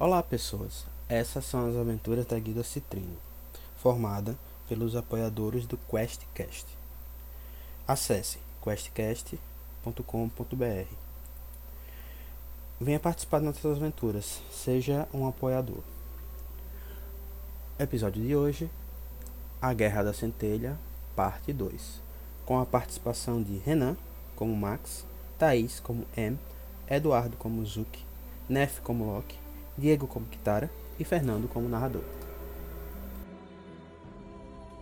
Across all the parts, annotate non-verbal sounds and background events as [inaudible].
Olá, pessoas. Essas são as aventuras da Guilda Citrino, formada pelos apoiadores do QuestCast. Acesse questcast.com.br. Venha participar das nossas aventuras, seja um apoiador. Episódio de hoje: A Guerra da Centelha, parte 2, com a participação de Renan como Max, Thaís como M, Eduardo como Zuki, Nef como Loki Diego como Kitara e Fernando como narrador.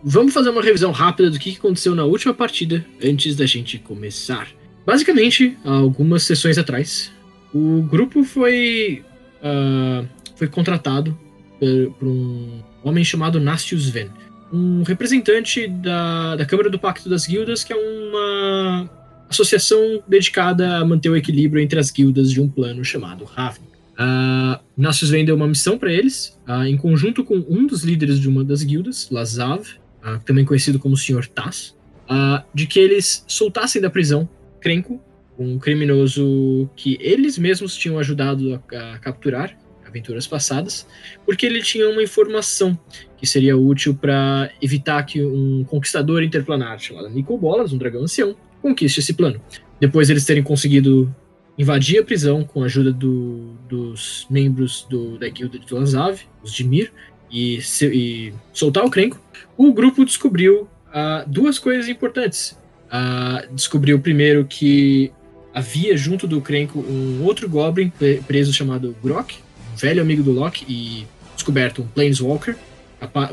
Vamos fazer uma revisão rápida do que aconteceu na última partida antes da gente começar. Basicamente, algumas sessões atrás, o grupo foi uh, foi contratado por, por, um homem chamado Nastius Ven, um representante da, da Câmara do Pacto das Guildas, que é uma associação dedicada a manter o equilíbrio entre as guildas de um plano chamado Ravn. Uh, Nassius vendeu uma missão para eles, uh, em conjunto com um dos líderes de uma das guildas, Lazav, uh, também conhecido como Sr. Uh, de que eles soltassem da prisão Krenko, um criminoso que eles mesmos tinham ajudado a, a capturar aventuras passadas, porque ele tinha uma informação que seria útil para evitar que um conquistador interplanar chamado Nico Bolas, um dragão ancião, conquiste esse plano. Depois eles terem conseguido invadir a prisão com a ajuda do, dos membros do, da guilda de Lazav, os Dimir, e, e soltar o Krenko, o grupo descobriu uh, duas coisas importantes. Uh, descobriu primeiro que havia junto do Krenko um outro Goblin preso chamado Grok, um velho amigo do Loki, e descoberto um Planeswalker,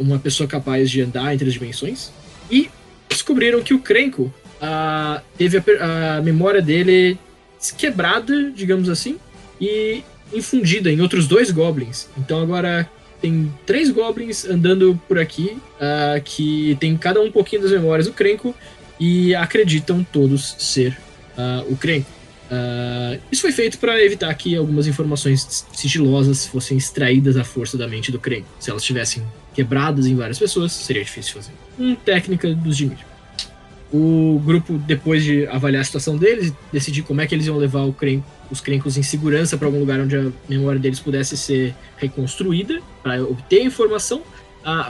uma pessoa capaz de andar entre as dimensões. E descobriram que o Krenko uh, teve a, a memória dele quebrada, digamos assim, e infundida em outros dois goblins. Então agora tem três goblins andando por aqui, uh, que tem cada um, pouquinho das memórias do Krenko e acreditam todos ser uh, o Krenko. Uh, isso foi feito para evitar que algumas informações sigilosas fossem extraídas à força da mente do Krenko. Se elas estivessem quebradas em várias pessoas, seria difícil fazer. Uma técnica dos Dimir. O grupo, depois de avaliar a situação deles, decidir como é que eles iam levar os Krenkos em segurança para algum lugar onde a memória deles pudesse ser reconstruída, para obter informação,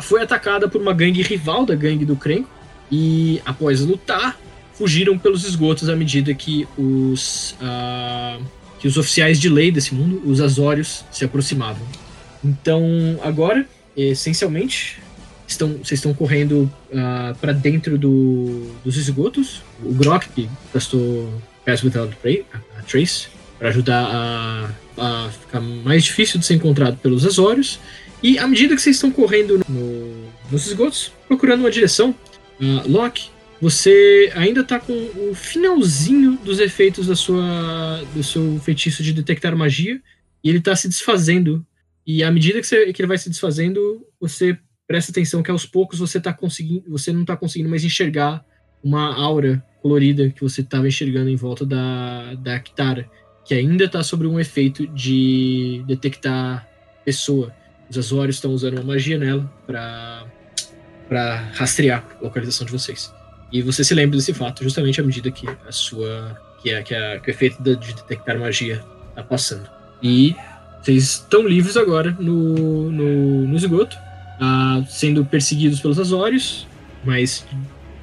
foi atacada por uma gangue rival da gangue do Krenko, e após lutar, fugiram pelos esgotos à medida que os, que os oficiais de lei desse mundo, os Azórios, se aproximavam. Então, agora, essencialmente, estão, vocês estão correndo uh, ah, para dentro do, dos esgotos. O Grok, gastou Pass Without a Trace, para ajudar a, a, ficar mais difícil de ser encontrado pelos Azorios. E à medida que vocês estão correndo no, nos esgotos, procurando uma direção, uh, Loki, você ainda está com o finalzinho dos efeitos da sua, do seu feitiço de detectar magia, e ele está se desfazendo. E à medida que, você, que ele vai se desfazendo, você presta atenção que aos poucos você tá conseguindo, você não está conseguindo mais enxergar uma aura colorida que você estava enxergando em volta da, da Kitara, que ainda está sobre um efeito de detectar pessoa. Os Azorios estão usando uma magia nela para para rastrear a localização de vocês. E você se lembra desse fato justamente à medida que a sua que, é, que, é, que o efeito de detectar magia está passando. E vocês estão livres agora no, no, no esgoto uh, sendo perseguidos pelos Azorius, mas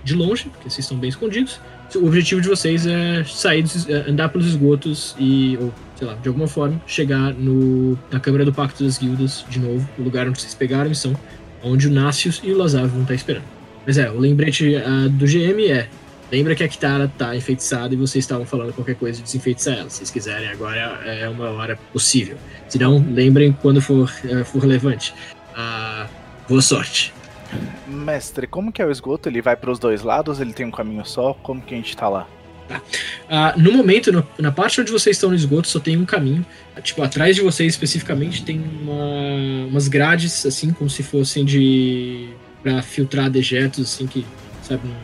de longe, porque vocês estão bem escondidos. O objetivo de vocês é sair, é andar pelos esgotos e, ou, sei lá, de alguma forma, chegar no, na Câmara do Pacto das Guildas de novo, o lugar onde vocês pegaram a missão, onde o Nácius e o Lazav vão estar esperando. Mas é, o lembrete uh, do GM é: lembra que a Kitara tá enfeitiçada e vocês estavam falando qualquer coisa de desenfeitiçar ela. Se vocês quiserem, agora é uma hora possível. Se não, lembrem quando for, uh, for relevante. Uh, Boa sorte. Mestre, como que é o esgoto? Ele vai para os dois lados? Ele tem um caminho só? Como que a gente tá lá? Tá. Uh, no momento, no, na parte onde vocês estão no esgoto, só tem um caminho. Tipo, atrás de vocês especificamente tem uma, umas grades, assim, como se fossem de. para filtrar dejetos, assim, que, sabe, não,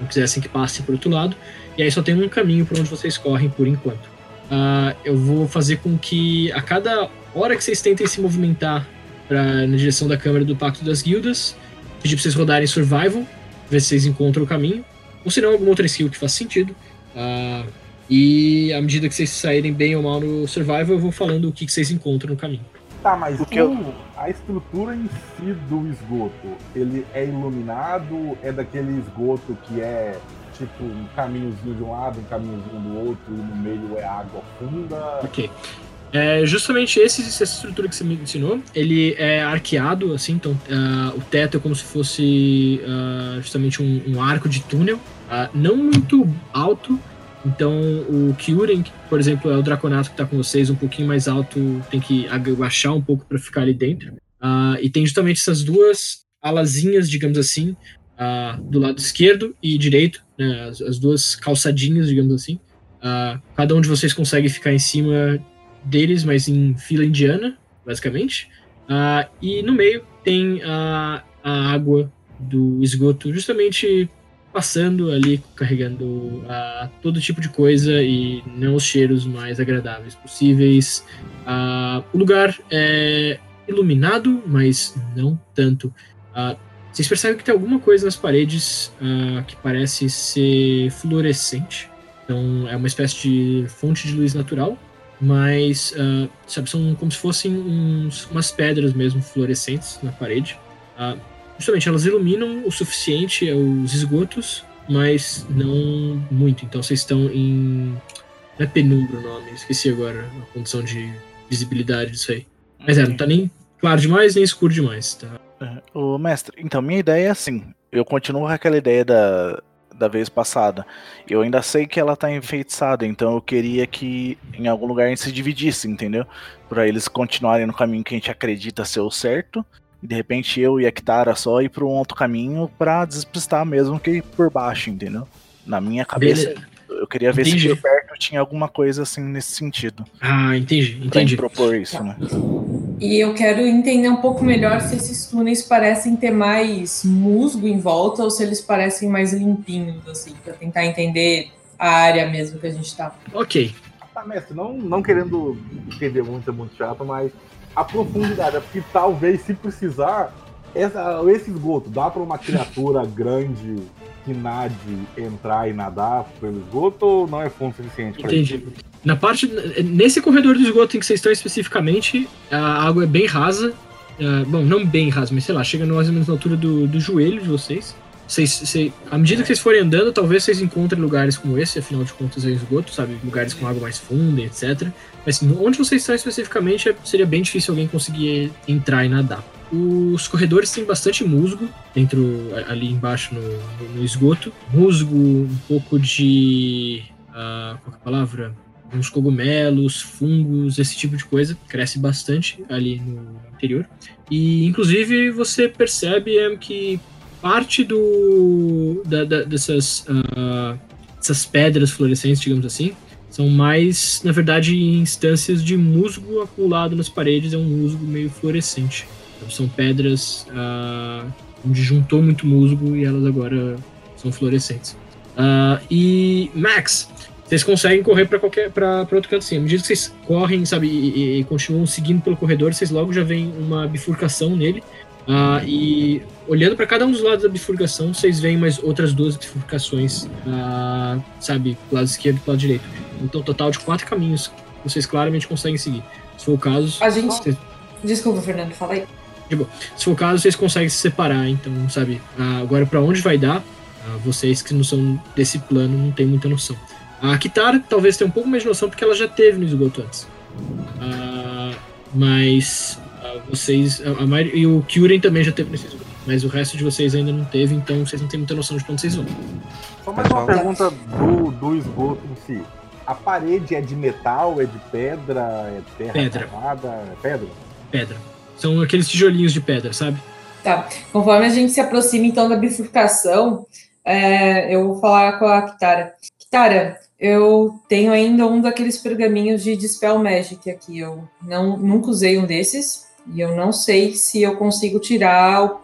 não quisessem que passe para outro lado. E aí só tem um caminho para onde vocês correm por enquanto. Uh, eu vou fazer com que a cada hora que vocês tentem se movimentar pra, na direção da câmera do Pacto das Guildas. Pedir pra vocês rodarem Survival, ver se vocês encontram o caminho. Ou se não, alguma outra skill que faz sentido. Uh, e à medida que vocês saírem bem ou mal no Survival, eu vou falando o que, que vocês encontram no caminho. Tá, mas o, eu... a estrutura em si do esgoto, ele é iluminado? É daquele esgoto que é tipo um caminhozinho de um lado, um caminhozinho do outro, e no meio é água funda? Ok. É justamente esse, essa estrutura que você me ensinou, ele é arqueado, assim, então uh, o teto é como se fosse uh, justamente um, um, arco de túnel, uh, não muito alto, então o Kyuren, por exemplo, é o Draconato que está com vocês, um pouquinho mais alto, tem que agachar um pouco para ficar ali dentro. E tem justamente essas duas alazinhas, digamos assim, do lado esquerdo e direito, né, as, as, duas calçadinhas, digamos assim. Cada um de vocês consegue ficar em cima deles, mas em fila indiana, basicamente. e no meio tem a, a água do esgoto, justamente passando ali, carregando uh, todo tipo de coisa e não os cheiros mais agradáveis possíveis. Uh, o lugar é iluminado, mas não tanto. Uh, vocês percebem que tem alguma coisa nas paredes que parece ser fluorescente. Então é uma espécie de fonte de luz natural, mas sabe, são como se fossem uns, umas pedras mesmo fluorescentes na parede justamente elas iluminam o suficiente os esgotos, mas não muito. Então vocês estão em. Não é penumbra o nome, esqueci agora a condição de visibilidade disso aí. Mas é, não tá nem claro demais, nem escuro demais, tá? É, mestre, então minha ideia é assim. Eu continuo com aquela ideia da, da vez passada. Eu ainda sei que ela tá enfeitiçada, então eu queria que em algum lugar a gente se dividisse, entendeu? Para eles continuarem no caminho que a gente acredita ser o certo e de repente eu e a Kitara só ir para um outro caminho para despistar mesmo que por baixo, entendeu? Na minha cabeça, Beleza. Eu queria ver entendi. se perto tinha alguma coisa assim nesse sentido. Ah, entendi, entendi. Pra propor isso, né? E eu quero entender um pouco melhor se esses túneis parecem ter mais musgo em volta ou se eles parecem mais limpinhos, assim, para tentar entender a área mesmo que a gente tá. Ok. Tá, mestre, não, não querendo entender muito, é muito chato, mas a profundidade, é porque talvez, se precisar, essa, esse esgoto dá para uma criatura [laughs] grande nade entrar e nadar pelo esgoto ou não é fundo suficiente para isso? Na parte, nesse corredor do esgoto em que vocês estão especificamente, a água é bem rasa. Uh, bom, não bem rasa, mas sei lá, chega mais ou menos na altura do, do joelho de vocês. Vocês, vocês, à medida que vocês forem andando, talvez vocês encontrem lugares como esse, afinal de contas é esgoto, sabe? Lugares com água mais funda, etc. Mas onde vocês estão especificamente, é, seria bem difícil alguém conseguir entrar e nadar. Os corredores têm bastante musgo dentro, ali embaixo no, no esgoto. Musgo, um pouco de. Uh, qual é a palavra? Uns cogumelos, fungos, esse tipo de coisa. Cresce bastante ali no interior. E, inclusive, você percebe é, que parte do da, da, dessas, uh, pedras fluorescentes, digamos assim, são mais, na verdade, instâncias de musgo acumulado nas paredes, é um musgo meio fluorescente. Então, são pedras uh, onde juntou muito musgo e elas agora são fluorescentes. Uh, e Max, vocês conseguem correr para qualquer para outro canto assim. À medida que vocês correm, sabe, e, e, continuam seguindo pelo corredor, vocês logo já veem uma bifurcação nele Uh, e olhando para cada um dos lados da bifurcação, vocês veem mais outras duas bifurcações, uh, sabe, do lado esquerdo e do lado direito. Então, total de quatro caminhos que vocês claramente conseguem seguir. Se for o caso. A gente. Vocês... Desculpa, Fernando, fala aí. Tipo, se for o caso, vocês conseguem se separar. Então, sabe, uh, agora para onde vai dar, vocês que não são desse plano não tem muita noção. A Kitara talvez tenha um pouco mais de noção porque ela já teve no esgoto antes. mas vocês. A, a maioria, e o Kyurem também já teve nesse esgoto. Mas o resto de vocês ainda não teve, então vocês não têm muita noção de onde vocês vão. Só mais uma pergunta do, do esgoto em si. A parede é de metal, é de pedra, é terra pedra. Cavada, é pedra? Pedra. São aqueles tijolinhos de pedra, sabe? Tá. Conforme a gente se aproxima então da bifurcação, é, eu vou falar com a Kitara. Kitara, eu tenho ainda um daqueles pergaminhos de Dispel Magic aqui. Eu não, nunca usei um desses. E eu não sei se eu consigo tirar o,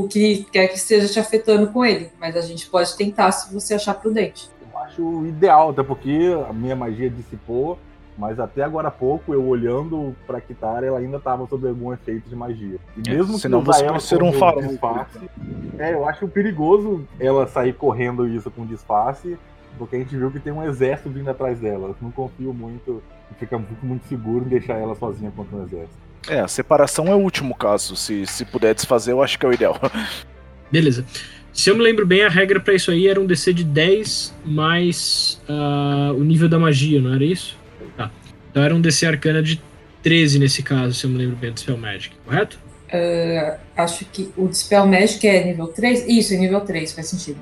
o que quer que esteja te afetando com ele, mas a gente pode tentar se você achar prudente. Eu acho ideal, até porque a minha magia dissipou, mas até agora há pouco, eu olhando pra Kitara, ela ainda estava sob algum efeito de magia. E é, mesmo é, senão você vai ser um farol. Disfarce, é, eu acho perigoso ela sair correndo isso com disfarce, porque a gente viu que tem um exército vindo atrás dela. Eu não confio muito, fica muito seguro em deixar ela sozinha contra um exército. É, a separação é o último caso. Se, se puder desfazer, eu acho que é o ideal. [laughs] Beleza. Se eu me lembro bem, a regra pra isso aí era um DC de 10 mais ah, o nível da magia, não era isso? Então era um DC arcana de 13 nesse caso, se eu me lembro bem do Spell Magic, correto? Ah, acho que o Dispel Magic é nível 3? Isso, é nível 3, faz sentido.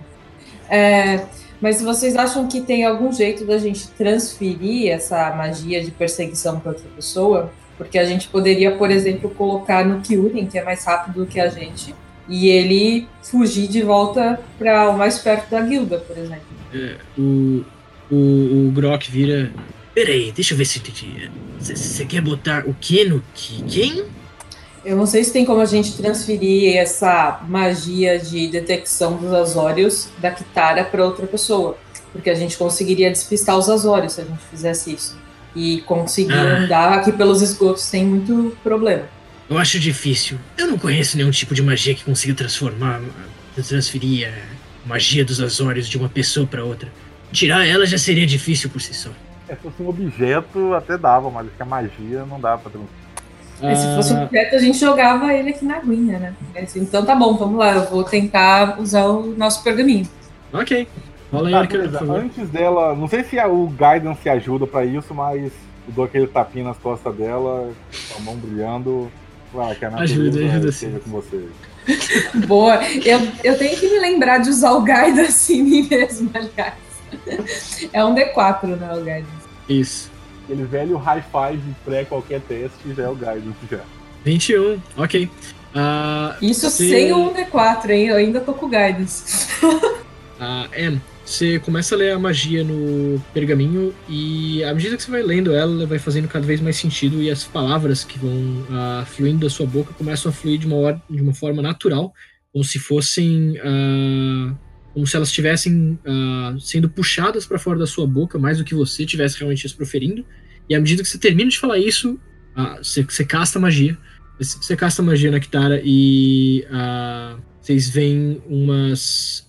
É, mas vocês acham que tem algum jeito da gente transferir essa magia de perseguição para outra pessoa? Porque a gente poderia, por exemplo, colocar no Kyurem, que é mais rápido do que a gente, e ele fugir de volta para o mais perto da guilda, por exemplo. É, o, o, o Grok vira. Peraí, deixa eu ver se. Você quer botar o que no que? Quem? Eu não sei se tem como a gente transferir essa magia de detecção dos Azórios da Kitara para outra pessoa. Porque a gente conseguiria despistar os Azórios se a gente fizesse isso. E conseguir Ah. andar aqui pelos esgotos sem muito problema. Eu acho difícil. Eu não conheço nenhum tipo de magia que consiga transformar, transferir a magia dos Azórios de uma pessoa para outra. Tirar ela já seria difícil por si só. É, se fosse um objeto, até dava, mas acho que a magia não dá pra transferir. E se fosse um objeto, a gente jogava ele aqui na aguinha, né? Mas, então tá bom, vamos lá. Eu vou tentar usar o nosso pergaminho. Ok. Rola aí, Tá, Arcana, beleza. por favor. Antes dela, não sei se a- o Guidance ajuda pra isso, mas eu dou aquele tapinha nas costas dela, com a mão brilhando. Claro, que a natureza Ajuda, ajuda esteja sim. com você. [laughs] Boa. Eu, eu tenho que me lembrar de usar o Guidance em mim mesmo, aliás. É um D4, né, o Guidance. Isso. Aquele velho high five pré qualquer teste já é o Guidance já. 21, ok. Ah, Isso Sim. sem o 1D4, hein? Eu ainda tô com o Guidance. [laughs] Ah, Anne, você começa a ler a magia no pergaminho e à medida que você vai lendo ela, ela vai fazendo cada vez mais sentido e as palavras que vão ah, fluindo da sua boca começam a fluir de uma, or- de uma forma natural, como se fossem. ah, como se elas estivessem ah, sendo puxadas para fora da sua boca, mais do que você estivesse realmente as proferindo. E à medida que você termina de falar isso, ah, você, você casta magia. Você casta magia na Kitara e ah, vocês veem umas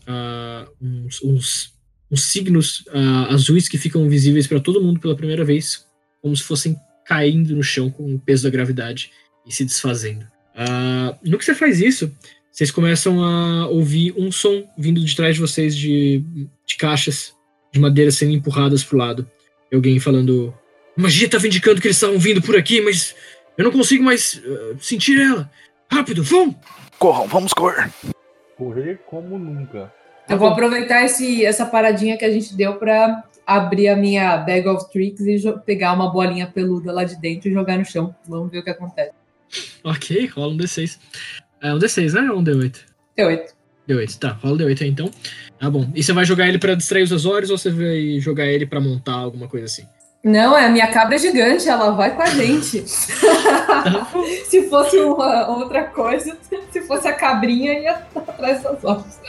uns, uns, uns signos azuis que ficam visíveis para todo mundo pela primeira vez, como se fossem caindo no chão com o peso da gravidade e se desfazendo. No que você faz isso, vocês começam a ouvir um som vindo de trás de vocês de, de caixas de madeira sendo empurradas pro lado. E alguém falando: "A magia estava indicando que eles estavam vindo por aqui, mas eu não consigo mais ah, sentir ela. Rápido, vão!" Corram, vamos correr. Correr como nunca. Eu vou aproveitar esse, essa paradinha que a gente deu pra abrir a minha bag of tricks e pegar uma bolinha peluda lá de dentro e jogar no chão. Vamos ver o que acontece. Ok, rola um D6. É um D6, né? Ou um D8? T8. D8, tá. Rola o D8 aí então. Tá bom. E você vai jogar ele pra distrair os Azores ou você vai jogar ele pra montar alguma coisa assim? Não, é a minha cabra gigante, ela vai com a gente. [laughs] se fosse uma outra coisa, se fosse a cabrinha, ia atrás das ovos.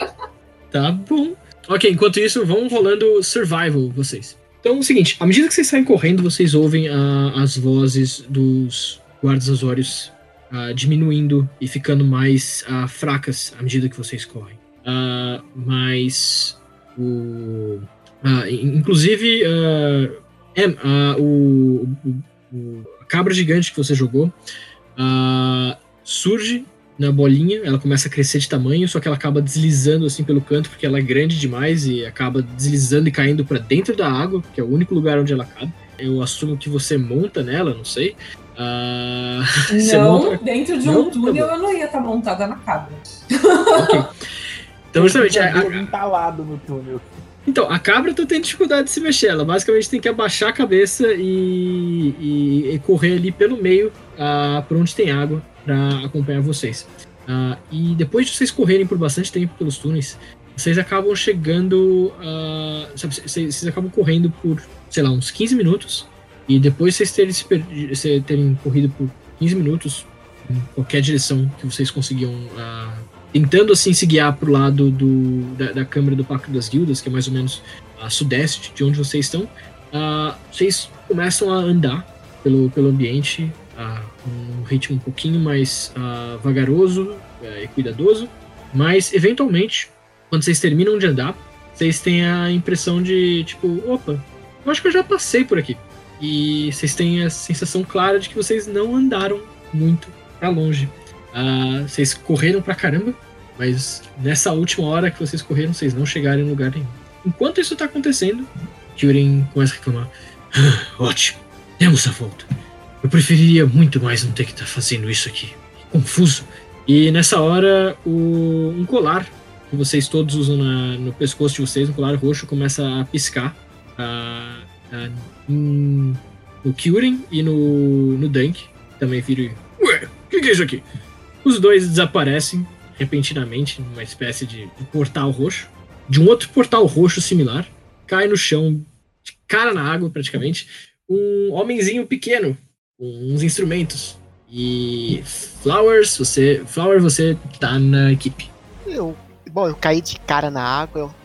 Tá bom. Ok, enquanto isso, vão rolando survival vocês. Então é o seguinte, à medida que vocês saem correndo, vocês ouvem ah, as vozes dos guardas azórios ah, diminuindo e ficando mais ah, fracas à medida que vocês correm. Ah, mas o. in- inclusive, ah, o, o- o- a cabra gigante que você jogou surge na bolinha, ela começa a crescer de tamanho, só que ela acaba deslizando assim pelo canto porque ela é grande demais e acaba deslizando e caindo para dentro da água, que é o único lugar onde ela cabe. Eu assumo que você monta nela, não sei. Ah, [laughs] Não, monta- dentro de Não? um túnel eu não ia estar montada na cabra. ok. Então, justamente, a- a- Tem entalado no túnel. Então, a cabra tá tendo dificuldade de se mexer. Ela basicamente tem que abaixar a cabeça e, e- e correr ali pelo meio, ah, por onde tem água, para acompanhar vocês. Ah, e depois de vocês correrem por bastante tempo pelos túneis, vocês acabam chegando. ah, sabe, vocês, vocês acabam correndo por, sei lá, uns 15 minutos. E depois de vocês terem, se- terem corrido por 15 minutos, em qualquer direção que vocês conseguiam ah, tentando assim se guiar pro lado do, da, da Câmara do Pacto das Guildas, que é mais ou menos a sudeste de onde vocês estão, ah, vocês começam a andar pelo, pelo ambiente ah, um ritmo um pouquinho mais ah, vagaroso eh, e cuidadoso, mas eventualmente, quando vocês terminam de andar, vocês têm a impressão de tipo, opa, eu acho que eu já passei por aqui. E vocês têm a sensação clara de que vocês não andaram muito pra longe. Ah, vocês correram pra caramba, mas nessa última hora que vocês correram, vocês não chegaram em lugar nenhum. Enquanto isso tá acontecendo, Kyurin começa a reclamar. "Ah, [sighs] ótimo, temos a volta. Eu preferiria muito mais não ter que estar fazendo isso aqui. Confuso. E nessa hora, o, um colar que vocês todos usam na- no pescoço de vocês, um colar roxo, começa a piscar ah, ah, em- no Kyurin e no, no Dunk. Também vira. Ué, o que, que é isso aqui? Os dois desaparecem repentinamente numa espécie de, de portal roxo. De um outro portal roxo similar, cai no chão, de cara na água praticamente, um homenzinho pequeno com uns instrumentos. E Flowers, você, Flower, você tá na equipe. Eu, bom, eu caí de cara na água, eu-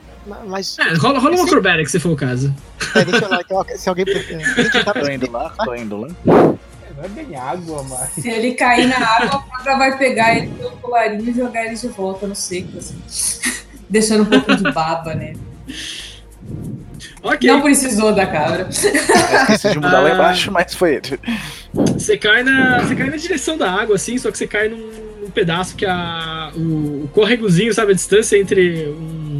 mas É, rola, rola uma acrobatics se for o caso. é, deixa eu lá, se alguém [laughs] que tá Tô indo lá, tô indo lá. Não é bem água, mas. Se ele cair na água, a cabra vai pegar ele pelo colarinho e jogar ele de volta no seco, assim. [laughs] Deixando um pouco de baba, né? Ok, Não precisou da cabra. Esqueci de mudar lá Ah. embaixo, mas foi ele. você cai, na, você cai na direção da água, assim, só que você cai num, num pedaço que a, o, o corregozinho, sabe, a distância entre um-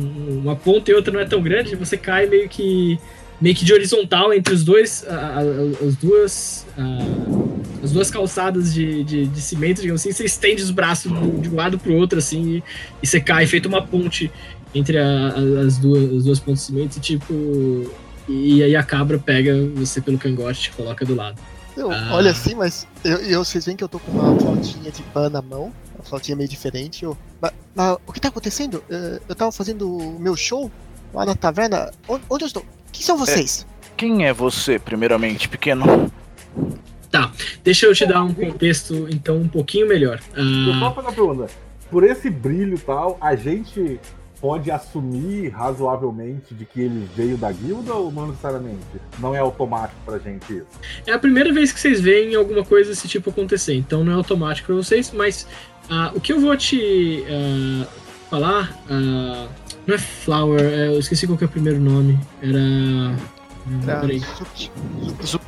uma ponta e outra não é tão grande, você cai meio que meio que de horizontal entre os dois, a- a- as duas a- as duas calçadas de, de, de cimento, digamos assim, você estende os braços de um lado pro outro, assim, e, e você cai, feito uma ponte entre as, duas, as duas pontas de cimento, e tipo. E aí a cabra pega você pelo cangote e te coloca do lado. Eu Ah. olho assim, mas eu, eu, vocês veem que eu tô com uma flautinha de pan na mão, uma flautinha meio diferente. Eu, mas, mas o que tá acontecendo? Eh, Eu tava fazendo o meu show lá na taverna. Onde, onde eu estou? Quem são vocês? Quem é você, primeiramente, pequeno? Deixa eu te dar um contexto, então, um pouquinho melhor. Eu Ah, só fazer uma pergunta. Por esse brilho e tal, a gente pode assumir razoavelmente de que ele veio da guilda ou não necessariamente? Não é automático pra gente isso? é a primeira vez que vocês veem alguma coisa desse tipo acontecer, então não é automático pra vocês, mas ah, o que eu vou te ah, falar. ah, não é Flower, é, eu esqueci qual que é o primeiro nome. Era. peraí.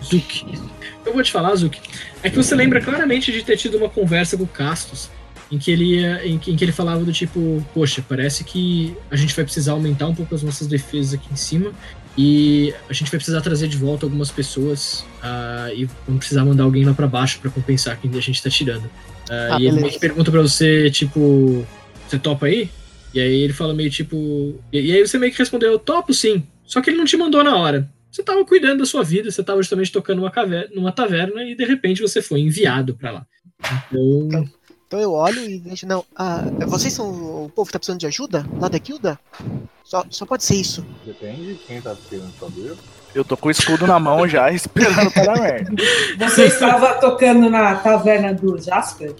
Zuki. Eu vou te falar, Zuki, é que você lembra claramente de ter tido uma conversa com o Castos, em que ele ia, em, que, em que ele falava do tipo, poxa, parece que a gente vai precisar aumentar um pouco as nossas defesas aqui em cima e a gente vai precisar trazer de volta algumas pessoas ah, e vamos precisar mandar alguém lá pra baixo pra compensar quem a gente tá tirando. Ah, Ah, e ele meio que pergunta pra você, tipo, você topa aí? E aí ele fala meio tipo. E, aí você meio que respondeu, eu topo sim. Só que ele não te mandou na hora. Você tava cuidando da sua vida, você tava justamente tocando uma caverna, numa taverna e de repente você foi enviado pra lá. Então. Então eu olho e vejo, não, ah, vocês são o povo que tá precisando de ajuda? Lá da guilda? Só, só pode ser isso. Depende de quem tá querendo saber. Eu tô com o escudo na mão já, [laughs] esperando para a merda. Você estava tocando na taverna do Jasper?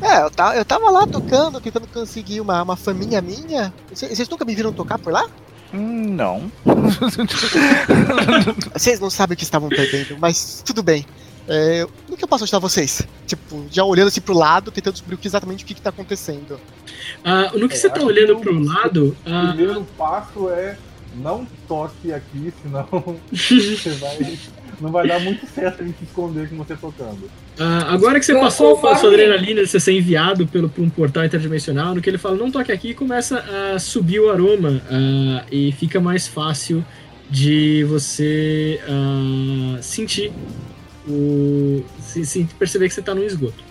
É, eu, ta, eu tava lá tocando, tentando conseguir uma, uma faminha minha. Vocês nunca me viram tocar por lá? Hum, não. [laughs] Vocês não sabem o que estavam perdendo, mas tudo bem. É, no que eu posso ajudar vocês? Tipo, já olhando assim pro lado, tentando descobrir o exatamente o que, que tá acontecendo. ah, no que É, você tá olhando pro o- lado. O ah, primeiro passo é não toque aqui, senão [laughs] você vai. Não vai dar muito certo a gente esconder com você tocando. Ah, agora que você Con- passou a sua adrenalina de você ser enviado pelo, por um portal interdimensional, no que ele fala, não toque aqui, começa a subir o aroma ah, e fica mais fácil de você ah, sentir o. Se, se- perceber que você tá no esgoto.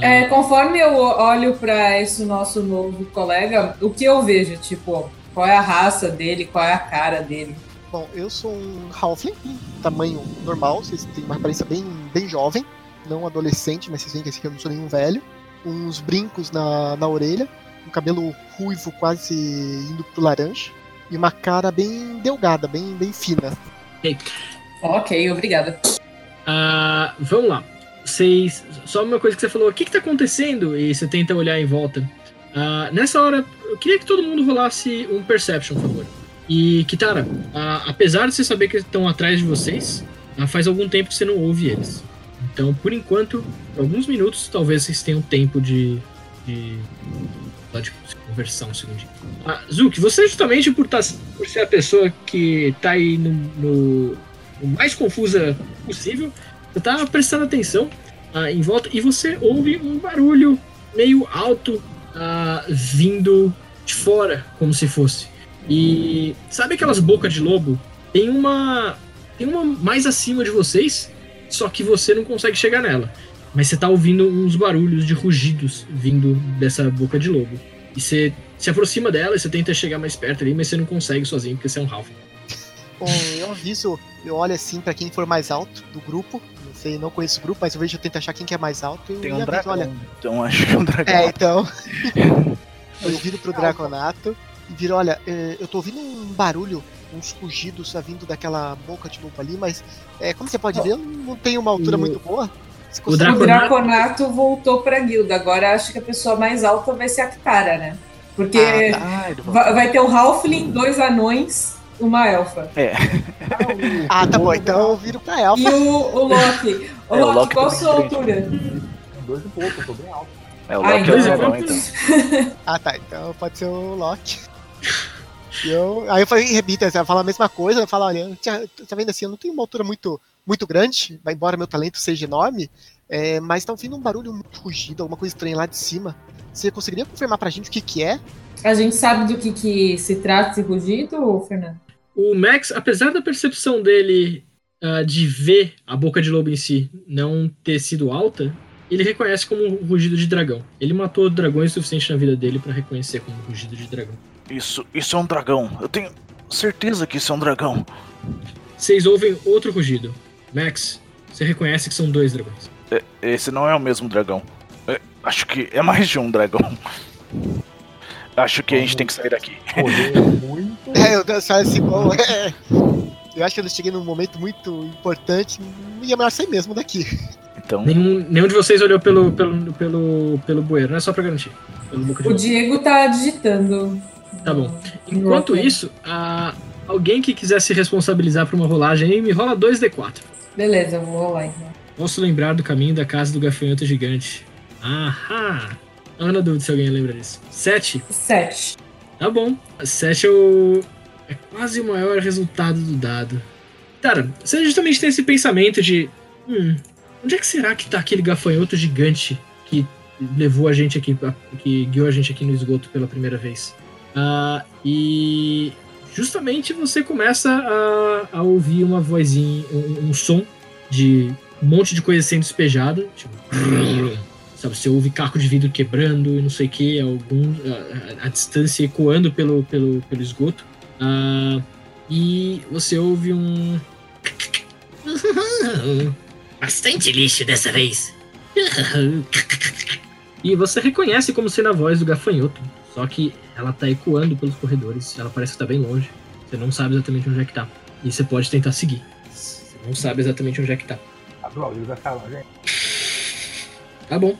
É, conforme eu olho para esse nosso novo colega, o que eu vejo? Tipo, qual é a raça dele, qual é a cara dele? Bom, eu sou um Halfling, tamanho normal, vocês têm uma aparência bem, bem jovem, não adolescente, mas vocês veem que esse aqui eu não sou nenhum velho. Uns brincos na, na orelha, um cabelo ruivo quase indo pro laranja, e uma cara bem delgada, bem, bem fina. Ok, obrigada. Ah, vamos lá. Vocês. Só uma coisa que você falou, o que, que tá acontecendo? E você tenta olhar em volta. Ah, nessa hora, eu queria que todo mundo rolasse um Perception, por favor. E, Kitara, ah, apesar de você saber que eles estão atrás de vocês, ah, faz algum tempo que você não ouve eles. Então, por enquanto, por alguns minutos, talvez vocês tenham tempo de. de, de conversar um segundinho. Ah, Zuki, você justamente por, tá, por ser a pessoa que tá aí no, no- no mais confusa possível, você tá prestando atenção ah, em volta e você ouve um barulho meio alto ah, vindo de fora, como se fosse. E sabe aquelas bocas de lobo? Tem uma. Tem uma mais acima de vocês, só que você não consegue chegar nela. Mas você tá ouvindo uns barulhos de rugidos vindo dessa boca de lobo. E você se aproxima dela e você tenta chegar mais perto ali, mas você não consegue sozinho, porque você é um Ralph. Bom, eu aviso, eu olho assim pra quem for mais alto do grupo. Não sei, não conheço o grupo, mas eu vejo eu tento achar quem que é mais alto. Tem e um dragão. olha. Então acho que é um dragão. É, então. [laughs] eu viro pro Draconato e viro, olha, eh, eu tô ouvindo um barulho, uns rugidos vindo daquela boca de lobo ali, mas é, como você pode ver, eu não tenho uma altura O- muito boa. O O consegue- Draconato- Draconato voltou pra guilda. Agora acho que a pessoa mais alta vai ser a Kitara, né? Porque Ah, tá. Ah, vai ter um Halfling, dois anões, uma elfa. Ah, tá bom, então eu viro pra E Elfa. o, o Loki. O É, o Loki, Loki qual a tá sua altura? Dois e pouco, eu tô bem alto. É, o Ah, Loki é então o dois e dragão, poucos. então. [laughs] Ah, tá, então pode ser o Loki. E eu, aí eu falei, repita, você fala a mesma coisa, eu falo, olha, tá vendo assim, eu não tenho uma altura muito, muito grande, embora meu talento seja enorme, é, mas tá ouvindo um barulho muito rugido, alguma coisa estranha lá de cima. Você conseguiria confirmar pra gente o que que é? A gente sabe do que, que se trata esse rugido, Fernando? O Max, apesar da percepção dele ah, de ver a boca de lobo em si não ter sido alta, ele reconhece como um rugido de dragão. Ele matou dragões o suficiente na vida dele pra reconhecer como um rugido de dragão. Isso, isso é um dragão. Eu tenho certeza que isso é um dragão. Vocês ouvem outro rugido. Max, você reconhece que são dois dragões. É, Esse não é o mesmo dragão. É, acho que é mais de um dragão. Acho que a gente tem que sair daqui. Correr muito. É, eu só assim, bom, é. Eu acho que eu cheguei num momento muito importante, e é melhor sair mesmo daqui. Então, Nenhum, nenhum de vocês olhou pelo, pelo, pelo, pelo bueiro, não é só pra garantir. Pelo boca de O. Diego tá digitando. Tá bom. Enquanto isso, ah, alguém que quiser se responsabilizar por uma rolagem aí, me rola 2d4. Beleza, eu vou rolar então. Posso lembrar do caminho da casa do gafanhoto gigante. Ahá! Não na dúvida se alguém lembra disso. 7. Sete. Tá bom. 7 é o. É quase o maior resultado do dado. Cara, você justamente tem esse pensamento de. Hum, onde é que será que tá aquele gafanhoto gigante que levou a gente aqui, que guiou a gente aqui no esgoto pela primeira vez? Ah, e justamente você começa a, a ouvir uma vozinha, um, um som de um monte de coisa sendo despejada. Tipo, [laughs] sabe, você ouve caco de vidro quebrando e não sei o que, algum, a, a- a distância ecoando pelo, pelo, pelo esgoto. Ah, e você ouve um. [laughs] Bastante lixo dessa vez. [laughs] E você reconhece como sendo a voz do gafanhoto. Só que ela tá ecoando pelos corredores. Ela parece que tá bem longe. Você não sabe exatamente onde é que tá. E você pode tentar seguir. Você não sabe exatamente onde é que tá. A droga, ele vai falar, gente. Tá bom.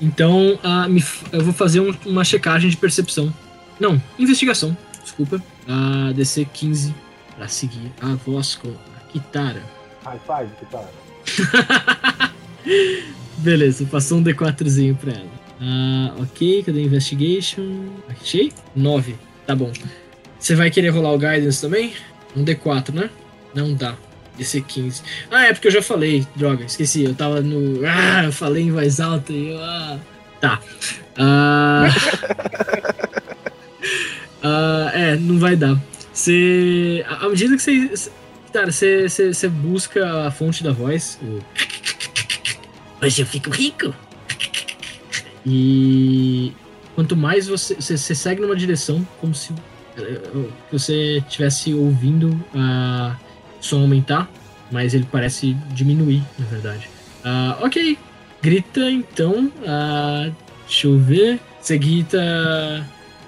Então, ah, me eu vou fazer um- uma checagem de percepção. Não, investigação. Desculpa. A DC 15 pra seguir a voz com a Kitara. High five, tá. [laughs] Beleza, passou um D4zinho pra ela. Ah, ok, cadê a Investigation? Achei? 9. Tá bom. Você vai querer rolar o Guidance também? Um D4, né? Não dá. DC 15. Ah, é porque eu já falei. Droga, esqueci. Eu tava no. Ah, eu falei em voz alta e eu. Ah. Tá. Ah. [laughs] Ah, é, não vai dar. Você. À medida que você. Cara, você, você, você busca a fonte da voz, o Hoje eu fico rico. E quanto mais você, você, você segue numa direção, como se eh, você estivesse ouvindo a som aumentar, mas ele parece diminuir, na verdade. Ah, ok, grita então. ah, deixa eu ver. Você grita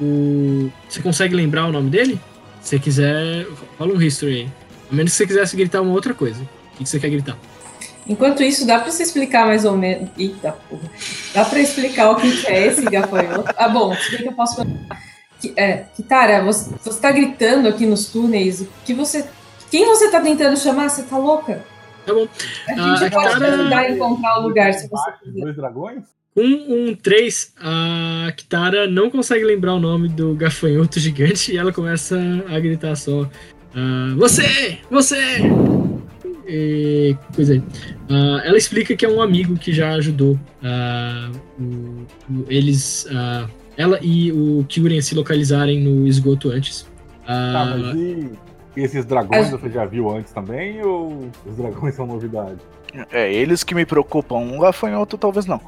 o. Você consegue lembrar o nome dele? Se quiser, fala um history aí. A menos que você quisesse gritar uma outra coisa. O que você quer gritar? Enquanto isso, dá pra você explicar mais ou menos. Eita porra. Dá pra explicar o que é esse gafanhoto? Ah, bom, se que eu posso. Que, é, Kitara, você, você tá gritando aqui nos túneis. O que você. Quem você tá tentando chamar? Você tá louca? Tá bom. A Ah, gente pode te Kitara- ajudar a encontrar o lugar se você quiser. Dois dragões? Com um 3, a Kitara não consegue lembrar o nome do gafanhoto gigante e ela começa a gritar só. ah, você! Você! e coisa aí. Ah, ela explica que é um amigo que já ajudou ah, o- o- eles, ah, ela e o Kyurem se localizarem no esgoto antes. Tá, Ah, mas e esses dragões você já viu antes também ou os dragões [laughs] são novidade? É eles que me preocupam. Um gafanhoto talvez não.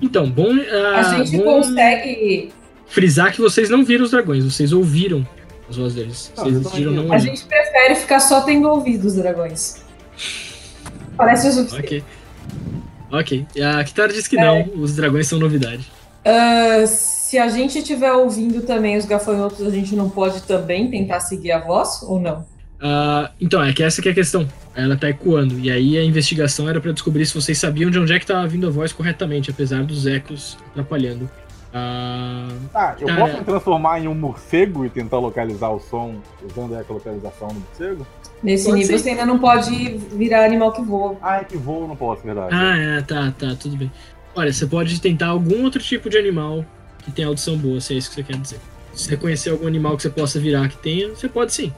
Então, bom, ah, A gente bom consegue. frisar que vocês não viram os dragões, vocês ouviram as vozes deles. Não, Vocês decidiram não A gente prefere ficar só tendo ouvido os dragões. Parece o suficiente. Ok. Ok. A Kitara diz que não, os dragões são novidade. Ah, se a gente estiver ouvindo também os gafanhotos, a gente não pode também tentar seguir a voz ou não? Ah, então, é que essa que é a questão. Ela tá ecoando. E aí a investigação era pra descobrir se vocês sabiam de onde é que tava vindo a voz corretamente, apesar dos ecos atrapalhando. Ah, Tá, eu Cara. posso me transformar em um morcego e tentar localizar o som usando a localização do morcego? Nesse Pode nível ser. você ainda não pode virar animal que voa. Ah, é que eu não posso, verdade. ah, é, tá, tá, tudo bem. Olha, você pode tentar algum outro tipo de animal que tenha audição boa, se é isso que você quer dizer. Se você conhecer algum animal que você possa virar que tenha, você pode sim.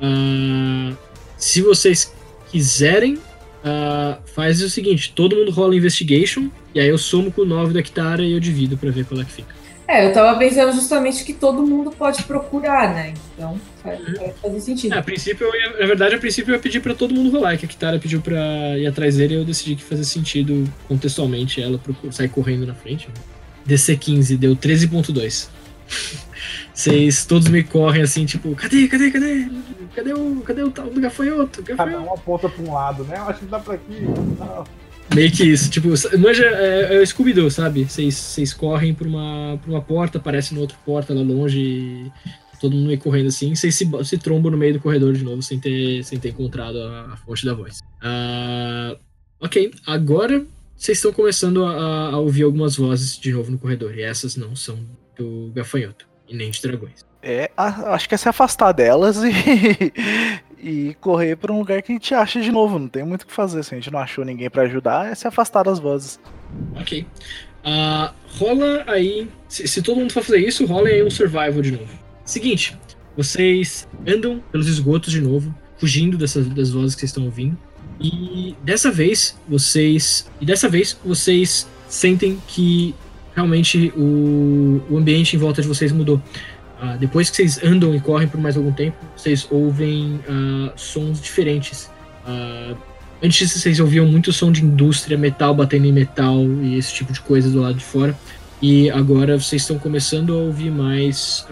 Ah, se vocês quiserem, ah, faz o seguinte: todo mundo rola investigation, e aí eu somo com o 9 da Kitara e eu divido pra ver qual é que fica. É, eu tava pensando justamente que todo mundo pode procurar, né? Então faz, faz fazer sentido. É, a princípio, eu na verdade, a princípio eu ia pedir pra todo mundo rolar, que a Kitara pediu pra ir atrás dele e eu decidi que fazia sentido contextualmente ela sair correndo na frente. DC 15 deu 13.2. [laughs] Vocês todos me correm assim, tipo, cadê, cadê, cadê? Cadê o, cadê o tal do gafanhoto? Cada gafanhoto? um aponta pra um lado, né? Eu acho que dá pra aqui. Não. Meio que isso, tipo, manja, é, é o Scooby-Doo, sabe? Vocês correm pra uma, pra uma porta, aparece na outra porta lá longe, e todo mundo meio correndo assim, vocês se, se trombam no meio do corredor de novo, sem ter, sem ter encontrado a, a fonte da voz. Ah, ok, agora vocês estão começando a, a ouvir algumas vozes de novo no corredor, e essas não são do gafanhoto, e nem de dragões. É, a- acho que é se afastar delas e, [laughs] e correr pra um lugar que a gente acha de novo. Não tem muito o que fazer. Se a gente não achou ninguém pra ajudar, é se afastar das vozes. Ok. Ah, rola aí. Se, se todo mundo for fazer isso, rola aí um survival de novo. Seguinte, vocês andam pelos esgotos de novo, fugindo dessas das vozes que vocês estão ouvindo. E dessa vez, vocês. E dessa vez, vocês sentem que realmente o, o ambiente em volta de vocês mudou. Ah, depois que vocês andam e correm por mais algum tempo, vocês ouvem ah, sons diferentes. Ah, Antes vocês ouviam muito som de indústria, metal batendo em metal e esse tipo de coisa do lado de fora. E agora vocês estão começando a ouvir mais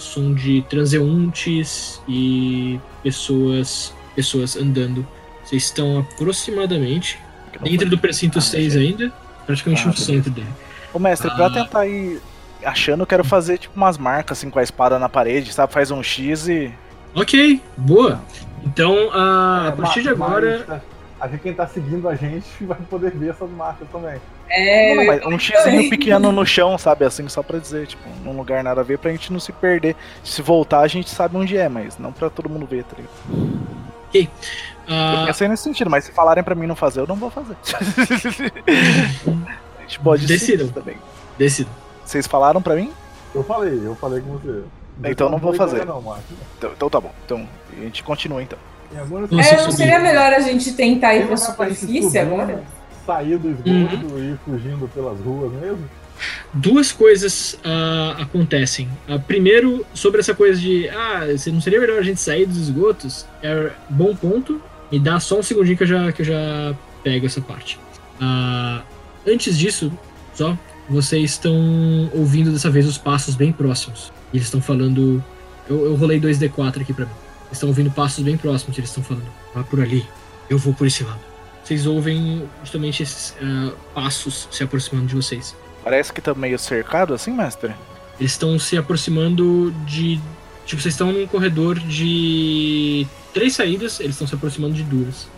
som de transeuntes e pessoas pessoas andando. Vocês estão aproximadamente dentro do precinto Ah, 6 achei. ainda, praticamente Ah, no centro dele. Ô mestre, pra Ah. tentar ir achando, eu quero fazer tipo umas marcas assim com a espada na parede, sabe? Faz um X e. Ok, boa. Então, ah, É, a partir de agora. A gente, quem tá seguindo a gente [laughs] vai poder ver essas marcas também. É, Não, não, mas um xizinho pequeno no chão, sabe? Assim, só pra dizer, tipo, num lugar nada a ver pra gente não se perder. Se voltar, a gente sabe onde é, mas não pra todo mundo ver, tá ligado? Eu ah, pensei nesse sentido, mas se falarem pra mim não fazer, eu não vou fazer. [laughs] a gente pode Decidam. seguir também. decido. Vocês falaram pra mim? Eu falei, eu falei com você. Então não vou fazer. Não. Então, então tá bom. Então a gente continua então. E agora Vamos É, não subir. seria melhor a gente tentar ir pra gente superfície agora? Sair do esgoto e ir fugindo pelas ruas mesmo? duas coisas ah, acontecem. Ah, primeiro, sobre essa coisa de ah, se não seria melhor a gente sair dos esgotos, é bom ponto. Me dá só um segundinho que eu já, que eu já pego essa parte. Ah, antes disso, só, vocês estão ouvindo dessa vez os passos bem próximos. Eles estão falando. Eu, eu rolei 2D4 aqui pra mim. Eles estão ouvindo passos bem próximos. Eles estão falando: vá por ali, eu vou por esse lado. Vocês ouvem justamente esses ah, passos se aproximando de vocês. Parece que tá meio cercado assim, mestre. Eles estão se aproximando de. Tipo, vocês estão num corredor de três saídas, eles estão se aproximando de duas.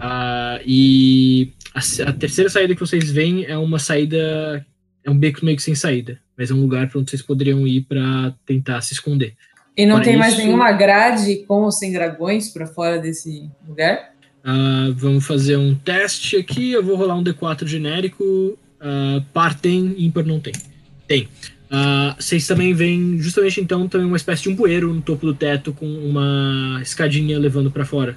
Ah, e a, a terceira saída que vocês veem é uma saída. É um beco meio que sem saída. Mas é um lugar para onde vocês poderiam ir para tentar se esconder. E não tem mais isso- nenhuma grade com ou sem dragões pra fora desse lugar? Ah, vamos fazer um teste aqui. Eu vou rolar um D4 genérico. Ah, par tem, ímpar não tem. Tem. Ah, vocês também veem, justamente então, também uma espécie de um bueiro no topo do teto com uma escadinha levando pra fora.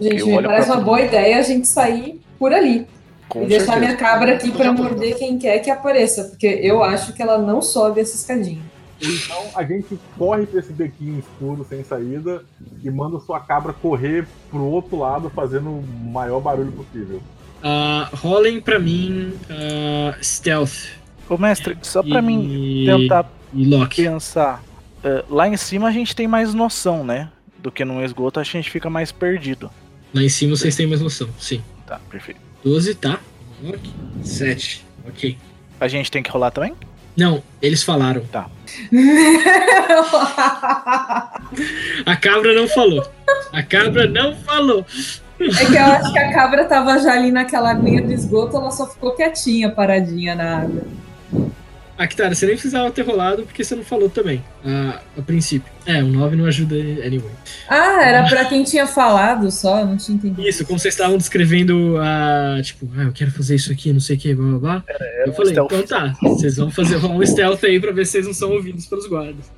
Gente, Eu me parece uma boa ideia a gente sair por ali. Com e deixar certeza. minha cabra aqui tô. morder quem quer que apareça. Porque eu acho que ela não sobe essa escadinha. Então a gente corre pra esse bequinho escuro sem saída e manda sua cabra correr pro outro lado fazendo o maior barulho possível. Ah, rolem pra mim ah, Stealth. Ô, mestre, só pra e, mim tentar E pensar. eh, lá em cima a gente tem mais noção, né? Do que no esgoto, a gente fica mais perdido. Lá em cima vocês têm mais noção. Sim. Tá, perfeito. 12, tá. Ok. 7. Ok. A gente tem que rolar também? Não, eles falaram. Tá. [laughs] A cabra não falou. A cabra não falou. É que eu acho que a cabra tava já ali naquela aguinha do esgoto, ela só ficou quietinha, paradinha na água. Ah, Kitara, você nem precisava ter rolado porque você não falou também. Ah, a princípio. É, o 9 não ajuda anyway. Ah, era pra [laughs] quem tinha falado só, não tinha entendido. Isso, como vocês estavam descrevendo a. Tipo, ah, eu quero fazer isso aqui, não sei o que, blá blá blá. eu um falei, stealth. então tá, vocês vão fazer um stealth aí pra ver se vocês não são ouvidos pelos guardas.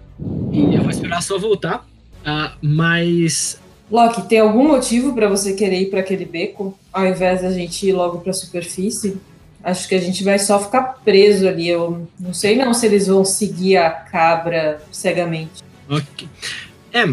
E eu vou esperar só voltar. Ah, mas. Loki, tem algum motivo pra você querer ir pra aquele beco, ao invés da gente ir logo pra superfície? Acho que a gente vai só ficar preso ali. Eu não sei não se eles vão seguir a cabra cegamente. Ok. É,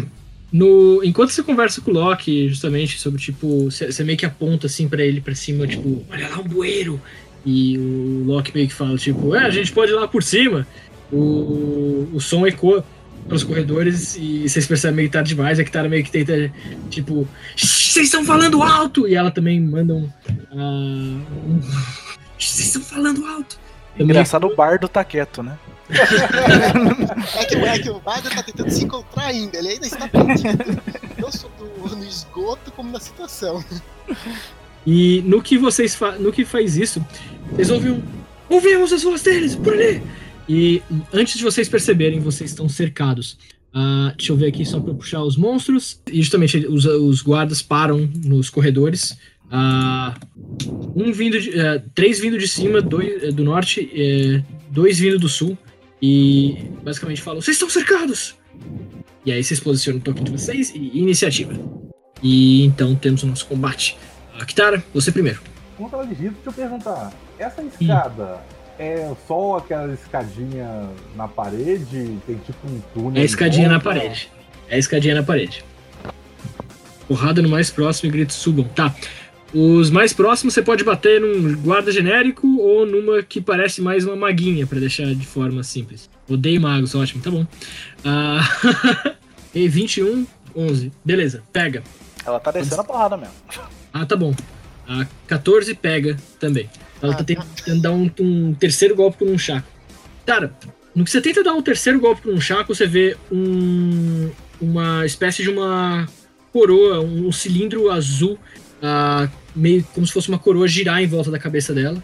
no, enquanto você conversa com o Loki, justamente, sobre, tipo, você meio que aponta assim pra ele pra cima, tipo, olha lá um bueiro. E o Loki meio que fala, tipo, é, a gente pode ir lá por cima. O, o som ecoa pelos corredores e vocês percebem meio tarde demais. A Kitara meio que tenta, tipo, "Shh, vocês estão falando alto! E ela também manda um. ah, um "Shh, vocês estão falando alto! Engraçado, o bardo tá quieto, né? É que, é que o Bardo tá tentando se encontrar ainda, ele ainda está perdido. Não só do- no esgoto, como na situação. E no que vocês fa no que faz isso, vocês ouvem um. Ouvimos as vozes deles por ali! E antes de vocês perceberem, vocês estão cercados. Ah, deixa eu ver aqui só para puxar os monstros. E justamente os, os guardas param nos corredores. Ah, um vindo de, eh, três vindo de cima, dois eh, do norte, eh, dois vindo do sul. E basicamente falam: vocês estão cercados! E aí vocês posicionam o token de vocês e iniciativa. E então temos o nosso combate. Ah, Kitara, você primeiro. Como ela digita, deixa eu perguntar. Essa escada é só aquela escadinha na parede? Tem tipo um túnel? É escadinha na parede. É a escadinha na parede. Porrada no mais próximo e gritos subam. Tá. Os mais próximos você pode bater num guarda genérico ou numa que parece mais uma maguinha, pra deixar de forma simples. Odeio magos, ótimo, tá bom. Ah, [laughs] e 21, 11. Beleza, pega. Ela tá descendo a porrada mesmo. Ah, tá bom. A 14 pega também. Ela tá Ah, tentando dar um, um terceiro golpe com um chaco. Cara, no que você tenta dar um terceiro golpe com um chaco, você vê um, uma espécie de uma coroa, um, cilindro azul, ah, meio como se fosse uma coroa girar em volta da cabeça dela,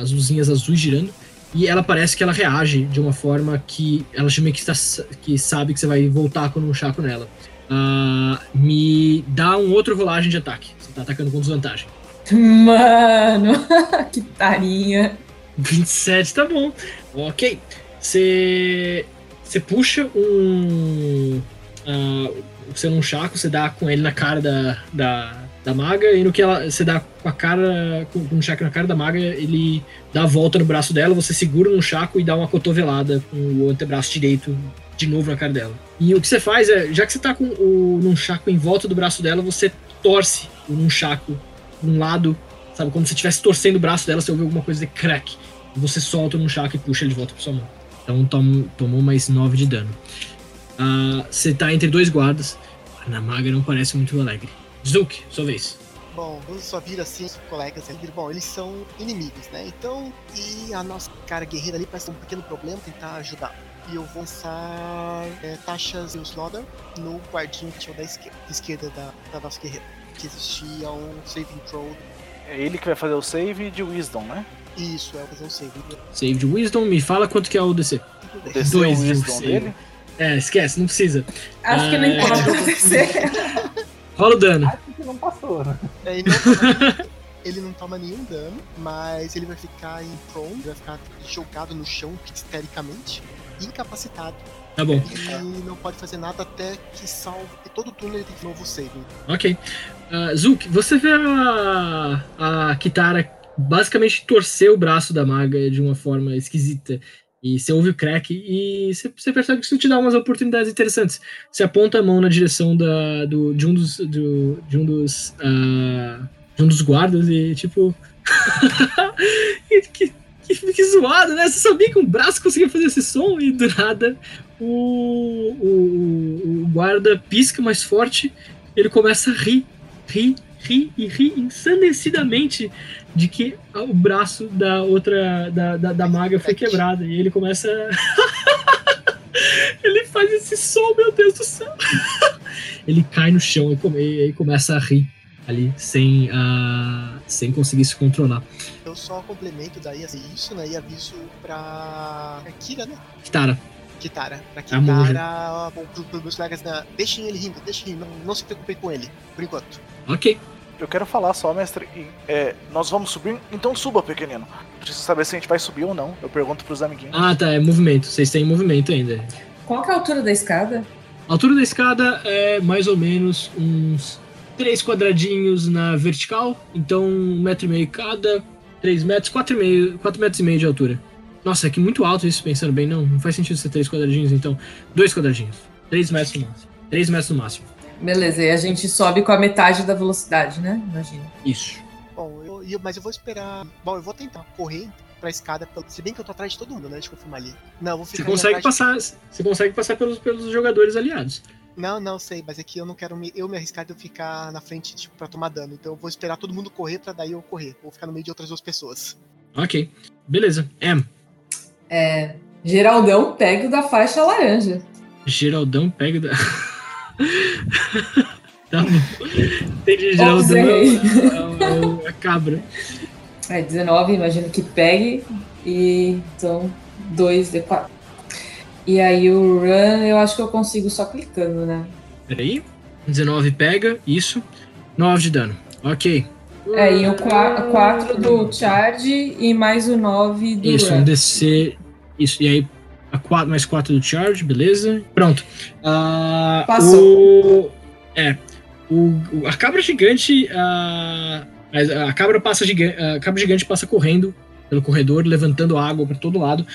as luzinhas azuis girando. E ela parece que ela reage de uma forma que ela meio que, está, que sabe que você vai voltar com um chaco nela. Ah, me dá um outro rolagem de ataque. Você tá atacando com desvantagem. Mano, [laughs] que tarinha. 27, tá bom. Ok. Você. Você puxa um. Uh, você num chaco, você dá com ele na cara da, da, da maga, e no que ela. Você dá com a cara. Com, com um chaco na cara da maga, ele dá a volta no braço dela, você segura num chaco e dá uma cotovelada com o antebraço direito de novo na cara dela. E o que você faz é, já que você tá com o num chaco em volta do braço dela, você torce num chaco um lado, sabe? Como se estivesse torcendo o braço dela, você ouve alguma coisa de crack. Você solta num chaco e puxa ele de volta pra sua mão. Então tom, tomou mais 9 de dano. Ah, você tá entre dois guardas. A Namaga não parece muito alegre. Zuk, sua vez. Bom, quando só vira assim, os colegas ali, bom, eles são inimigos, né? Então, e a nossa cara guerreira ali parece um pequeno problema, tentar ajudar. E eu vou lançar é, taxas e slaughter no guardinho que tinha da esquerda, esquerda da, da nossa guerreira. Que existia um saving throw. É ele que vai fazer o save de Wisdom, né? Isso, é fazer um saving. Save de Wisdom, me fala quanto que é o DC. O DC Dois o de Wisdom save. dele. É, esquece, não precisa. Acho que não Ah, importa acontecer. [laughs] Rola o dano. Acho que não passou, né? É, ele, não toma, [laughs] ele não toma nenhum dano, mas ele vai ficar em prone, vai ficar jogado no chão histericamente, incapacitado. Tá bom. E não pode fazer nada até que salve. E todo turno ele tem que novo save. Ok. Uh, você vê a, a Kitara basicamente torcer o braço da maga de uma forma esquisita. E você ouve o crack e você, você percebe que isso te dá umas oportunidades interessantes. Você aponta a mão na direção da, do, de um dos, do, de um dos, uh, de um dos guardas e tipo. [laughs] que, que, que, zoado, né? Você sabia que um braço conseguia fazer esse som e do nada o, o, o guarda pisca mais forte, ele começa a rir, rir, rir e rir ensandecidamente de que o braço da outra, da, da, da maga foi quebrado. E ele começa. [laughs] ele faz esse som, meu Deus do céu. [laughs] ele cai no chão e, come, e começa a rir ali, sem, uh, sem conseguir se controlar. Eu só complemento daí assim, isso, né? E aviso pra Kira, né? Kitara. Kitara. Pra Kitara, pro, pros meus colegas, né? deixem ele rindo, deixem não, não se preocupem com ele, por enquanto. Ok. Eu quero falar só, mestre. É, nós vamos subir, então suba, pequenino. Preciso saber se a gente vai subir ou não. Eu pergunto pros amiguinhos. Ah, tá. É movimento. Vocês têm movimento ainda. Qual que é a altura da escada? A altura da escada é mais ou menos uns três quadradinhos na vertical. Então, um metro e meio cada. Três metros, quatro, e meio, quatro metros e meio de altura. Nossa, é que muito alto isso, pensando bem. Não, não faz sentido ser três quadradinhos, então. Dois quadradinhos. Três metros no máximo. Três metros no máximo. Beleza, e a gente sobe com a metade da velocidade, né? Imagina. Isso. Bom, eu, eu, mas eu vou esperar. Bom, eu vou tentar correr pra escada, se bem que eu tô atrás de todo mundo, né? Deixa eu confirmar ali. Não, eu vou ficar. Você consegue passar, de... você consegue passar pelos, pelos jogadores aliados. Não, não sei, mas é que eu não quero me, eu me arriscar de eu ficar na frente, tipo, pra tomar dano. Então eu vou esperar todo mundo correr pra daí eu correr. Vou ficar no meio de outras duas pessoas. Ok. Beleza. M. É. Geraldão pega o da faixa laranja. Geraldão pega o da. [laughs] [laughs] tá bom. Entendi, Geraldão. É, é, é cabra. É, 19, imagino que pegue. E então, 2 de 4. E aí o run eu acho que eu consigo só clicando, né? Peraí. 19 pega, isso. 9 de dano. Ok. É, e o 4 do charge e mais o 9 do Isso, run. um DC. Isso, e aí a 4 mais 4 do charge, beleza. Pronto. Uh, Passou. O, é. O, a cabra gigante. Uh, a cabra passa gigante, a cabra gigante passa correndo pelo corredor, levantando água para todo lado.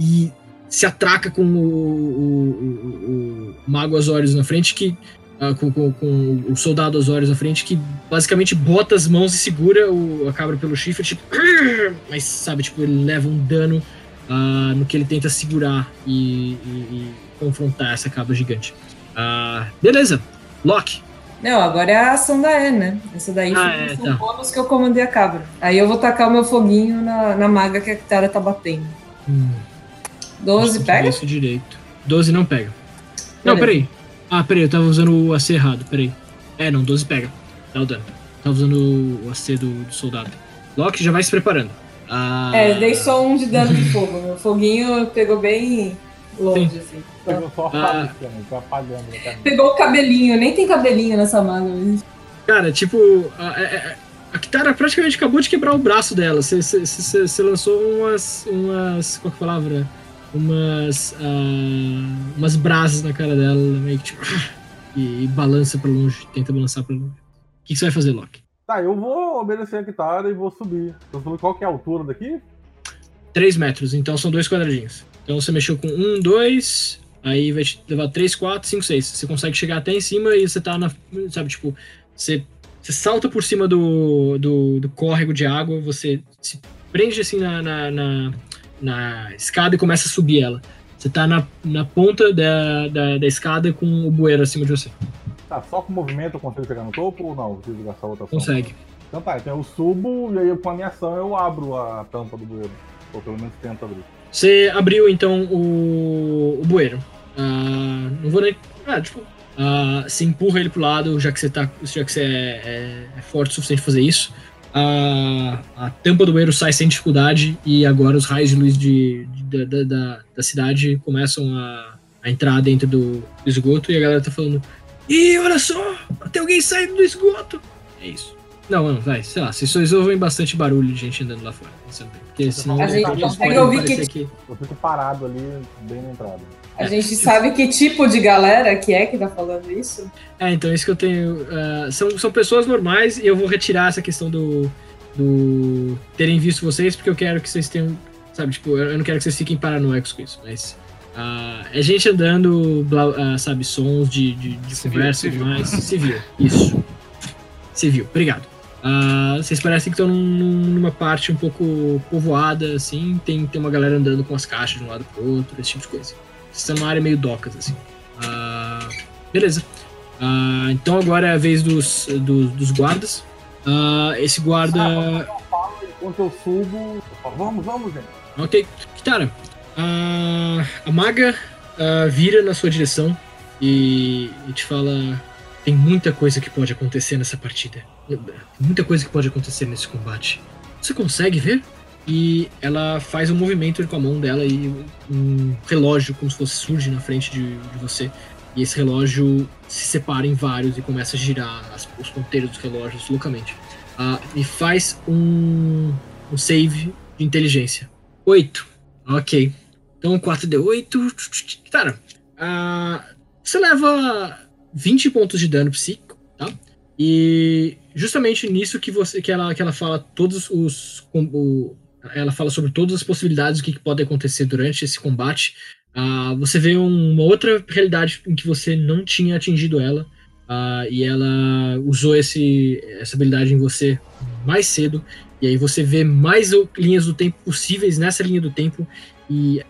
E se atraca com o, o, o, o Mago Azorius na frente, que uh, com, com, com, o soldado Azorius na frente, que basicamente bota as mãos e segura o, a cabra pelo chifre, tipo, mas sabe, tipo, ele leva um dano uh, no que ele tenta segurar e, e, e confrontar essa cabra gigante. Uh, beleza, Loki. Não, agora é a ação da E, né? Essa daí Ah, é, um tá. bônus que eu comandei a cabra. Aí eu vou tacar o meu foguinho na, na maga que a Kitara tá batendo. Hum, 12 acho que pega? Isso direito. 12 não pega. Não, Beleza. peraí. Ah, peraí, eu tava usando o AC errado, peraí. É, não, 12 pega. Dá o dano. Tava usando o AC do, do soldado. Loki já vai se preparando. Ah, É, dei só um de dano de fogo. Meu foguinho pegou bem longe, assim. Pegou só Ah. apagando. né, cara? Pegou o cabelinho, nem tem cabelinho nessa maga. mas- Cara, tipo, a, é- é- a Kitara praticamente acabou de quebrar o braço dela. Você- lançou umas. umas. qual que é a palavra? Umas. ah, umas brasas na cara dela, meio que tipo. [laughs] E, e balança pra longe, tenta balançar pra longe. O que, que você vai fazer, Loki? Tá, eu vou obedecer a Kitara e vou subir. Você falou qual que é a altura daqui? 3 metros, então são dois quadradinhos. Então você mexeu com um, dois, aí vai te levar 3, 4, 5, 6. Você consegue chegar até em cima e você tá na. Sabe, tipo, você, você salta por cima do, do, do córrego de água, você se prende assim na, na, na, na escada e começa a subir ela. Você tá na, na ponta da, da, da escada com o bueiro acima de você. Tá, só com movimento eu consigo chegar no topo ou não? Preciso gastar outra ação? Consegue. Então tá, então eu subo e aí com a minha ação eu abro a tampa do bueiro. Ou pelo menos tento abrir. Você abriu então o, o bueiro. Ah, não vou nem. Ah, tipo. ah, você empurra ele pro lado, já que você tá. Já que você é, é- é forte o suficiente pra fazer isso. Ah, a tampa do bueiro sai sem dificuldade e agora os raios de luz de, de- da, da, da cidade começam a, a entrar dentro do, do esgoto e a galera tá falando. Ih, olha só! Tem alguém saindo do esgoto! É isso. Não, não, vai, sei lá, vocês só ouvem bastante barulho de gente andando lá fora. é Porque senão A gente consegue ouvir que- Eu fico parado ali, bem na entrada. A gente sabe que tipo de galera que é que tá falando isso? É, então isso que eu tenho. ah, são, são pessoas normais e eu vou retirar essa questão do. do terem visto vocês, porque eu quero que vocês tenham. Sabe, tipo, eu eu não quero que vocês fiquem paranoicos com isso, mas. Ah, é gente andando, blá, ah, sabe, sons de, de, de Civil, conversa e tudo civil. mais. [laughs] Civil, isso. Civil, obrigado. Ah, vocês parecem que estão num- numa parte um pouco povoada, assim. Tem, tem uma galera andando com as caixas de um lado pro outro, esse tipo de coisa. Vocês estão numa área meio docas, assim. Ah, beleza. Ah, então agora é a vez dos, dos, dos guardas. Ah, esse guarda. Enquanto eu subo, eu falo, vamos, vamos, gente. Ok. Kitara, a, a maga ah, vira na sua direção e, e te fala: tem muita coisa que pode acontecer nessa partida. Tem muita coisa que pode acontecer nesse combate. Você consegue ver? E ela faz um movimento com a mão dela e um relógio, como se fosse, surge na frente de, de você. E esse relógio se separa em vários e começa a girar as- os ponteiros dos relógios loucamente. Ah, e faz um, um save de inteligência. 8. Ok. Então 4D8. Cara, ah, você leva 20 pontos de dano psíquico, tá? E justamente nisso que você que ela, que ela fala todos os. o- ela fala sobre todas as possibilidades do que, que pode acontecer durante esse combate. Ah, você vê um- uma outra realidade em que você não tinha atingido ela. ah, e ela usou esse, essa habilidade em você mais cedo. E aí você vê mais linhas do tempo possíveis nessa linha do tempo. E,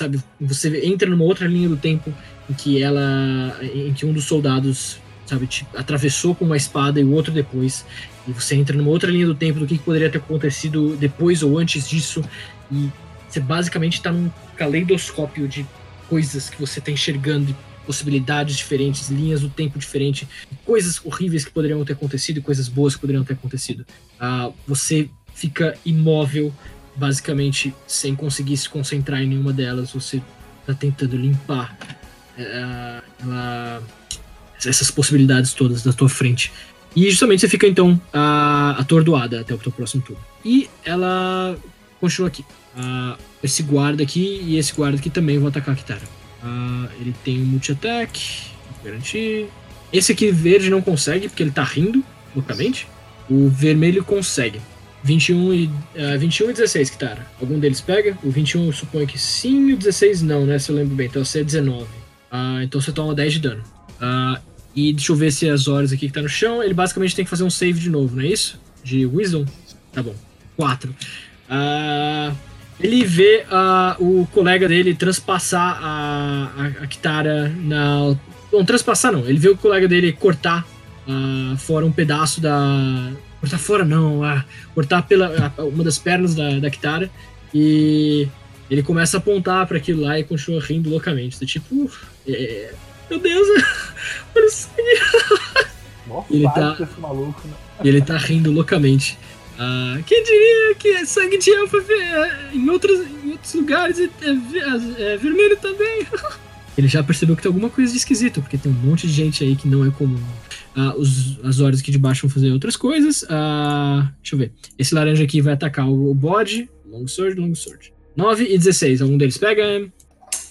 sabe, você entra numa outra linha do tempo em que ela. em que um dos soldados, sabe, te atravessou com uma espada e o outro depois. E você entra numa outra linha do tempo do que poderia ter acontecido depois ou antes disso. E você basicamente está num caleidoscópio de coisas que você está enxergando, possibilidades diferentes, linhas do tempo diferente, coisas horríveis que poderiam ter acontecido e coisas boas que poderiam ter acontecido. Ah, você fica imóvel, basicamente sem conseguir se concentrar em nenhuma delas. Você está tentando limpar eh, ela- essas possibilidades todas da tua frente. E justamente você fica então atordoada até o teu próximo turno. E ela continua aqui. Ah, esse guarda aqui e esse guarda aqui também vão atacar a Kitara. Ah, ele tem um multi-attack, garantir. Esse aqui verde não consegue, porque ele tá rindo loucamente. O vermelho consegue. 21 e, ah, 21 e 16, Kitara. Algum deles pega? O 21 eu suponho que sim, e o 16 não, né? Se eu lembro bem. Então você é 19. Ah, então você toma 10 de dano. Ah, e deixa eu ver se as horas aqui que tá no chão. Ele basicamente tem que fazer um save de novo, não é isso? De Wisdom? Tá bom. 4. Ah, ele vê ah, o colega dele transpassar a, a, a Kitara na. Não, transpassar não. Ele vê o colega dele cortar ah, fora um pedaço da. Cortar fora não, ah, cortar pela a- uma das pernas da, da Kitara. E ele começa a apontar para aquilo lá e continua rindo loucamente. Do tipo, "Uf, é, meu Deus, [laughs] olha isso aí." Nossa, [laughs] Ele tá- maluco, né? E ele tá rindo loucamente. Ah, quem diria que é sangue de elfo é ve- é, em, outros, em outros lugares é, é é vermelho também? [laughs] ele já percebeu que tem alguma coisa de esquisito, porque tem um monte de gente aí que não é comum. Ah, os, as horas aqui de baixo vão fazer outras coisas. Ah, deixa eu ver. Esse laranja aqui vai atacar o bode. Long sword, long sword. 9 e 16. Algum deles pega?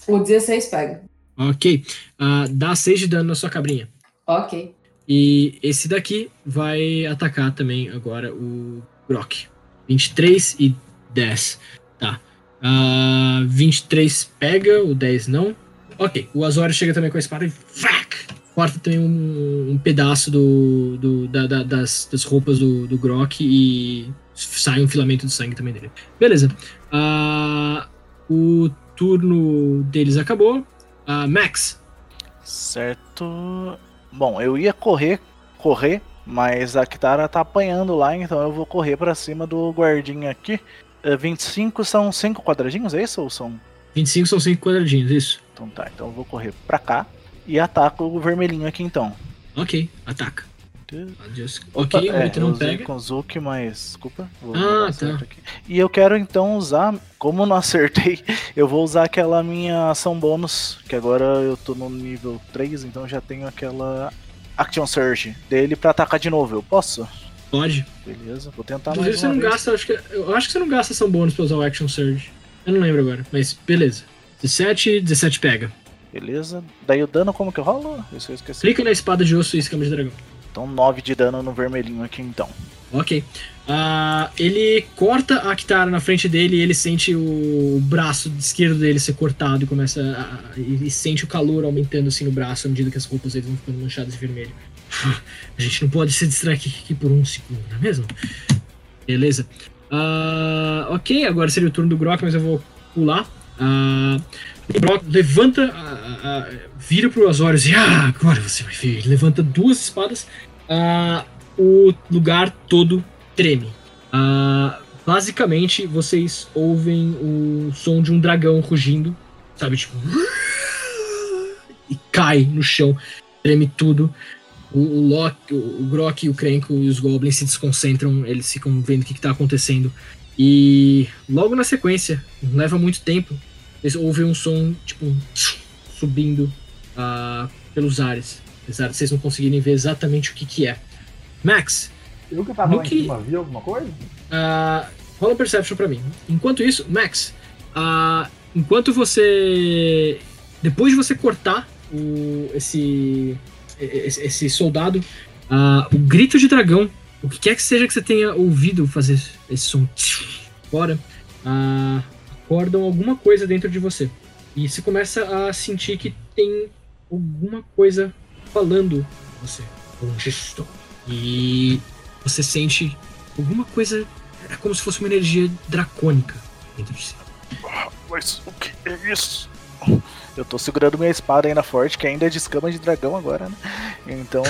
O 16 pega. Ok. Ah, dá 6 de dano na sua cabrinha. Ok. E esse daqui vai atacar também agora o Brock. 23 e 10. Tá. Ah, 23 pega, o 10 não. Ok, o Azorius chega também com a espada e frac, corta também um, um pedaço do, do- da- da- das, das roupas do, do Grok e sai um filamento de sangue também dele. Beleza. Ah, o turno deles acabou. Ah, Max, Certo. Bom, eu ia correr, correr, mas a Kitara tá apanhando lá, então eu vou correr pra cima do guardinha aqui. Eh, 25 são 5 quadradinhos, é isso? Ou são. 25 são 5 quadradinhos, isso. Então tá, então eu vou correr pra cá e ataco o vermelhinho aqui então. Ok, ataca. Just... Opa, Ok, o é, 8 eu não pega. com Zuki, mas. Desculpa. Vou Ah, tá. aqui. E eu quero então usar. Como não acertei, [laughs] eu vou usar aquela minha ação bônus. Que agora eu tô no nível 3, então já tenho aquela Action Surge dele pra atacar de novo. Eu posso? Pode. Beleza, vou tentar Inclusive, mais você não vez. gasta, acho que, eu acho que você não gasta ação bônus pra usar o Action Surge. Eu não lembro agora, mas beleza. 17, 17 pega. Beleza. Daí o dano como que rola? Isso eu esqueci. Clica na espada de osso e escama de dragão. Então 9 de dano no vermelhinho aqui então. Ok. Ah, ele corta a Kitara na frente dele e ele sente o braço esquerdo dele ser cortado e começa a, e sente o calor aumentando assim no braço à medida que as roupas dele vão ficando manchadas de vermelho. [laughs] A gente não pode se distrair aqui, por um segundo, não é mesmo? Beleza. Ah, ok, agora seria o turno do Grok, mas eu vou pular. Ah, Grok levanta, ah, ah, vira pro Azorius e ah, agora você vai ver. Ele levanta duas espadas. Ah, o lugar todo treme. Ah, basicamente, vocês ouvem o som de um dragão rugindo, sabe? Tipo. [laughs] E cai no chão, treme tudo. O, o Loki, o Grok, o Krenko e os Goblins se desconcentram, eles ficam vendo o que, está acontecendo. E logo na sequência, não leva muito tempo, eles ouvem um som, tipo, subindo ah, pelos ares. Apesar de vocês não conseguirem ver exatamente o que, que é. Max, Eu que tava lá que- em cima, vi alguma coisa? ah, rola Perception pra mim. Enquanto isso, Max, ah, enquanto você. Depois de você cortar o, esse, esse, esse soldado, ah, o grito de dragão, o que quer que seja que você tenha ouvido fazer esse som fora, ah, acordam alguma coisa dentro de você. E você começa a sentir que tem alguma coisa falando com você. Onde estou? E você sente alguma coisa. É como se fosse uma energia dracônica dentro de si. Mas o que é isso? Eu tô segurando minha espada ainda forte, que ainda é de escama de dragão agora, né? Então.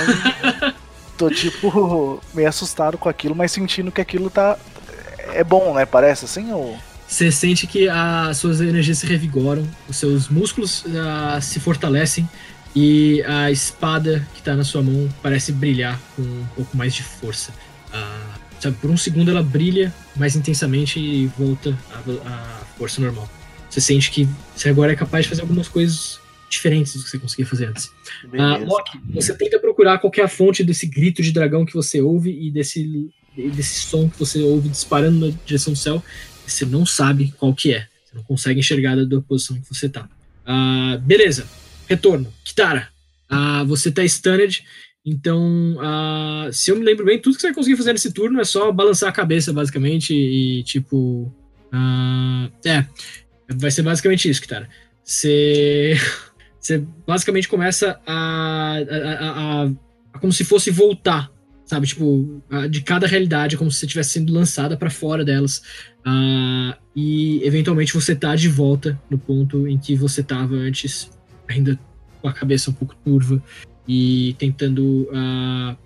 [laughs] tô tipo meio assustado com aquilo, mas sentindo que aquilo tá. É bom, né? Parece assim? Ou... Você sente que as suas energias se revigoram, os seus músculos ah, se fortalecem e a espada que tá na sua mão parece brilhar com um pouco mais de força. Ah, sabe, por um segundo ela brilha mais intensamente e volta à, força normal. Você sente que você agora é capaz de fazer algumas coisas diferentes do que você conseguia fazer antes. Beleza. Loki, você tenta procurar qual é a fonte desse grito de dragão que você ouve e desse, desse som que você ouve disparando na direção do céu. Você não sabe qual que é. Você não consegue enxergar da, posição que você tá. Ah, beleza. Retorno. Kitara. Ah, você tá stunned. Então, ah, se eu me lembro bem, tudo que você vai conseguir fazer nesse turno é só balançar a cabeça, basicamente, e tipo. é. Vai ser basicamente isso, Kitara. Você. [laughs] Você basicamente começa a, a- a- a como se fosse voltar, sabe? Tipo, de cada realidade, é como se você estivesse sendo lançada pra fora delas. Ah, e eventualmente você tá de volta no ponto em que você tava antes, ainda com a cabeça um pouco turva e tentando, ah,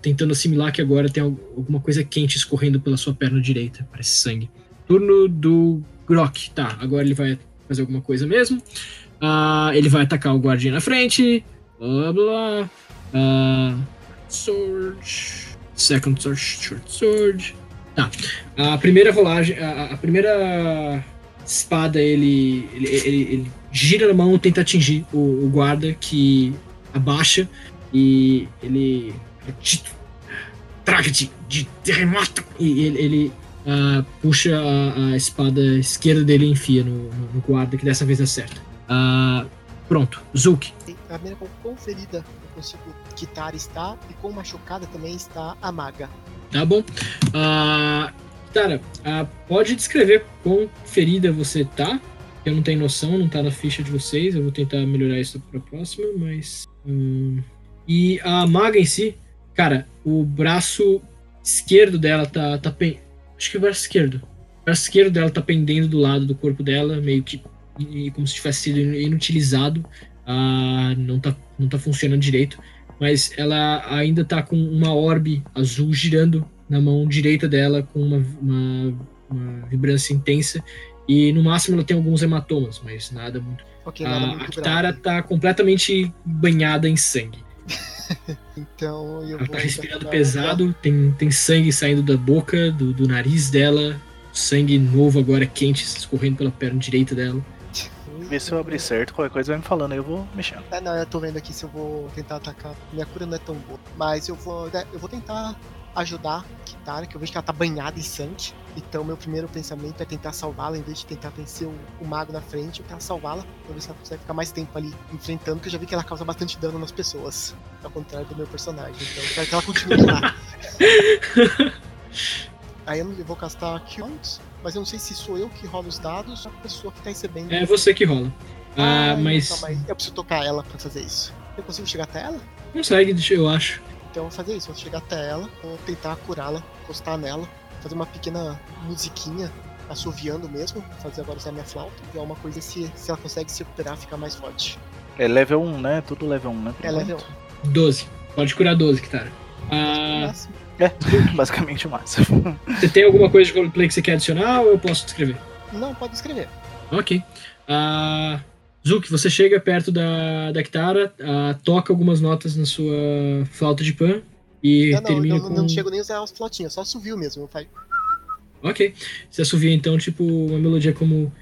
tentando, assimilar que agora tem al- alguma coisa quente escorrendo pela sua perna direita, parece sangue. Turno do Grok, tá, agora ele vai fazer alguma coisa mesmo. Ah, ele vai atacar o guardião na frente. Blá blá. Ah, sword. Second sword, short sword. Tá. A primeira rolagem. A, a primeira espada ele, ele, ele, ele gira na mão, tenta atingir o, o guarda que abaixa e ele. Traga de, de terremoto! E ele, ele ah, puxa a, a espada esquerda dele e enfia no, no, no guarda, que dessa vez acerta. Ah, pronto, Zulk. A maneira com quão ferida eu consigo quitar está e quão machucada também está a maga. Tá bom? Ah, ah, pode descrever quão ferida você tá. Eu não tenho noção, não tá na ficha de vocês. Eu vou tentar melhorar isso pra próxima, mas. hum, E a maga em si, cara, o braço esquerdo dela tá. tá pen... Acho que o braço esquerdo. O braço esquerdo dela tá pendendo do lado do corpo dela, meio que e- como se tivesse sido inutilizado. Ah, não, tá, não tá funcionando direito. Mas ela ainda tá com uma orbe azul girando na mão direita dela com uma, uma, uma vibrância intensa. E no máximo ela tem alguns hematomas, mas nada muito. Ok, nada A, a muito Kitara grave. tá completamente banhada em sangue. [laughs] Então eu Ela tá respirando pesado, tem, tem sangue saindo da boca, do, do nariz dela. Sangue novo agora quente escorrendo pela perna direita dela. Vê se eu abrir certo, qualquer coisa vai me falando, aí eu vou mexendo. É, não, eu tô vendo aqui se eu vou tentar atacar. Minha cura não é tão boa. Mas eu vou. né, Eu vou tentar ajudar a Kitara, que eu vejo que ela tá banhada em sangue. Então, meu primeiro pensamento é tentar salvá-la, em vez de tentar vencer o, o mago na frente, eu tentar salvá-la, pra ver se ela consegue ficar mais tempo ali enfrentando, porque eu já vi que ela causa bastante dano nas pessoas. Ao contrário do meu personagem. Então, eu quero que ela continue lá. [laughs] Aí eu vou castar Cures, mas eu não sei se sou eu que rolo os dados ou a pessoa que tá recebendo. É você que rola. Ah, então mas. tá, Eu preciso tocar ela pra fazer isso. Eu consigo chegar até ela? Consegue, deixa- eu acho. Então eu vou fazer isso, vou chegar até ela, vou tentar curá-la, encostar nela, fazer uma pequena musiquinha, assoviando mesmo, fazer agora usar minha flauta, ver uma coisa se, se ela consegue se recuperar, ficar mais forte. É level 1, né? Tudo level 1, né? por É level enquanto. 12. Pode curar 12, Kitara. Ah, máximo. É, [laughs] basicamente o máximo. você tem alguma coisa de roleplay que você quer adicionar ou eu posso descrever? Não, pode escrever. Ok. Ah, Zuki, você chega perto da, da Kitara, ah, toca algumas notas na sua flauta de pan e Não, não, termina não, com... não chego nem a usar as flautinhas, só subiu mesmo. Eu falei, Ok. Você assovia então, tipo, uma melodia como.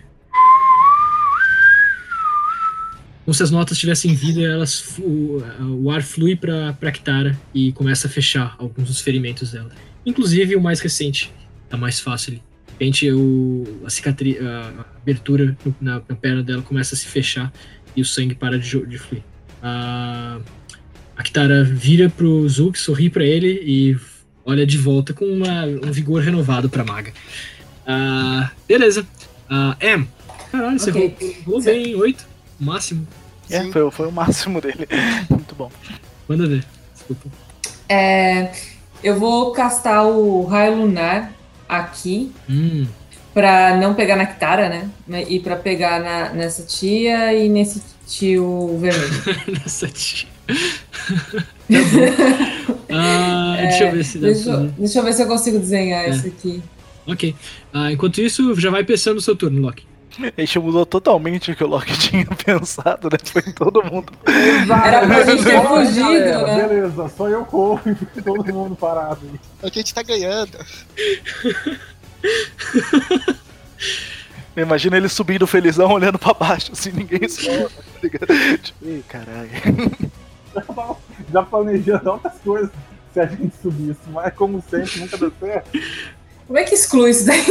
Como se as notas tivessem vida, elas, o, o ar flui pra, pra Kitara e começa a fechar alguns dos ferimentos dela. Inclusive o mais recente, tá mais fácil ali. De repente o, a cicatriz, a a abertura na, na perna dela começa a se fechar e o sangue para de, de fluir. A, a Kitara vira pro Zulk, sorri pra ele e olha de volta com uma- um vigor renovado pra maga. Ah, beleza. Ah, Em. Caralho, você Ok. rolou, rolou bem, 8. Máximo. É, Sim. foi, foi o máximo dele. [laughs] Muito bom. Manda ver. Desculpa. É, eu vou castar o raio lunar aqui Hum, pra não pegar na Kitara, né? E pra pegar na- nessa tia e nesse tio vermelho. [laughs] nessa tia. [laughs] Tá. Ah, deixa eu ver se dá Deixa, pra eu- deixa eu ver se eu consigo desenhar É. isso aqui. Ok. Ah, enquanto isso, já vai pensando no seu turno, Loki. A gente mudou totalmente o que o Loki [laughs] tinha pensado, né? Foi todo mundo. Exato. Era pra gente ter fugido, galera, né? Beleza, só eu corro e [laughs] todo mundo parado é que a gente tá ganhando. [laughs] Imagina ele subindo felizão, olhando pra baixo, assim, ninguém sobe, tá ligado? Tipo, Ih, caralho. Já planejando outras coisas se a gente subisse, mas como sempre, nunca deu certo. Como é que exclui isso daí?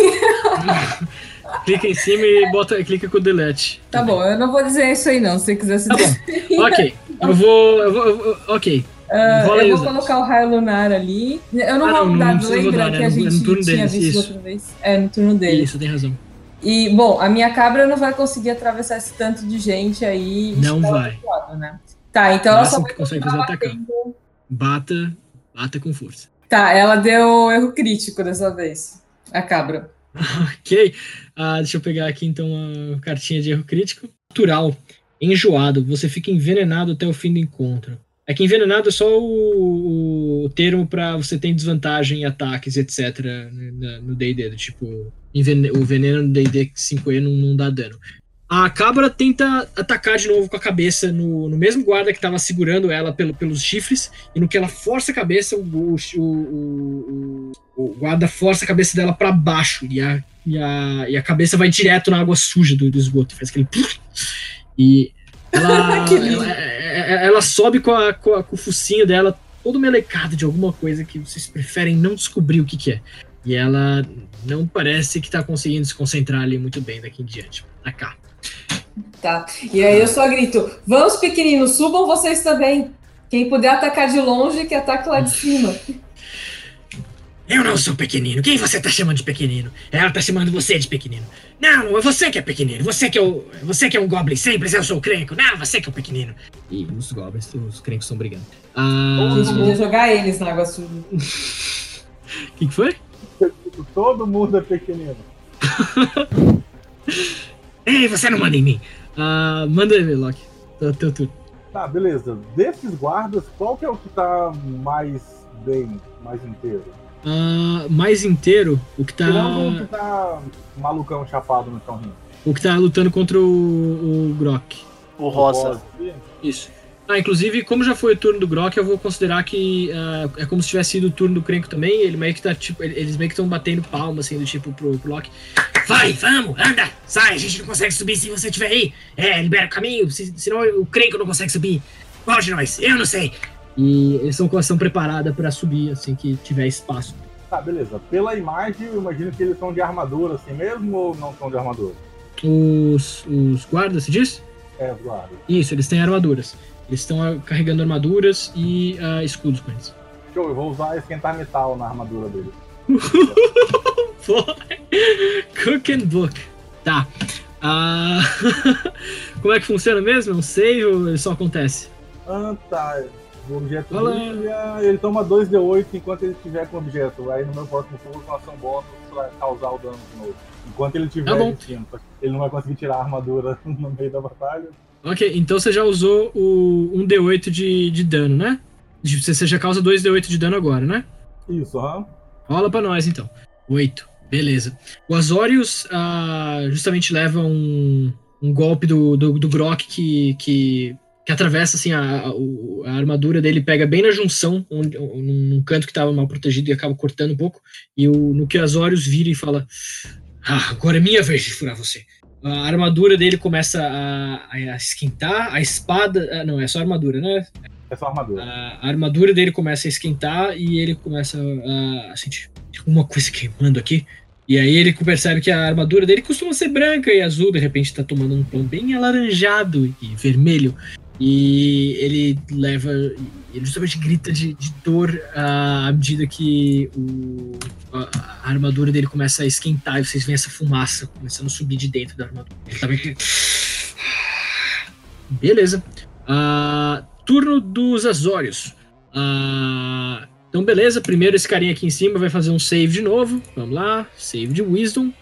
Clica em cima e bota, clica com o delete. Tá bom, eu não vou dizer isso aí não, se você quiser se Tá bom. Ok. Eu vou. Eu vou, eu vou- ok. Aí eu vou colocar o raio lunar ali. Eu não Ah, vou mudar, lembra né? que a gente tinha deles, visto isso. outra vez? É, no turno dele. Isso, tem razão. E, bom, a minha cabra não vai conseguir atravessar esse tanto de gente aí. Não chegar vai. lado, né? Tá, então ela só vai que consegue fazer atacar. batendo. Bata. Bata com força. Tá, ela deu erro crítico dessa vez. A cabra. [laughs] Ok. Ah, deixa eu pegar aqui então a cartinha de erro crítico. Natural. Enjoado. Você fica envenenado até o fim do encontro. É que envenenado é só o, o termo pra você ter desvantagem em ataques, etc. na- no D&D. do Tipo, envene- o veneno no D&D 5e não, não dá dano. A cabra tenta atacar de novo com a cabeça no, no mesmo guarda que estava segurando ela pelo- pelos chifres, e no que ela força a cabeça, o, o, o, o- guarda força a cabeça dela para baixo, e a, e, a, e a cabeça vai direto na água suja do, do esgoto, faz aquele. E ela, [laughs] ela, é- ela sobe com, a, com, a- com o focinho dela, todo melecado de alguma coisa que vocês preferem não descobrir o que, que é. E ela não parece que tá conseguindo se concentrar ali muito bem daqui em diante. Pra cá. Tá. E aí eu só grito: vamos, pequeninos, subam vocês também. Quem puder atacar de longe, que ataque lá de cima. Eu não sou pequenino. Quem você tá chamando de pequenino? Ela tá chamando você de pequenino. Não, é você que é pequenino. Você que é o, você que é um goblin simples, eu sou o crenco. Não, você que é o pequenino. E os goblins, os crencos estão brigando. A Ah, gente podia jogar eles na água suja. o [laughs] que, que foi? Todo mundo é pequenino. [laughs] Ei, você não manda em mim. Ah, manda aí, Loki. Teu, teu turno. Tá, beleza. Desses guardas, qual que é o que tá mais bem, mais inteiro? Ah, mais inteiro, o que tá. Tirando o que tá malucão chapado no chão rindo. O que tá lutando contra o, o Grok. O rosa. Isso. Ah, inclusive, como já foi o turno do Grok, eu vou considerar que ah, é como se tivesse sido o turno do Krenko também. Ele meio que tá, tipo, ele- eles meio que estão batendo palma, assim, do tipo pro, pro Loki. Vai, vamos, anda, sai, a gente não consegue subir se você estiver aí. É, libera o caminho, se, senão o Krenko não consegue subir. Qual de nós? Eu não sei. E eles estão com a ação preparada pra subir assim que tiver espaço. Tá, beleza. Pela imagem, eu imagino que eles são de armadura assim mesmo ou não são de armadura? Os, os guardas, se diz? É, guarda. Isso, eles têm armaduras. Eles estão ah, carregando armaduras e ah, escudos com eles. Show, eu vou usar esquentar metal na armadura deles. [laughs] Cook and Book. Tá. Ah, [laughs] como é que funciona mesmo? É um save ou só acontece? Ah, tá. O objeto brilha, ele toma 2d8 enquanto ele estiver com o objeto. Aí no meu próximo turno, com ação bônus, vai causar o dano de novo. Enquanto ele estiver Tá cima. Ele não vai conseguir tirar a armadura [laughs] no meio da batalha. Ok, então você já usou o um D8 de, de dano, né? Você você já causa 2 D8 de dano agora, né? Isso, aham. Rola pra nós então. 8. Beleza. O Azorius ah, justamente leva um, um golpe do, do, do Grok que, que, que atravessa assim, a, a, armadura dele, pega bem na junção, onde, num num canto que estava mal protegido e acaba cortando um pouco. E o, no que o Azorius vira e fala: Ah, agora é minha vez de furar você. A armadura dele começa a, a esquentar, a espada. ah, não, é só a armadura, né? É só armadura. a armadura dele começa a esquentar e ele começa a, a sentir alguma coisa queimando aqui. E aí ele percebe que a armadura dele costuma ser branca e azul, de repente tá tomando um tom bem alaranjado e vermelho. E ele leva. Ele justamente grita de, de dor ah, à medida que o, a, a armadura dele começa a esquentar e vocês veem essa fumaça começando a subir de dentro da armadura. Ele tá bem. Beleza. Ah, turno dos Azórios. Ah, então, beleza. Primeiro esse carinha aqui em cima vai fazer um save de novo. Vamos lá. Save de Wisdom.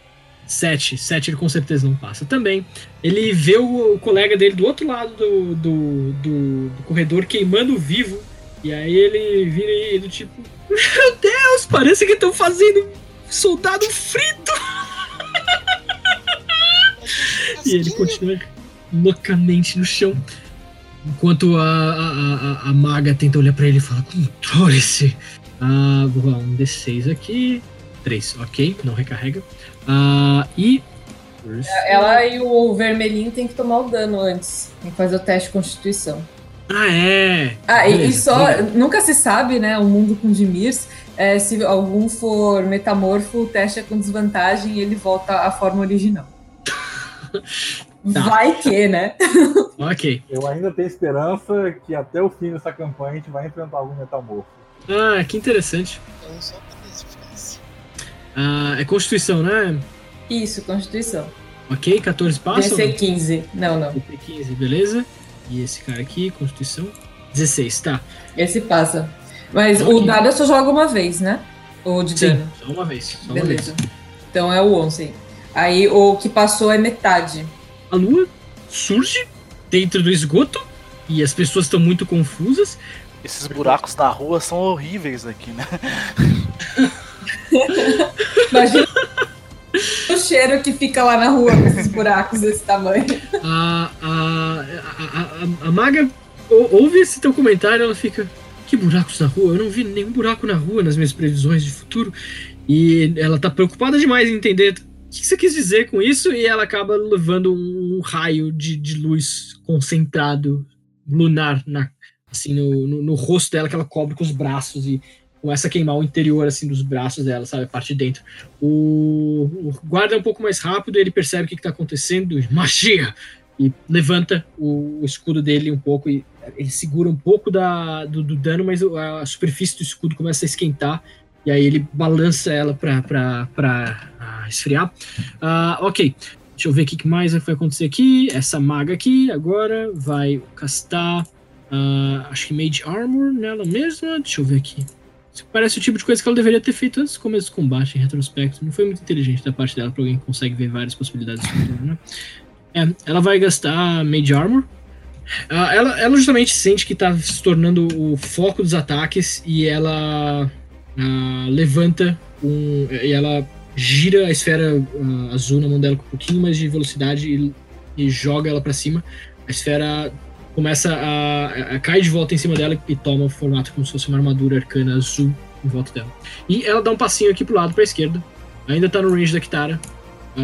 7. 7 ele com certeza não passa também. Ele vê o, o colega dele do outro lado do, do, do- do corredor queimando vivo. E aí ele vira e do tipo: Meu Deus, parece que estão fazendo soldado frito. [laughs] E ele continua loucamente no chão. Enquanto a, a, a, a maga tenta olhar pra ele e fala: Controle-se. Ah, vou rolar um D6 aqui. 3, ok, não recarrega. Ah, e. Ela e o vermelhinho tem que tomar o dano antes. Tem que fazer o teste de constituição. Ah, é! Ah, e, e só. beleza. Nunca se sabe, né? O mundo com Dimirs. é, se algum for metamorfo, o teste é com desvantagem e ele volta à forma original. [laughs] Tá. Vai que, né? [laughs] Ok. Eu ainda tenho esperança que até o fim dessa campanha a gente vai enfrentar algum metamorfo. Ah, que interessante. Então, só pra classificação. Ah, é Constituição, né? Isso, constituição. Ok, 14 passa? ou não? DC 15. Não, não. DC 15, beleza. E esse cara aqui, Constituição. 16, tá. Esse passa. Mas Ok. o dado eu só joga uma vez, né? O de Sim, dano. só uma vez. Só uma Beleza. vez. Então é o 11. Aí o que passou é metade. A lua surge dentro do esgoto e as pessoas estão muito confusas. Esses buracos na rua são horríveis aqui, né? [laughs] Imagina o cheiro que fica lá na rua com esses buracos desse tamanho. A, a, a, a, maga ou- ouve esse teu comentário ela fica. Que buracos na rua? Eu não vi nenhum buraco na rua nas minhas previsões de futuro. E ela tá preocupada demais em entender o que você quis dizer com isso. E ela acaba levando um, raio de, de luz concentrado, lunar, na, assim, no, no, no rosto dela, que ela cobre com os braços e começa a queimar o interior assim dos braços dela, sabe? A parte de dentro. O, o guarda é um pouco mais rápido, ele percebe o que, está acontecendo, [laughs] magia! E levanta o, o escudo dele um pouco e ele segura um pouco da, do, do dano, mas a superfície do escudo começa a esquentar. E aí ele balança ela pra, pra, pra ah, esfriar. Ah, ok. Deixa eu ver o que mais vai acontecer aqui. Essa maga aqui agora vai castar. ah, acho que Mage Armor nela mesma. Deixa eu ver aqui. Parece o tipo de coisa que ela deveria ter feito antes do começo do combate, em retrospecto. Não foi muito inteligente da parte dela pra alguém que consegue ver várias possibilidades do futuro, né? É, ela vai gastar Mage Armor. Ah, ela, ela justamente sente que tá se tornando o foco dos ataques e ela ah, levanta um. E ela gira a esfera ah, azul na mão dela com um pouquinho mais de velocidade e, e joga ela pra cima. A esfera começa a, a, a cair de volta em cima dela e toma o formato como se fosse uma armadura arcana azul em volta dela. E ela dá um passinho aqui pro lado, pra esquerda. Ainda tá no range da Kitara, ah,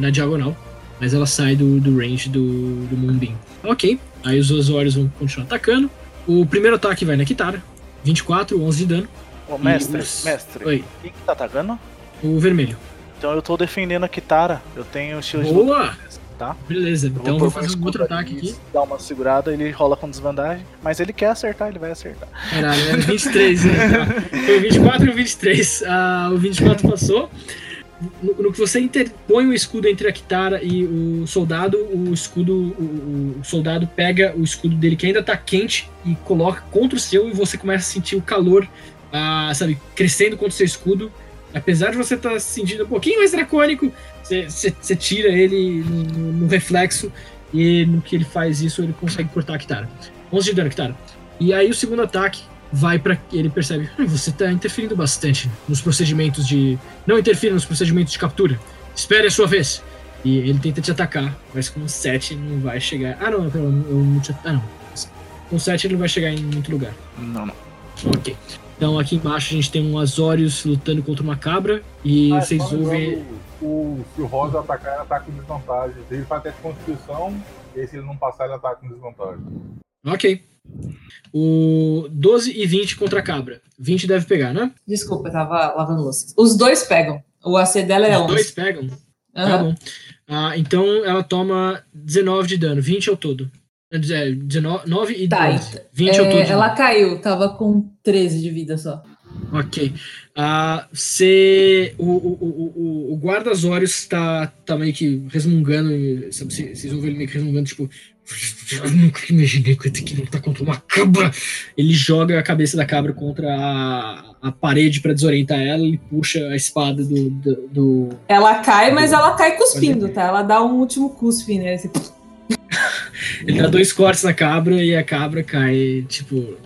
na diagonal. Mas ela sai do, do range do, do Moonbeam. Ok, aí os Osórios vão continuar atacando. O primeiro ataque vai na Kitara. 24, 11 de dano. Ô, mestre, os- mestre, Oi, quem que tá atacando? o vermelho. Então eu tô defendendo a Kitara. Eu tenho estilo de Boa! Tá? Beleza, então eu pôr vou fazer um outro ataque aqui, aqui. Dá uma segurada, ele rola com desvantagem. Mas ele quer acertar, ele vai acertar. Caralho, era 23, né? Tá. [laughs] Foi o 24 e o 23. Ah, o 24 passou. No, no que você interpõe o escudo entre a Kitara e o soldado, o escudo. O, o soldado pega o escudo dele que ainda tá quente e coloca contra o seu e você começa a sentir o calor, ah, sabe, crescendo contra o seu escudo. Apesar de você estar tá se sentindo um pouquinho mais dracônico, você, tira ele no, no- reflexo e no que ele faz isso, ele consegue cortar a Kitara. 11 de dano, Kitara. E aí o segundo ataque vai pra. Ele percebe, "Hum, você tá interferindo bastante nos procedimentos de. Não interfira nos procedimentos de captura. Espere a sua vez. E ele tenta te atacar, mas com 7 não vai chegar. Ah não, eu não te- Ah não. Com 7 ele não vai chegar em muito lugar. Não, não. Ok. Então aqui embaixo a gente tem um Azorius lutando contra uma cabra. E Ah, vocês só ouvem. O, se o Rosa atacar, ele ataca com desvantagem. Se ele faz teste de constituição, e se ele não passar, ele ataca com desvantagem. Ok. O 12 e 20 contra a cabra. 20 deve pegar, né? Desculpa, eu tava lavando louça. Os dois pegam. O AC dela é Os 11. dois pegam. Tá Aham. bom. Ah, então ela toma 19 de dano, 20 ao todo. É, 19 e Tá, 12. 20 ao É, todo. de ela caiu, tava com 13 de vida só. Ok. Ah, você. O, o, o, o, guarda Azorius tá, tá meio que resmungando. Sabe, vocês vocês ouvem ele meio que resmungando, tipo. Eu nunca imaginei que eu ter que lutar contra uma cabra. Ele joga a cabeça da cabra contra a, a parede pra desorientar ela. Ele puxa a espada do- do- do, Ela cai, mas ela cai cuspindo, tá? Ela dá um último cuspe, né? Assim, Ele dá dois cortes na cabra e a cabra cai, tipo.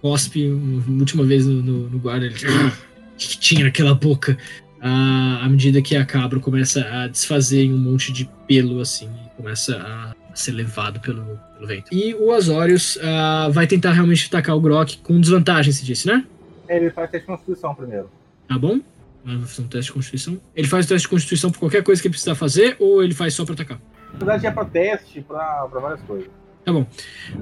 Cospe uma última vez no, no, no guarda. Ele. Que, tinha naquela boca? Ah, à medida que a cabra começa a desfazer em um monte de pelo, assim, e começa a ser levado pelo, pelo vento. E o Azorius ah, vai tentar realmente atacar o Grok com desvantagem, se disse, né? Ele faz teste de constituição primeiro. Tá bom? Vai fazer um teste de constituição. Ele faz o teste de constituição por qualquer coisa que ele precisar fazer ou ele faz só pra atacar? Na verdade, é pra teste, pra, pra várias coisas. Tá bom.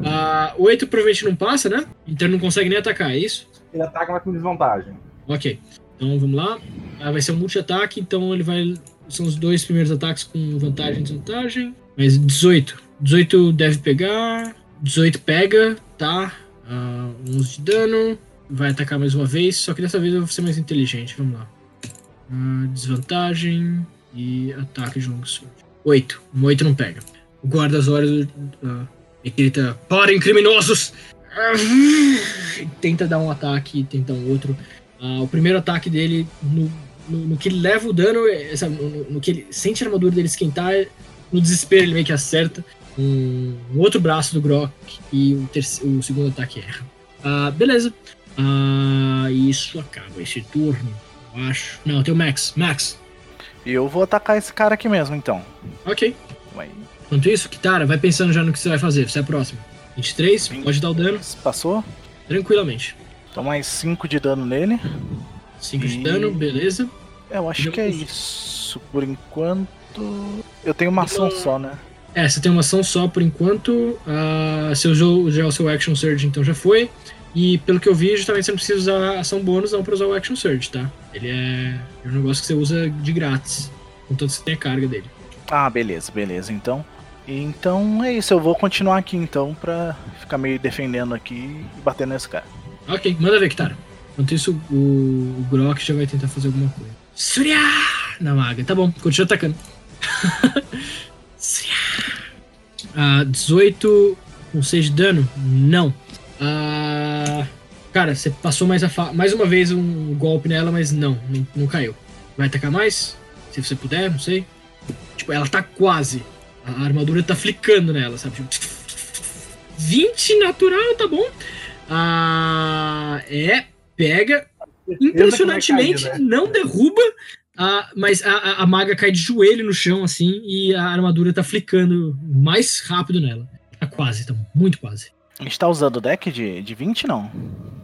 Ah, o 8 provavelmente não passa, né? Então ele não consegue nem atacar, é isso? Ele ataca, mas com desvantagem. Ok. Então vamos lá. Ah, vai ser um multi-ataque, então ele vai. São os dois primeiros ataques com vantagem e desvantagem. Mas 18. 18 deve pegar. 18 pega, tá? Ah, 11 de dano. Vai atacar mais uma vez, só que dessa vez eu vou ser mais inteligente. Vamos lá. Ah, desvantagem e ataque de longo. 8. Um 8 não pega. O guarda as horas. Uh, ele grita: Parem, criminosos! Ah, e tenta dar um ataque e tenta um outro. Ah, o primeiro ataque dele, no, no, no que ele leva o dano, é, sabe, no, no- que ele sente a armadura dele esquentar, no desespero ele meio que acerta um, um outro braço do Grok e o, terce- o segundo ataque erra. Ah, beleza. Ah, isso acaba esse turno, eu acho. Não, tem o Max. Max. E eu vou atacar esse cara aqui mesmo, então. Ok. Vai. Enquanto isso, Kitara, vai pensando já no que você vai fazer. Você é a próxima. 23, Vinte. pode dar o dano Passou? tranquilamente. Então mais 5 de dano nele. 5 de E- dano, beleza. Eu acho que é isso. Por enquanto. Eu tenho uma ação Uma- só, né? É, você tem uma ação só por enquanto. Ah, você usou já o seu Action Surge, então já foi. E pelo que eu vi, justamente você não precisa usar ação bônus não pra usar o Action Surge, tá? Ele é, é um negócio que você usa de grátis. Contanto que você tem a carga dele. Ah, beleza, beleza. Então. Então é isso. Eu vou continuar aqui então pra ficar meio defendendo aqui e batendo nesse cara. Ok, manda ver, Kitara. Enquanto isso, o, o Grok já vai tentar fazer alguma coisa. Surya! Na maga. Tá bom, continua atacando. [laughs] Surya! Ah, 18 com 6 de dano? Não. Ah, cara, você passou mais, mais uma vez um golpe nela, mas não, não, não caiu. Vai atacar mais? Se você puder, não sei. Tipo, ela tá quase. A armadura tá flicando nela, sabe? Tipo, 20 natural, tá bom. Ah, é, pega. Impressionantemente, cair, né? não derruba. ah, mas a, a- a maga cai de joelho no chão, assim, e a armadura tá flicando mais rápido nela. Tá quase, tá muito quase. A gente tá usando o deck de, de 20, não?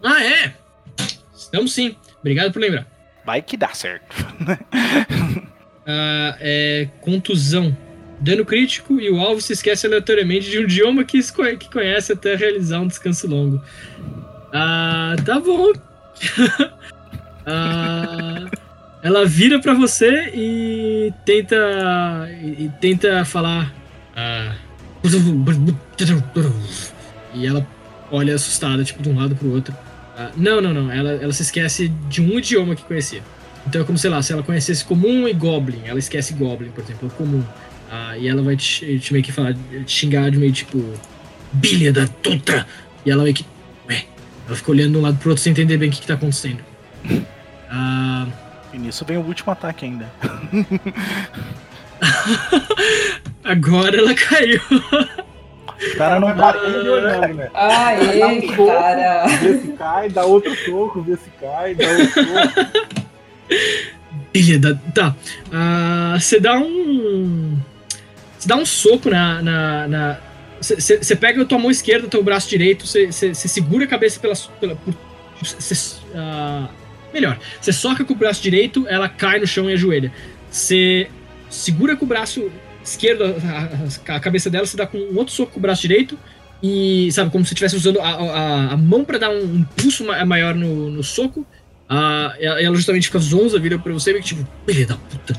Ah, é? Estamos sim. Obrigado por lembrar. Vai que dá certo. [laughs] Ah, é contusão. Dano crítico e o alvo se esquece aleatoriamente de um idioma que, que conhece até realizar um descanso longo. Ah, tá bom. [laughs] Ah, ela vira pra você e tenta e, e tenta falar. ah, e ela olha assustada, tipo, de um lado pro outro. Ah, não, não, não. Ela, ela se esquece de um idioma que conhecia. Então é como, sei lá, se ela conhecesse comum e goblin, ela esquece goblin, por exemplo, é comum. Ah, e ela vai te, te meio que falar, te xingar de meio tipo. Bilha da tuta! E ela meio que. Ué. Ela fica olhando de um lado pro outro sem entender bem o que, que tá acontecendo. [laughs] Ah, E nisso vem o último ataque ainda. [laughs] agora ela caiu. [laughs] O cara não vai dá. batendo e olhando, né? Dá Aê, um soco, cara. vê se cai, dá outro soco, vê se cai, dá outro soco. Da. Tá. Ah, Você dá um. Você dá um soco na. na, na você pega a tua mão esquerda, teu braço direito, você segura a cabeça pela. pela por, cê, ah, melhor. Você soca com o braço direito, ela cai no chão e ajoelha. Você segura com o braço esquerdo a, a, cabeça dela, você dá com um outro soco com o braço direito. E, sabe, como se estivesse usando a, a, a mão para dar um impulso ma- maior no, no soco. Ah, ela justamente fica zonza, vira pra você e tipo, filha da puta.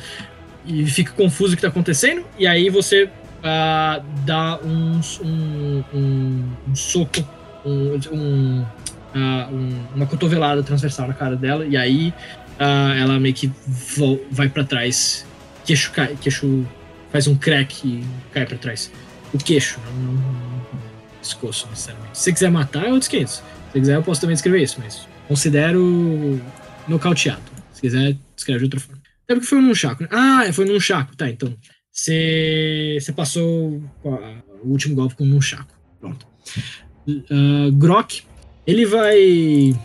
E fica confuso o que tá acontecendo. E aí você ah, dá um, um, um, um soco, um, um, ah, um- uma cotovelada transversal na cara dela. E aí ah, ela meio que vai pra trás. Queixo queixo faz um crack e cai pra trás. O queixo, não, não, pescoço, necessariamente. Se você quiser matar, é outros 500. Se você quiser, eu posso também escrever isso, mas considero nocauteado. Se quiser, escreve de outra forma. Até porque foi num chaco, né? Ah, foi num chaco. Tá, então. Você passou o último golpe com um chaco. Pronto. Ah, Grok, ele vai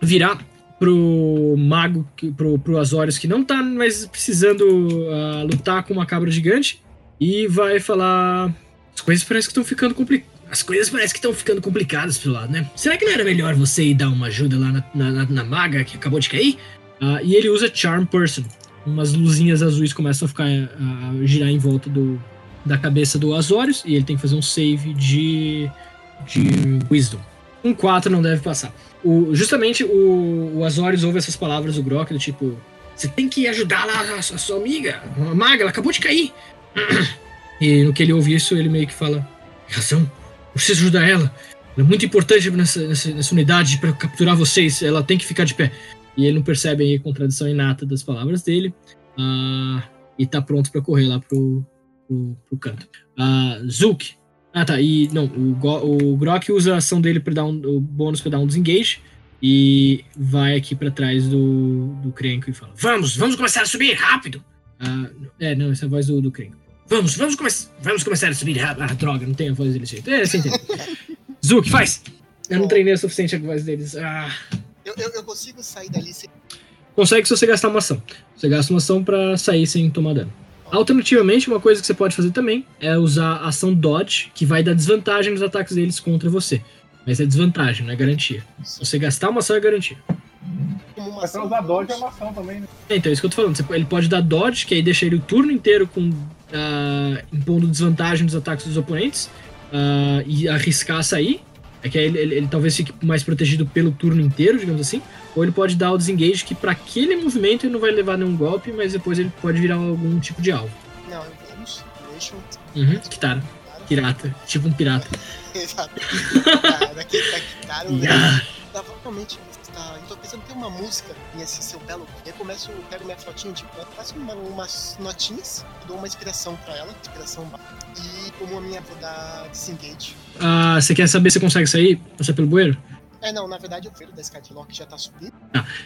virar pro mago, pro, pro Azorius, que não tá mais precisando ah, lutar com uma cabra gigante, e vai falar: As coisas parecem que estão ficando complicadas. As coisas parecem que estão ficando complicadas pelo lado, né? Será que não era melhor você ir dar uma ajuda lá na, na, na- na maga que acabou de cair? Ah, e ele usa Charm Person. Umas luzinhas azuis começam a ficar ah, a girar em volta do, da cabeça do Azorius, e ele tem que fazer um save de, de Wisdom. Um 4 não deve passar. O, justamente o, o ouve essas palavras do Grok, do tipo: Você tem que ajudar lá a sua, a sua amiga, a maga, ela acabou de cair. [clears throat] E no que ele ouve isso, ele meio que fala: razão, preciso ajudar ela. Ela é muito importante nessa, nessa, nessa unidade para capturar vocês, ela tem que ficar de pé. E ele não percebe aí a contradição inata das palavras dele. ah, e tá pronto para correr lá pro, pro, pro canto. Zulk. Ah, tá. E não, o, Go- o Grok usa a ação dele para dar um, o bônus para dar um desengage. E vai aqui para trás do, do Krenko e fala: Vamos, vamos começar a subir rápido! Ah, é, não, essa é a voz do, do Krenko. Vamos, vamos, come vamos começar a subir rápido. Ah, droga, não tem a voz dele jeito. É, você entende. Zulk, faz! Eu não treinei o suficiente a voz deles. Ah. Eu, eu, eu consigo sair dali sem. Consegue se você gastar uma ação. Você gasta uma ação pra sair sem tomar dano. Alternativamente, uma coisa que você pode fazer também é usar a ação Dodge, que vai dar desvantagem nos ataques deles contra você. Mas é desvantagem, não é garantia. Se você gastar uma ação, é garantia. Uma ação. usar Dodge é uma ação também, né? É, então, é isso que eu tô falando. Você- ele pode dar Dodge, que aí deixa ele o turno inteiro com ah, impondo desvantagem nos ataques dos oponentes ah, e arriscar sair. É que ele, ele- ele talvez fique mais protegido pelo turno inteiro, digamos assim. Ou ele pode dar o desengage, que pra aquele movimento ele não vai levar nenhum golpe, mas depois ele pode virar algum tipo de alvo. Não, vamos. Deixa eu. Uhum, Kitara. Pirata. Tipo um pirata. [laughs] Exato. Da, cara, eu [laughs] Ya. Provavelmente tá, eu tô pensando em ter uma música nesse seu belo. Eu começo, eu pego minha flotinha de planta, faço uma- umas notinhas, dou uma inspiração pra ela, inspiração e como a minha vou dar disengage. Ah, você quer saber se consegue sair? Passar pelo bueiro? É, não, na verdade o veio da Skylock já tá subindo.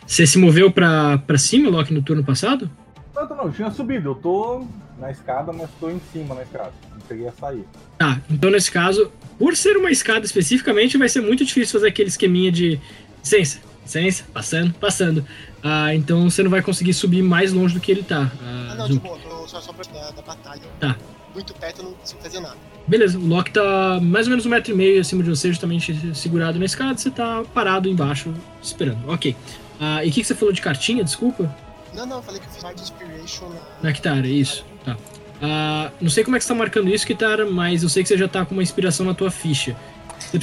Você se moveu pra, pra cima, Loki, no turno passado? Tanto não, eu tinha subido. Eu tô na escada, mas tô em cima na escada. Não cheguei a sair. Tá, então nesse caso, por ser uma escada especificamente, vai ser muito difícil fazer aquele esqueminha de licença, licença, passando, passando. Ah, então você não vai conseguir subir mais longe do que ele tá. Ah, Ah, não, de boa, tô só, só pra da, da batalha. Tá. Muito perto eu não consigo fazer nada. Beleza, o Loki tá mais ou menos um metro e meio acima de você, justamente segurado na escada, você tá parado embaixo, esperando. Ok. Ah, e o que, que você falou de cartinha, desculpa? Não, não, eu falei que eu fiz Hard Inspiration na. Na Kitara, isso. Tá. Ah, não sei como é que você tá marcando isso, Kitara, mas eu sei que você já tá com uma inspiração na tua ficha.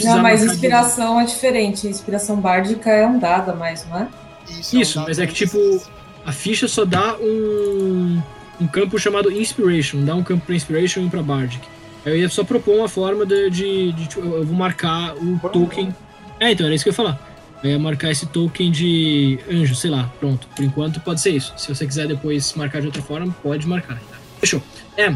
Não, mas marcar de- inspiração é diferente. Inspiração bárdica é um dado a mais, não é? Isso, Isso, é um mas é que, tipo, D6. A ficha só dá um, um campo chamado Inspiration, dá um campo pra Inspiration e um pra Bardic. Eu ia só propor uma forma de. de- de, tipo, eu vou marcar o um token. É, então, era isso que eu ia falar. Eu ia marcar esse token de anjo, sei lá, pronto. Por enquanto pode ser isso. Se você quiser depois marcar de outra forma, pode marcar. tá? Fechou. É,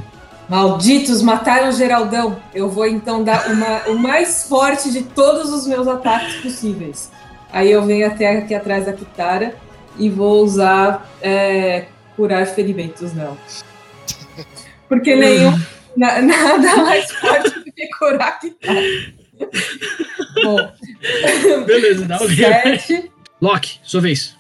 Malditos, mataram o Geraldão. Eu vou então dar uma, o mais forte de todos os meus ataques possíveis. Aí eu venho até aqui atrás da Kitara e vou usar é, curar ferimentos nela. Porque nenhum. na- nada mais forte do que curar a Kitara. Bom, beleza, dá o livro. sete. Loki, sua vez.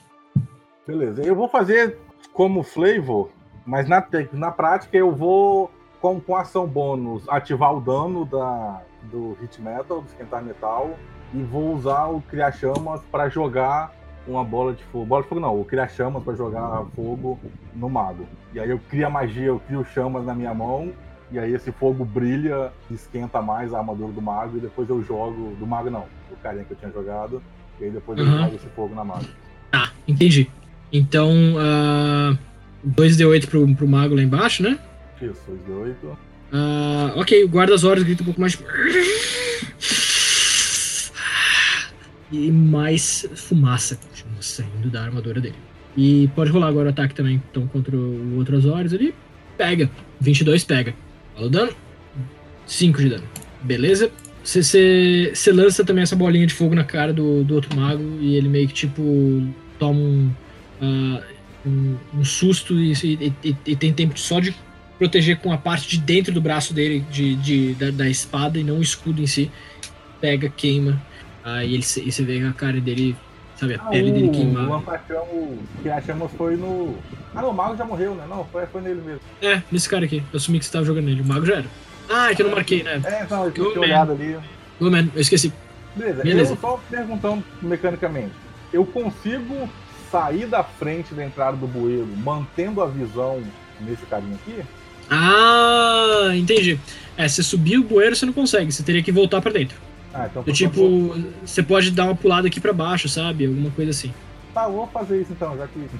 Beleza. Eu vou fazer como flavor, mas na, na prática eu vou, com, com ação bônus, ativar o dano da, do Hit Metal, do Esquentar Metal, e vou usar o Criar Chamas para jogar uma bola de fogo. Bola de fogo não, o Criar Chamas para jogar fogo no mago. E aí eu crio a magia, eu crio chamas na minha mão, e aí esse fogo brilha, esquenta mais a armadura do mago, e depois eu jogo. Do mago não, do carinha que eu tinha jogado, e aí depois eu Uhum. jogo esse fogo na mago. Tá, entendi. Então, ah, 2d8 pro, pro mago lá embaixo, né? Isso, 2 de 8. Ah, ok, o guarda as horas grita um pouco mais. E mais fumaça continua saindo da armadura dele. E pode rolar agora o ataque também. Então, contra o outro Azores ele pega. 22 pega. Fala o dano. 5 de dano. Beleza? Você lança também essa bolinha de fogo na cara do, do outro mago e ele meio que tipo toma um, ah, um, um susto e, e- e- e tem tempo só de proteger com a parte de dentro do braço dele de, de- da, da espada e não o escudo em si. Pega, queima. Aí ele, e você vê a cara dele, sabe, a Ah, pele dele queimar. Lampachão, o que achamos foi no. Ah, não, o Mago já morreu, né? Não, foi, foi nele mesmo. É, nesse cara aqui. Eu assumi que você tava jogando nele. O mago já era. Ah, é que eu não marquei, né? É, não, eu tinha olhado ali. Ô, man, eu esqueci. Beleza, Beleza. eu só perguntando mecanicamente. Eu consigo sair da frente da entrada do bueiro, mantendo a visão nesse carinha aqui? Ah, entendi. É, você subir o bueiro você não consegue, você teria que voltar pra dentro. Ah, então Do tipo, você pode dar uma pulada aqui pra baixo, sabe? Alguma coisa assim. Tá, eu vou fazer isso então, já que [laughs] o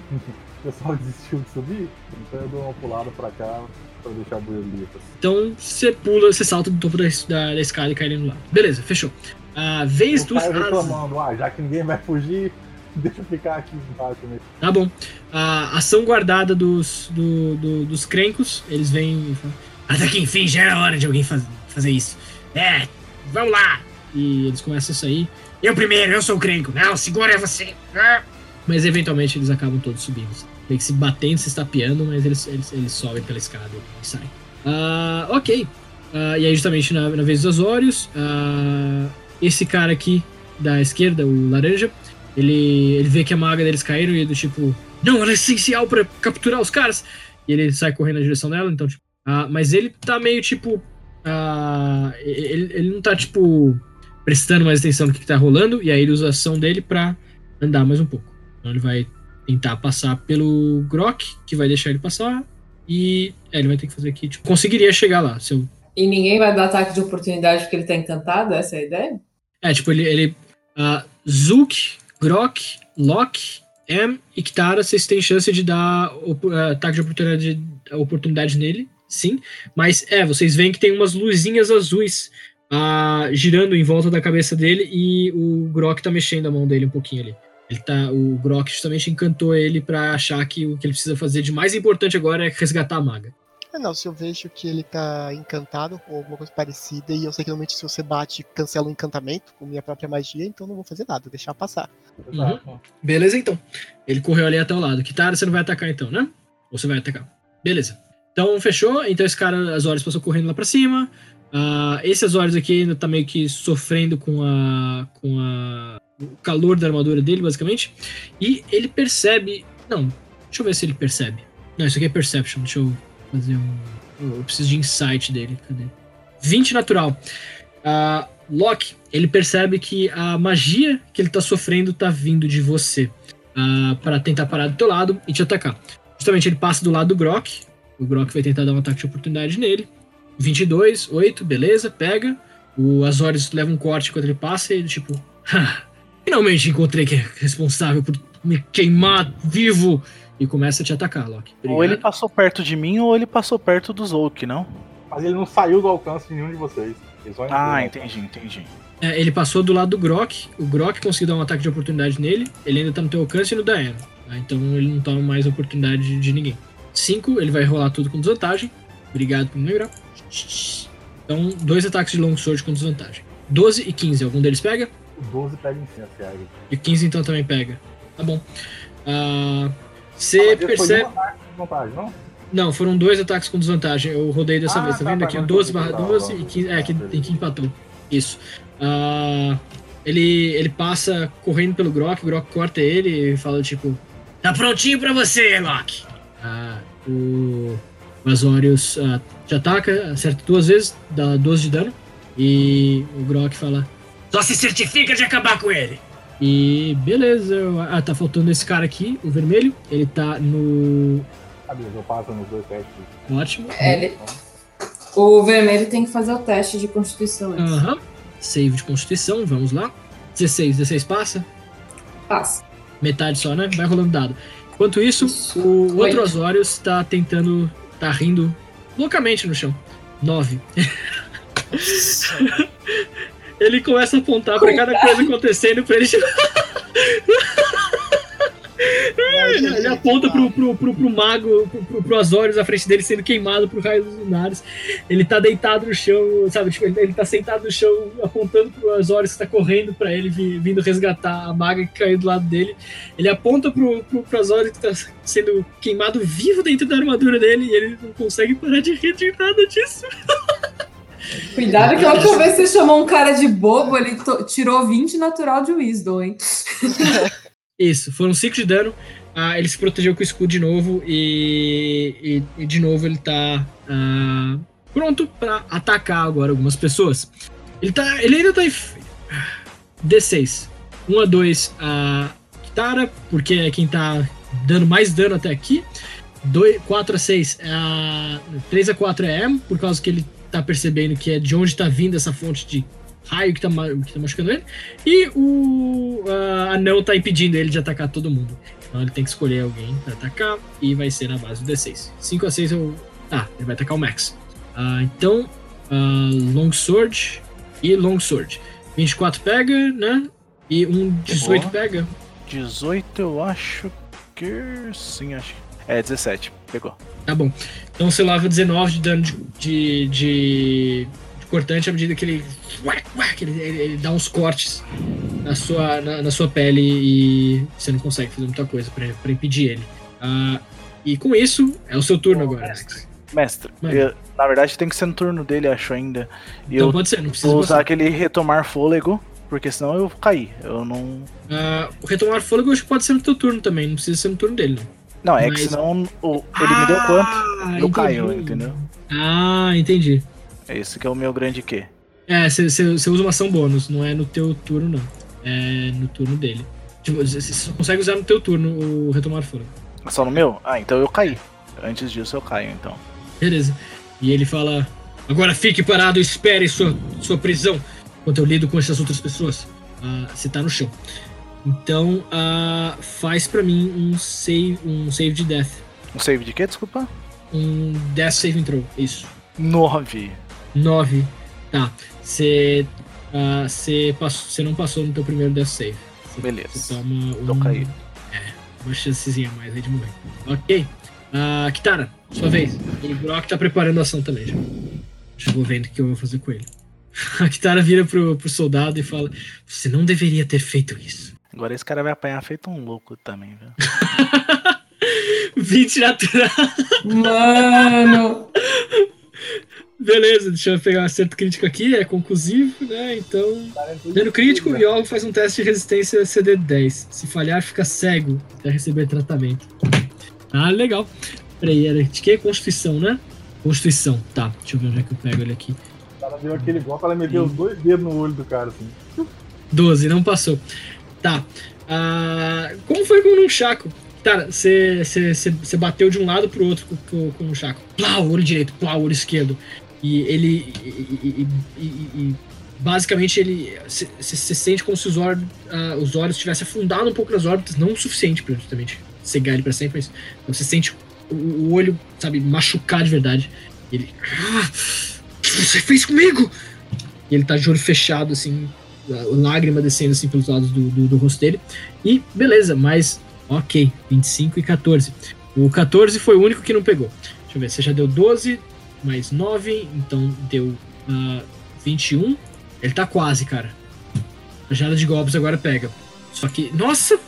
pessoal desistiu de subir, então eu dou uma pulada pra cá pra deixar o bueiro livre. Então você pula, você salta do topo da, da, da escada e cai ali no lado. Beleza, fechou. A vez dos. reclamando, ah, já que ninguém vai fugir, [laughs] deixa eu ficar aqui embaixo mesmo. Tá bom. A ação guardada dos, do, do- dos crencos, eles vêm e falam: Até que enfim, já era hora de alguém faz- fazer isso. É, vamos lá! E eles começam a sair. Eu primeiro, eu sou o crenco. Não, segura é você. Ah. Mas eventualmente eles acabam todos subindo. Meio que se batendo, se estapeando, mas eles, eles, eles sobem pela escada e saem. Ah, ok. Ah, e aí, justamente na, na vez dos Azórios, esse cara aqui da esquerda, o laranja, ele, ele vê que a maga deles caíram e do tipo, não, ela é essencial pra capturar os caras. E ele sai correndo na direção dela, então, tipo, ah, mas ele tá meio tipo. ah, ele, ele não tá, tipo, prestando mais atenção no que, que tá rolando, e aí ele usa a ação dele pra andar mais um pouco. Então ele vai tentar passar pelo Grok, que vai deixar ele passar, e é, ele vai ter que fazer aqui, tipo, conseguiria chegar lá. Se eu E ninguém vai dar ataque de oportunidade porque ele tá encantado? Essa é a ideia? É, tipo, ele. ele Zook, Grok, Loki, M e Kitara, vocês têm chance de dar ah, ataque de oportunidade, oportunidade nele, sim. Mas é, vocês veem que tem umas luzinhas azuis ah, girando em volta da cabeça dele e o Grok tá mexendo a mão dele um pouquinho ali. Ele tá, o Grok justamente encantou ele pra achar que o que ele precisa fazer de mais importante agora é resgatar a maga. Ah, não, se eu vejo que ele tá encantado ou alguma coisa parecida, e eu sei que normalmente se você bate, cancela o encantamento com minha própria magia, então não vou fazer nada, deixar passar. Exato. Beleza, então. Ele correu ali até o lado. Kitara, você não vai atacar então, né? Ou você vai atacar? Beleza. Então, fechou. Então, esse cara, as horas passou correndo lá pra cima. Ah, esse Azores aqui ainda tá meio que sofrendo com a. com a. o calor da armadura dele, basicamente. E ele percebe. Não, deixa eu ver se ele percebe. Não, isso aqui é Perception. Deixa eu fazer um. Eu preciso de insight dele. Cadê? 20 natural. Ah, Loki, ele percebe que a magia que ele tá sofrendo tá vindo de você. ah, para tentar parar do teu lado e te atacar. Justamente ele passa do lado do Grok O Grok vai tentar dar um ataque de oportunidade nele. 22, 8, beleza, pega. O Azorius leva um corte quando ele passa e ele, tipo, "Ha, finalmente encontrei quem é responsável por me queimar vivo. E começa a te atacar, Loki. Ou ele Obrigado. passou perto de mim ou ele passou perto do Zouk, não? Mas ele não saiu do alcance de nenhum de vocês. Ele só entrou Ah, entendi, entendi. É, ele passou do lado do Grok. O Grok conseguiu dar um ataque de oportunidade nele. Ele ainda tá no teu alcance e no da tá? Então ele não toma mais oportunidade de, de ninguém. 5, ele vai rolar tudo com desvantagem. Obrigado por me lembrar. Então, dois ataques de long sword com desvantagem. 12 e 15, algum deles pega? O 12 pega em cima, Thiago. E o 15 então também pega. Tá bom. Ah, Ah, Você foi percebe. parte de vantagem, não? Não, foram dois ataques com desvantagem. Eu rodei dessa Ah, vez, tá tá, vendo tá, aqui? agora 12 eu tô barra vendo. 12 Tá, e tá. 15. É, que, Tá, tem que empatou. Isso. Ah, ele, ele passa correndo pelo Grok, o Grok corta ele e fala tipo: Tá prontinho pra você, Loki! Ah, o o Azorius ah, te ataca, acerta duas vezes, dá 12 de dano. E o Grok fala: Só se certifica de acabar com ele! E beleza, eu- ah, tá faltando esse cara aqui, o vermelho. Ele tá no. Ah, beleza, eu passo nos dois testes. Ótimo. É, ele- o vermelho tem que fazer o teste de constituição antes. Aham. Save de constituição, vamos lá. 16, 16 passa. Passa. Metade só, né? Vai rolando dado. Enquanto isso, Isso. o outro Oito. Azorius tá tentando. tá rindo loucamente no chão. 9. [laughs] Ele começa a apontar pra cada coisa acontecendo pra ele. Ele, ele aponta pro, pro, pro, pro mago, pro, pro, pro Azorius à frente dele sendo queimado pro raio dos lunares. Ele tá deitado no chão, sabe? Tipo, ele, ele tá sentado no chão apontando pro Azorius que tá correndo pra ele, vi- vindo resgatar a maga que caiu do lado dele. Ele aponta pro, pro, pro Azorius que tá sendo queimado vivo dentro da armadura dele e ele não consegue parar de rir de nada disso. [laughs] Cuidado que a última vez você chamou um cara de bobo, ele tirou 20 natural de Wisdom, hein? [laughs] Isso, foram 5 de dano. Ah, ele se protegeu com o escudo de novo e, e, e de novo ele tá ah, pronto pra atacar agora algumas pessoas. Ele, tá, ele ainda tá em. f- D6. 1 a 2 a Kitara, porque é quem tá dando mais dano até aqui. 2, 4 a 6 é a. 3 a 4 é M, por causa que ele tá percebendo que é de onde tá vindo essa fonte de raio que tá, que tá machucando ele. E o ah, anão tá impedindo ele de atacar todo mundo. Então ele tem que escolher alguém pra atacar e vai ser na base do D6. 5 a 6 eu. Ah, ele vai atacar o Max. Ah, então, ah, Long Sword e Long Sword. 24 pega, né? E um 18 pega. 18 eu acho que. Sim, acho que. É, 17. Pegou. Tá bom. Então você leva 19 de dano de, de, de- de cortante à medida que ele, uac, ele, ele- dá uns cortes na sua, na, na sua pele e você não consegue fazer muita coisa pra, pra impedir ele. Ah, e com isso, é o seu turno agora. Mestre, Mano. eu- na verdade tem que ser no turno dele, acho ainda. E Então eu pode ser, não precisa vou passar. usar aquele retomar fôlego, porque senão eu caí. Eu não. O retomar fôlego acho que pode ser no teu turno também, não precisa ser no turno dele, não. Não, é Mas- que senão o- ele me deu quanto? Ah, Eu caio, entendi. entendeu? Ah, entendi. É esse que é o meu grande quê. É, você usa uma ação bônus, não é no teu turno, não. É no turno dele. Tipo, você só consegue usar no teu turno o retomar fôlego. Só no meu? Ah, então eu caí. Antes disso eu caio, então. Beleza. E ele fala: Agora fique parado e espere sua, sua prisão enquanto eu lido com essas outras pessoas. Ah, você tá no chão. Então, ah, faz pra mim um save, um save de death. Um save de quê, desculpa? Um death save throw. Isso. 9. 9. Tá. Você. ah, passou- você não passou no teu primeiro death save. Você- Beleza. Você toma Tô um, caído. uma chancezinha a mais aí de morrer. Ok. Ah, Kitara, sua vez. O Brock tá preparando a ação também já. Já vou vendo o que eu vou fazer com ele. [laughs] A Kitara vira pro, pro soldado e fala: Você não deveria ter feito isso. Agora esse cara vai apanhar feito um louco também, viu? [laughs] 20 natural. Mano! Beleza, deixa eu pegar um acerto crítico aqui. É conclusivo, né? Então. Dano crítico e o alvo faz um teste de resistência CD 10. Se falhar, fica cego até receber tratamento. Ah, legal. Peraí, era de que? Constituição, né? Constituição, tá. Deixa eu ver onde é que eu pego ele aqui. O cara deu aquele golpe, ela meteu os dois dedos no olho do cara, assim. 12, não passou. Tá. Ah, como foi com o Nunchaku? Cara, você bateu de um lado pro outro com, com, o Chaco. Plau, olho direito, plau, olho esquerdo. E ele. E, e, e, basicamente, ele. Você sente como se os, or, uh, os olhos tivessem afundado um pouco nas órbitas, não o suficiente pra justamente cegar ele pra sempre, mas você sente o, o olho, sabe, machucar de verdade. Ele. Ah, o que você fez comigo? E ele tá de olho fechado, assim, lágrima descendo assim pelos lados do, do, do rosto dele. E beleza, mas ok, 25 e 14. O 14 foi o único que não pegou. Deixa eu ver, você já deu 12 mais 9, então deu uh, ah, 21. Ele tá quase, cara. A jada de golpes agora pega. Só que. Nossa!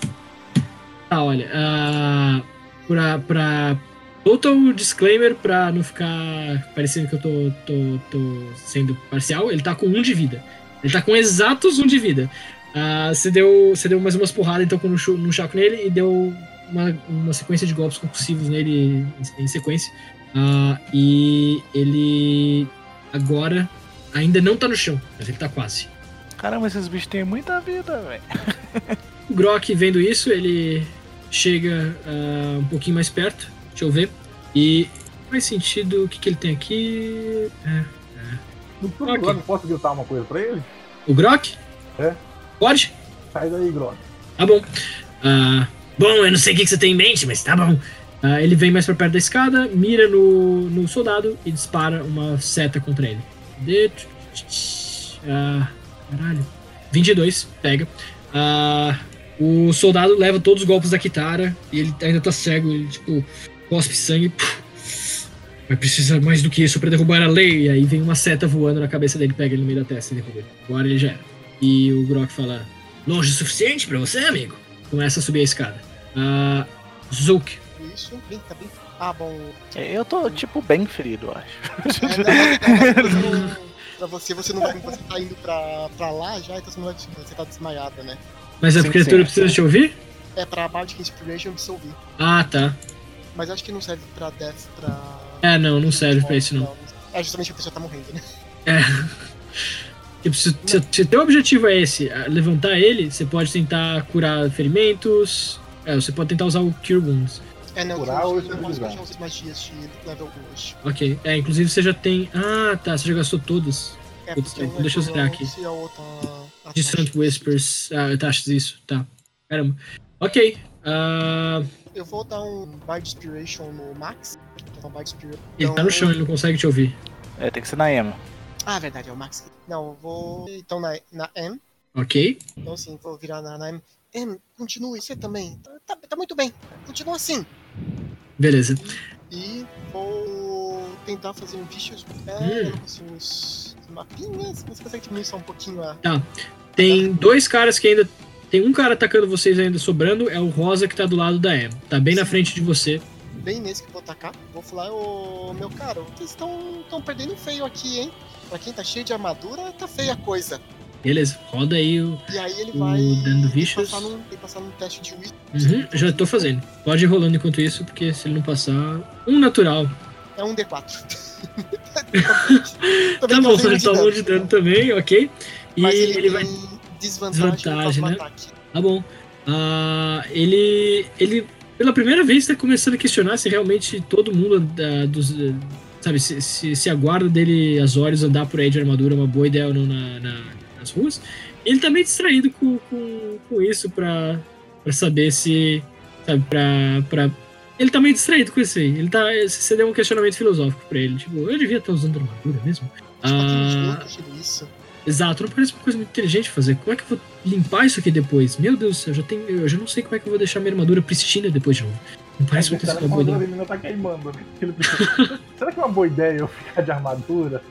Tá, olha. Uh, pra, pra. Total disclaimer pra não ficar parecendo que eu tô, tô, tô sendo parcial. Ele tá com 1 de vida. Ele tá com exatos 1 de vida. Uh, você, deu, você deu mais umas porradas então com no, no chaco nele e deu uma, uma sequência de golpes compulsivos nele em, em sequência. Uh, e ele agora ainda não tá no chão, mas ele tá quase. Caramba, esses bichos têm muita vida, velho. o [laughs] Grok, vendo isso, ele chega uh, um pouquinho mais perto. Deixa eu ver. E faz sentido o que, que ele tem aqui. É. No turno okay. Grok, posso gritar uma coisa pra ele? O Grok? É. Pode? Sai daí, Grok. Tá bom. Uh, bom, eu não sei o que você tem em mente, mas tá bom. Uh, ele vem mais pra perto da escada, mira no, no soldado e dispara uma seta contra ele. De... Uh, caralho. 22, pega. O soldado leva todos os golpes da Kitara e ele ainda tá cego, ele tipo, cospe sangue. Vai precisar mais do que isso para derrubar a lei. E aí vem uma seta voando na cabeça dele, pega ele no meio da testa e derruba ele. Agora ele já era. E o Grok fala: Longe o suficiente para você, amigo? Começa a subir a escada. Uh, Zook. Isso, bem, tá bem. Ah, bom. É, eu tô, tipo, bem ferido, eu acho. É, não, pra você, você não vai. Você tá indo pra, pra lá já, então você não vai. Você tá desmaiada, né? Mas a sim, criatura sim, precisa sim. te ouvir? É, pra Bardic Inspiration precisa ouvir. Ah, tá. Mas acho que não serve pra Death, pra. É, não, não serve pra isso não. É justamente a pessoa tá morrendo, né? É. Tipo, se, se, se teu objetivo é esse, levantar ele, você pode tentar curar ferimentos. É, você pode tentar usar o Cure Wounds. É, não, curar ou as magias de level 2. Ok, é, inclusive você já tem. Ah, tá, você já gastou todas. É, Putz, então, deixa eu zerar aqui. Distant Whispers. Ah, tá, isso, tá. Caramba. Ok. Uh... Eu vou dar um Bard Inspiration no Max. Um Bard Inspiration. Ele tá no então, chão, ele não consegue te ouvir. É, tem que ser na Emma. Ah, verdade, é o Max. Não, vou. Então na, na M. Ok. Então sim, vou virar na, na M. M, continue, você também. Tá, tá, tá, muito bem. Continua assim. Beleza. E vou tentar fazer um Vicious Repair, hum. assim, uns mapinhas. Você consegue diminuir só um pouquinho a. Tá. Tem dois caras que ainda. Tem um cara atacando vocês ainda sobrando, é o Rosa que tá do lado da M. Tá bem sim. na frente de você. Bem nesse que eu vou atacar. Vou falar, ô meu cara, vocês estão perdendo feio aqui, hein? Pra quem tá cheio de armadura, tá feia a coisa. Beleza, roda aí o. E aí ele vai. Dando bichos. Passar num, passar num teste de wit. Uhum, já tô fazendo. Pode ir rolando enquanto isso, porque se ele não passar. Um natural. É um D4. [laughs] [laughs] tá bom, ele toma um de dano também, ok. E Mas ele, ele vai. Desvantagem, desvantagem né? Ataque. Tá bom. Uh, ele. Ele. Pela primeira vez está começando a questionar se realmente todo mundo uh, dos, sabe, se, se, se a guarda dele, as horas andar por aí de armadura é uma boa ideia ou não na, na, nas ruas. Ele tá meio distraído com, com, com isso pra, pra saber se. Sabe, pra, pra. Ele tá meio distraído com isso aí. Ele tá. Você deu um questionamento filosófico pra ele. Tipo, eu devia estar usando armadura mesmo. Ah, isso. Exato, não parece uma coisa muito inteligente fazer. Como é que eu vou limpar isso aqui depois? Meu Deus, eu já tenho. Eu já não sei como é que eu vou deixar minha armadura pristina depois de novo. Não parece muito uma boa ideia. Tá queimando, né? [laughs] Será que é uma boa ideia eu ficar de armadura?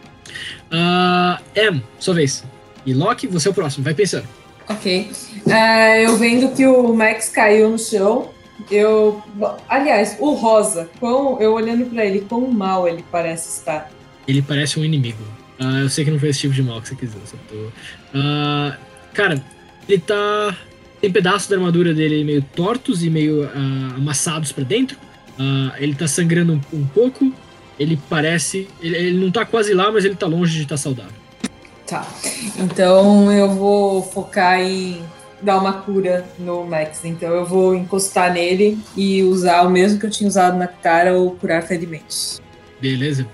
Uh, M, sua vez. E Loki, você é o próximo, vai pensando. Ok. Uh, eu vendo que o Max caiu no chão, eu. Aliás, o Rosa, quão, eu olhando para ele, quão mal ele parece estar. Ele parece um inimigo. Uh, eu sei que não foi esse tipo de mal que você quis dizer. Uh, cara, ele tá tem pedaços da armadura dele meio tortos e meio uh, amassados para dentro. Ele tá sangrando um, um pouco. Ele parece. Ele, ele, não tá quase lá, mas ele tá longe de estar tá saudável. Tá. Então eu vou focar em dar uma cura no Max. Então eu vou encostar nele e usar o mesmo que eu tinha usado na cara, ou curar ferimentos. Beleza.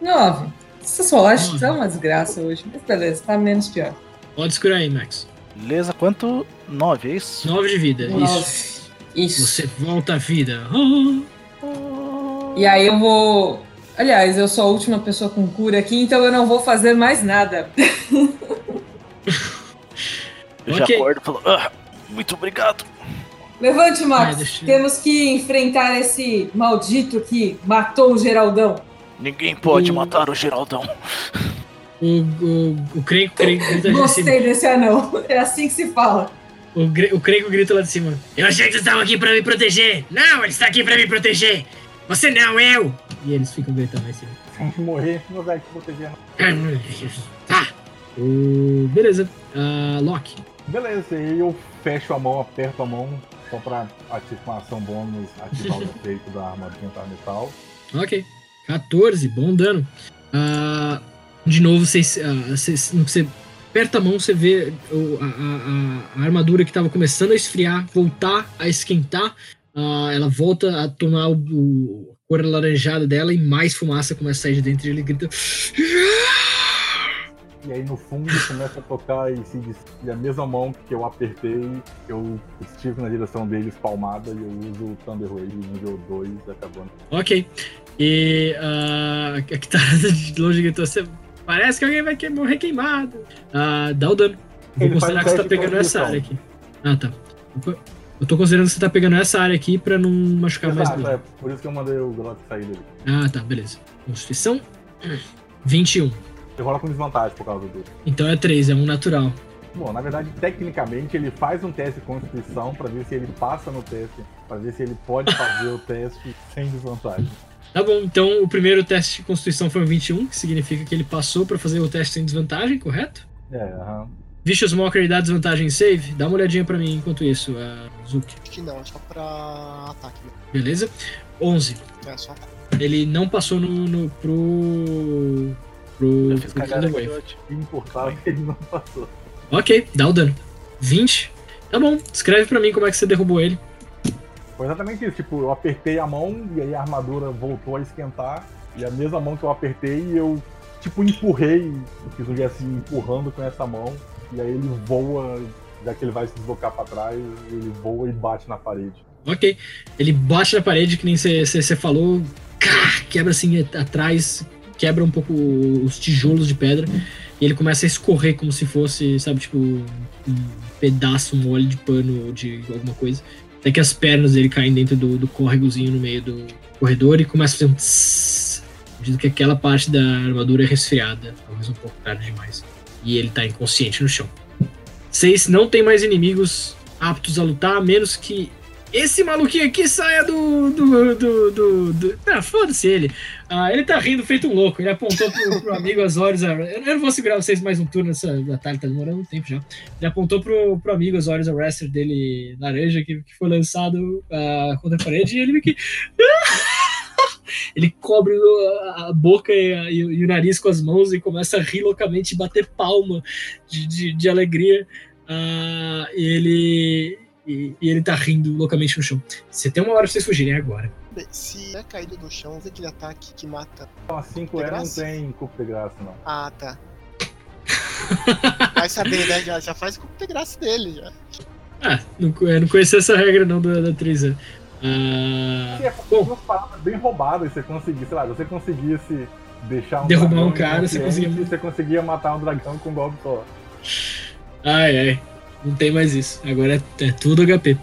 Nove. Essas rolagens Nove. são uma desgraça hoje, mas beleza, tá menos pior. Pode se curar aí, Max. Beleza, quanto? Nove, é isso? 9 de vida. Isso. Nove. Isso. Você volta à vida. E aí eu vou. Aliás, eu sou a última pessoa com cura aqui, então eu não vou fazer mais nada. Eu já Ok. acordo e falo, ah, muito obrigado. Levante, Max. Eu- Temos que enfrentar esse maldito que matou o Geraldão. Ninguém pode O- matar o Geraldão. O, o, o Crenco grita lá de cima. Gostei desse anão. É assim que se fala. O, o grita lá de cima. Eu achei que vocês estavam aqui pra me proteger. Não, ele está aqui pra me proteger. Você não, eu. E eles ficam gritando lá em cima. Se morrer, não vai te proteger. Tá. O... Beleza. Ah, Loki. Beleza, e aí eu fecho a mão, aperto a mão, só pra ativar uma ação bônus, ativar o [laughs] efeito da armadura metal. Ok. 14, bom dano. Ah, de novo, vocês, ah, vocês- você aperta a mão, você vê a- a- a armadura que estava começando a esfriar, voltar a esquentar. Ah, ela volta a tomar o, o- a cor alaranjada dela e mais fumaça começa a sair de dentro e ele grita. E aí no fundo começa a tocar e, se, e a mesma mão que eu apertei, eu estive na direção dele espalmada e eu uso o Thunder Wave nível 2 acabando. Ok. E ah, a Kitara [laughs] de longe gritou: "Você- Parece que alguém vai que- morrer queimado. Ah, dá o dano. Vou Ele considerar que você tá pegando essa área aqui. Ah, tá. Eu tô considerando que você tá pegando essa área aqui pra não machucar mais Exato, ninguém. é por isso que eu mandei o Glock sair dele. Ah, tá, beleza. Constituição 21. Você rola com desvantagem por causa do. Então é 3, é um natural. Bom, na verdade, tecnicamente, ele faz um teste de constituição pra ver se ele passa no teste, pra ver se ele pode fazer o teste [laughs] sem desvantagem. Tá bom, então o primeiro teste de Constituição foi um 21, que significa que ele passou pra fazer o teste sem desvantagem, correto? É, aham. Vicious Mockery dá desvantagem em save? Dá uma olhadinha pra mim enquanto isso, uh, Zuki. Acho que não, é só pra ataque. né? Beleza? 11. É só ataque. Ele não passou no, no pro. pro. Eu fiz pro cagada Thunder Wave. Importava que ele não passou. Ok, dá o dano. 20. Tá bom, escreve pra mim como é que você derrubou ele. Foi exatamente isso. Tipo, eu apertei a mão e aí a armadura voltou a esquentar. E a mesma mão que eu apertei, eu, tipo, empurrei. Fiz um gesto assim, empurrando com essa mão. E aí ele voa, já que ele vai se deslocar pra trás, ele voa e bate na parede. Ok. Ele bate na parede, que nem você falou, quebra assim atrás, quebra um pouco os tijolos de pedra, e ele começa a escorrer como se fosse, sabe, tipo, um pedaço mole de pano de alguma coisa. Até que as pernas dele caem dentro do, do córregozinho no meio do corredor e começa a fazer um tss, medida que aquela parte da armadura é resfriada, talvez um pouco tarde demais. E ele tá inconsciente no chão. Vocês não tem mais inimigos aptos a lutar, a menos que esse maluquinho aqui saia do. do. do. do, do... Ah, foda-se ele. Ah, ele tá rindo feito um louco. Ele apontou pro, pro amigo Azorius. Eu não vou segurar vocês mais um turno nessa batalha, tá demorando um tempo já. Ele apontou pro, pro amigo Azorius, o wrestler dele laranja, que, que foi lançado ah, contra a parede, e ele meio que. [laughs] Ele cobre a boca e, a- e o- nariz com as mãos e começa a rir loucamente e bater palma de, de, de alegria. Ah, e ele. E, e ele tá rindo loucamente no chão. Você tem uma hora pra vocês fugirem é agora. Bem, se é caído do chão, ver aquele ataque que mata. A 5 De E não graça? tem cupo de graça, não. Ah, tá. Vai saber, né? Já, já faz com o graça dele, já. Ah, não, eu não conhecia essa regra não da, da Trisa. Ah, E é Bom. umas paradas bem roubadas, você conseguir, sei lá, você conseguisse deixar um Derrubar um cara, você conseguia- Você conseguia matar um dragão com um golpe só. ai, ai. Não tem mais isso. Agora é, é tudo HP.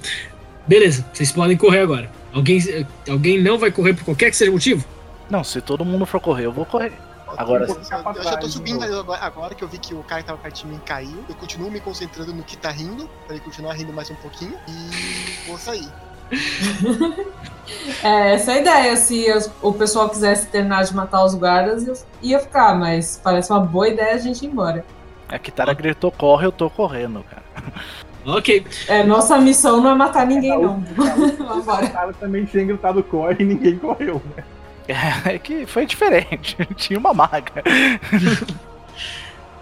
Beleza, vocês podem correr agora. Alguém, alguém não vai correr por qualquer que seja o motivo? Não, se todo mundo for correr, eu vou correr. Agora eu, sim. eu, já tô subindo agora, agora que eu vi que o cara que tava perto de mim caiu. Eu continuo me concentrando no que tá rindo, pra ele continuar rindo mais um pouquinho. E vou sair. [laughs] É, essa é a ideia. Se o pessoal quisesse terminar de matar os guardas, eu ia ficar, mas parece uma boa ideia a gente ir embora. A Kitara gritou, corre, eu tô correndo, cara. Ok. É, nossa missão não é matar ninguém, não. [laughs] O Vambora. cara também tinha gritado corre e ninguém correu, né? É que foi diferente. [laughs] Tinha uma maga. [laughs]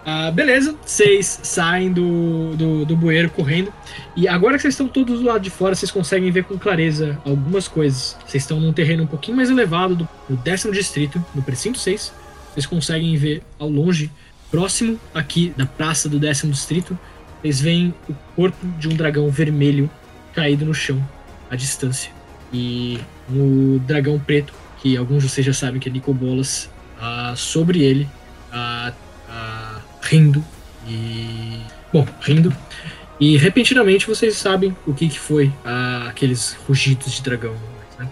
Ah, beleza, vocês saem do, do, do bueiro correndo. E agora que vocês estão todos do lado de fora, vocês conseguem ver com clareza algumas coisas. Vocês estão num terreno um pouquinho mais elevado do, do décimo distrito, no precinto 6. Vocês conseguem ver ao longe, próximo aqui da praça do décimo distrito, vocês veem o corpo de um dragão vermelho caído no chão, à distância. E o dragão preto, que alguns de vocês já sabem que é Nicobolas, ah, sobre ele, ah, ah, rindo e. Bom, rindo. E repentinamente vocês sabem o que, que foi ah, aqueles rugidos de dragão. né?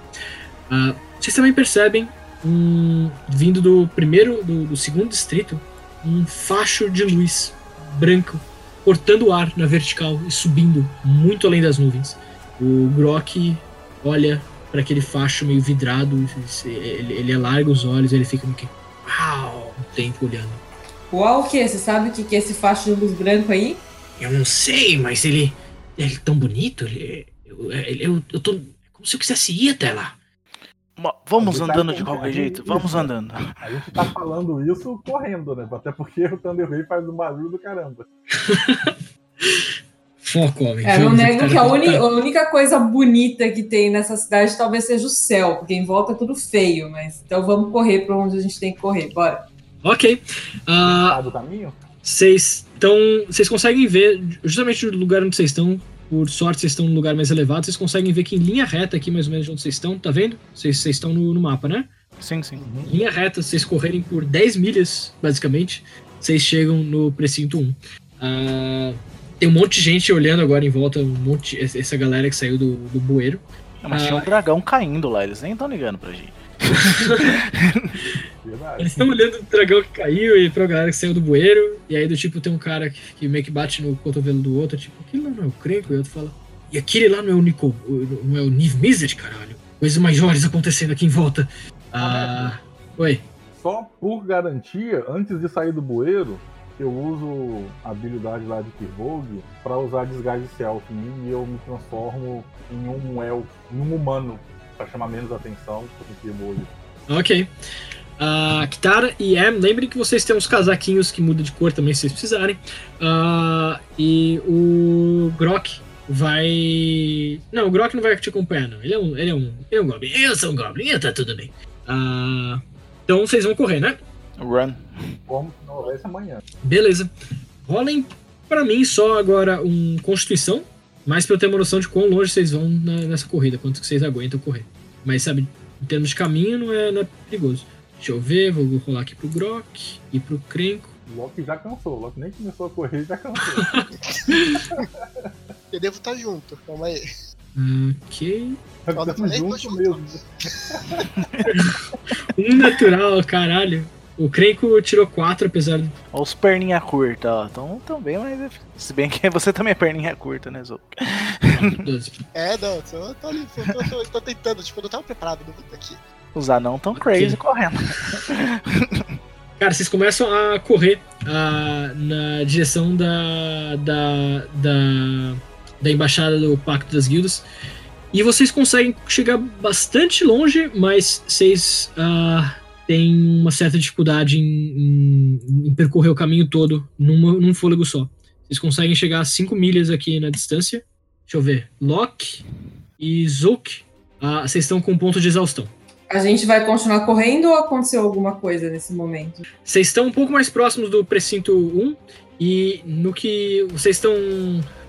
Ah, vocês também percebem, um, vindo do primeiro, do, do segundo distrito, um facho de luz branco cortando o ar na vertical e subindo muito além das nuvens. O Grok olha para aquele facho meio vidrado, ele, ele alarga os olhos, ele fica meio que uau, um tempo olhando. Uau, o que? Você sabe o que que é esse facho de luz branco aí? Eu não sei, mas ele, ele é tão bonito, ele, eu, ele- eu, eu tô é como se eu quisesse ir até lá. Vamos tá andando de qualquer jeito, vamos andando. A gente tá falando isso correndo, né? Até porque o Thunder Ray faz um barulho do caramba. [laughs] Foco, homem. É, não nego cara, que a, tá- uni- a única coisa bonita que tem nessa cidade talvez seja o céu, porque em volta é tudo feio, mas então vamos correr pra onde a gente tem que correr, bora. Ok. Tá do caminho? Vocês estão. Vocês conseguem ver, justamente no lugar onde vocês estão, por sorte vocês estão num lugar mais elevado, vocês conseguem ver que em linha reta aqui, mais ou menos de onde vocês estão, tá vendo? Vocês, vocês estão no, no mapa, né? Sim, sim. Em linha reta, vocês correrem por 10 milhas, basicamente, vocês chegam no precinto 1. Ah, tem um monte de gente olhando agora em volta, um monte, essa galera que saiu do, do bueiro. Não, mas Ah. tinha um dragão caindo lá, eles nem estão ligando pra gente. [laughs] Verdade. Eles estão olhando o dragão que caiu e pra galera que saiu do bueiro. E aí do tipo tem um cara que, que meio que bate no cotovelo do outro, tipo, aquele lá não é o Crenco, e o outro fala. E aquele lá não é o Nico, não é o Niv Mizzet, caralho. Coisas maiores acontecendo aqui em volta. Ah. Oi. Só por garantia, antes de sair do bueiro, eu uso a habilidade lá de Kirvogue pra usar desgaste self em mim e eu me transformo em um elfo, em um humano, pra chamar menos atenção do Kirvogue. Ok. Ah, Kitara e Em, lembrem que vocês têm uns casaquinhos que mudam de cor também se vocês precisarem. Ah, e o Grok vai. Não, o Grok não vai te acompanhar, não. Ele é um, ele é um, ele é um Goblin. Eu sou um Goblin, tá tudo bem. Ah, então vocês vão correr, né? Run. Não houvesse amanhã. Beleza. Rolem pra mim só agora um Constituição, mais pra eu ter uma noção de quão longe vocês vão na- nessa corrida, quanto que vocês aguentam correr. Mas sabe, em termos de caminho não é, não é perigoso. Deixa eu ver, vou rolar aqui pro Grok e pro Crenco. O Loki já cansou, o Loki nem começou a correr e já cansou. [laughs] Eu devo estar junto, calma aí. Ok. Estamos tô juntos junto. mesmo. [laughs] Um natural, caralho. O Crenco tirou 4, apesar de. Olha os perninha curta, ó. Tão, tão bem, mas. Se bem que [laughs] você também é perninha curta, né, Zou? 12. É, não, eu tô ali, eu tô, tô- tô tentando, tipo, eu não tava preparado vou aqui. Os anão tão crazy correndo. [laughs] Cara, vocês começam a correr ah, na direção da, da, da, da embaixada do Pacto das Guildas. E vocês conseguem chegar bastante longe, mas vocês ah, têm uma certa dificuldade em, em- em percorrer o caminho todo numa- num fôlego só. Vocês conseguem chegar a 5 milhas aqui na distância. Deixa eu ver. Locke e Zook, ah, vocês estão com ponto de exaustão. A gente vai continuar correndo ou aconteceu alguma coisa nesse momento? Vocês estão um pouco mais próximos do precinto 1 e no que vocês estão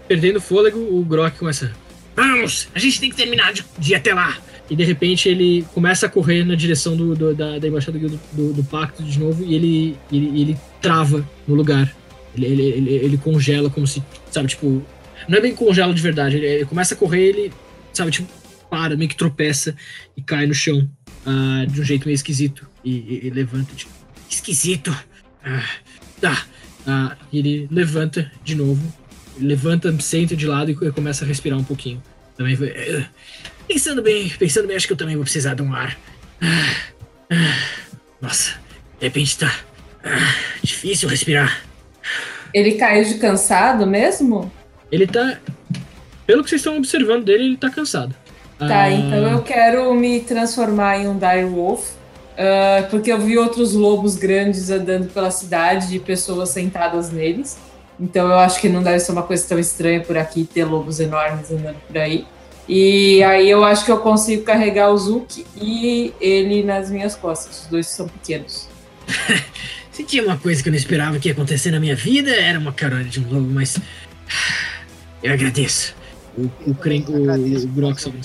perdendo fôlego, o Grok começa. Vamos! A gente tem que terminar de, de ir até lá! E de repente ele começa a correr na direção do, do- da, da embaixada do, do, do pacto de novo e ele, ele, ele trava no lugar. Ele, ele, ele, ele congela como se, sabe, tipo. Não é bem congela de verdade. Ele, ele começa a correr, ele, sabe, tipo, para, meio que tropeça e cai no chão ah, de um jeito meio esquisito. E, e- e levanta, tipo, esquisito. Ah, tá. Ah, ele levanta de novo. Levanta, senta de lado e co- começa a respirar um pouquinho. Também foi. eh, Pensando bem, pensando bem, acho que eu também vou precisar de um ar. Nossa, de repente tá difícil respirar. Ele caiu de cansado mesmo? Ele tá. Pelo que vocês estão observando dele, ele tá cansado. Tá, Ah, então eu quero me transformar em um Dire Wolf ah, porque eu vi outros lobos grandes andando pela cidade e pessoas sentadas neles. Então eu acho que não deve ser uma coisa tão estranha por aqui ter lobos enormes andando por aí. E aí eu acho que eu consigo carregar o Zuki e ele nas minhas costas. Os dois são pequenos. [laughs] Se tinha uma coisa que eu não esperava que ia acontecer na minha vida, era uma carona de um lobo, mas. [sighs] Eu agradeço. O, o, o, o sobe.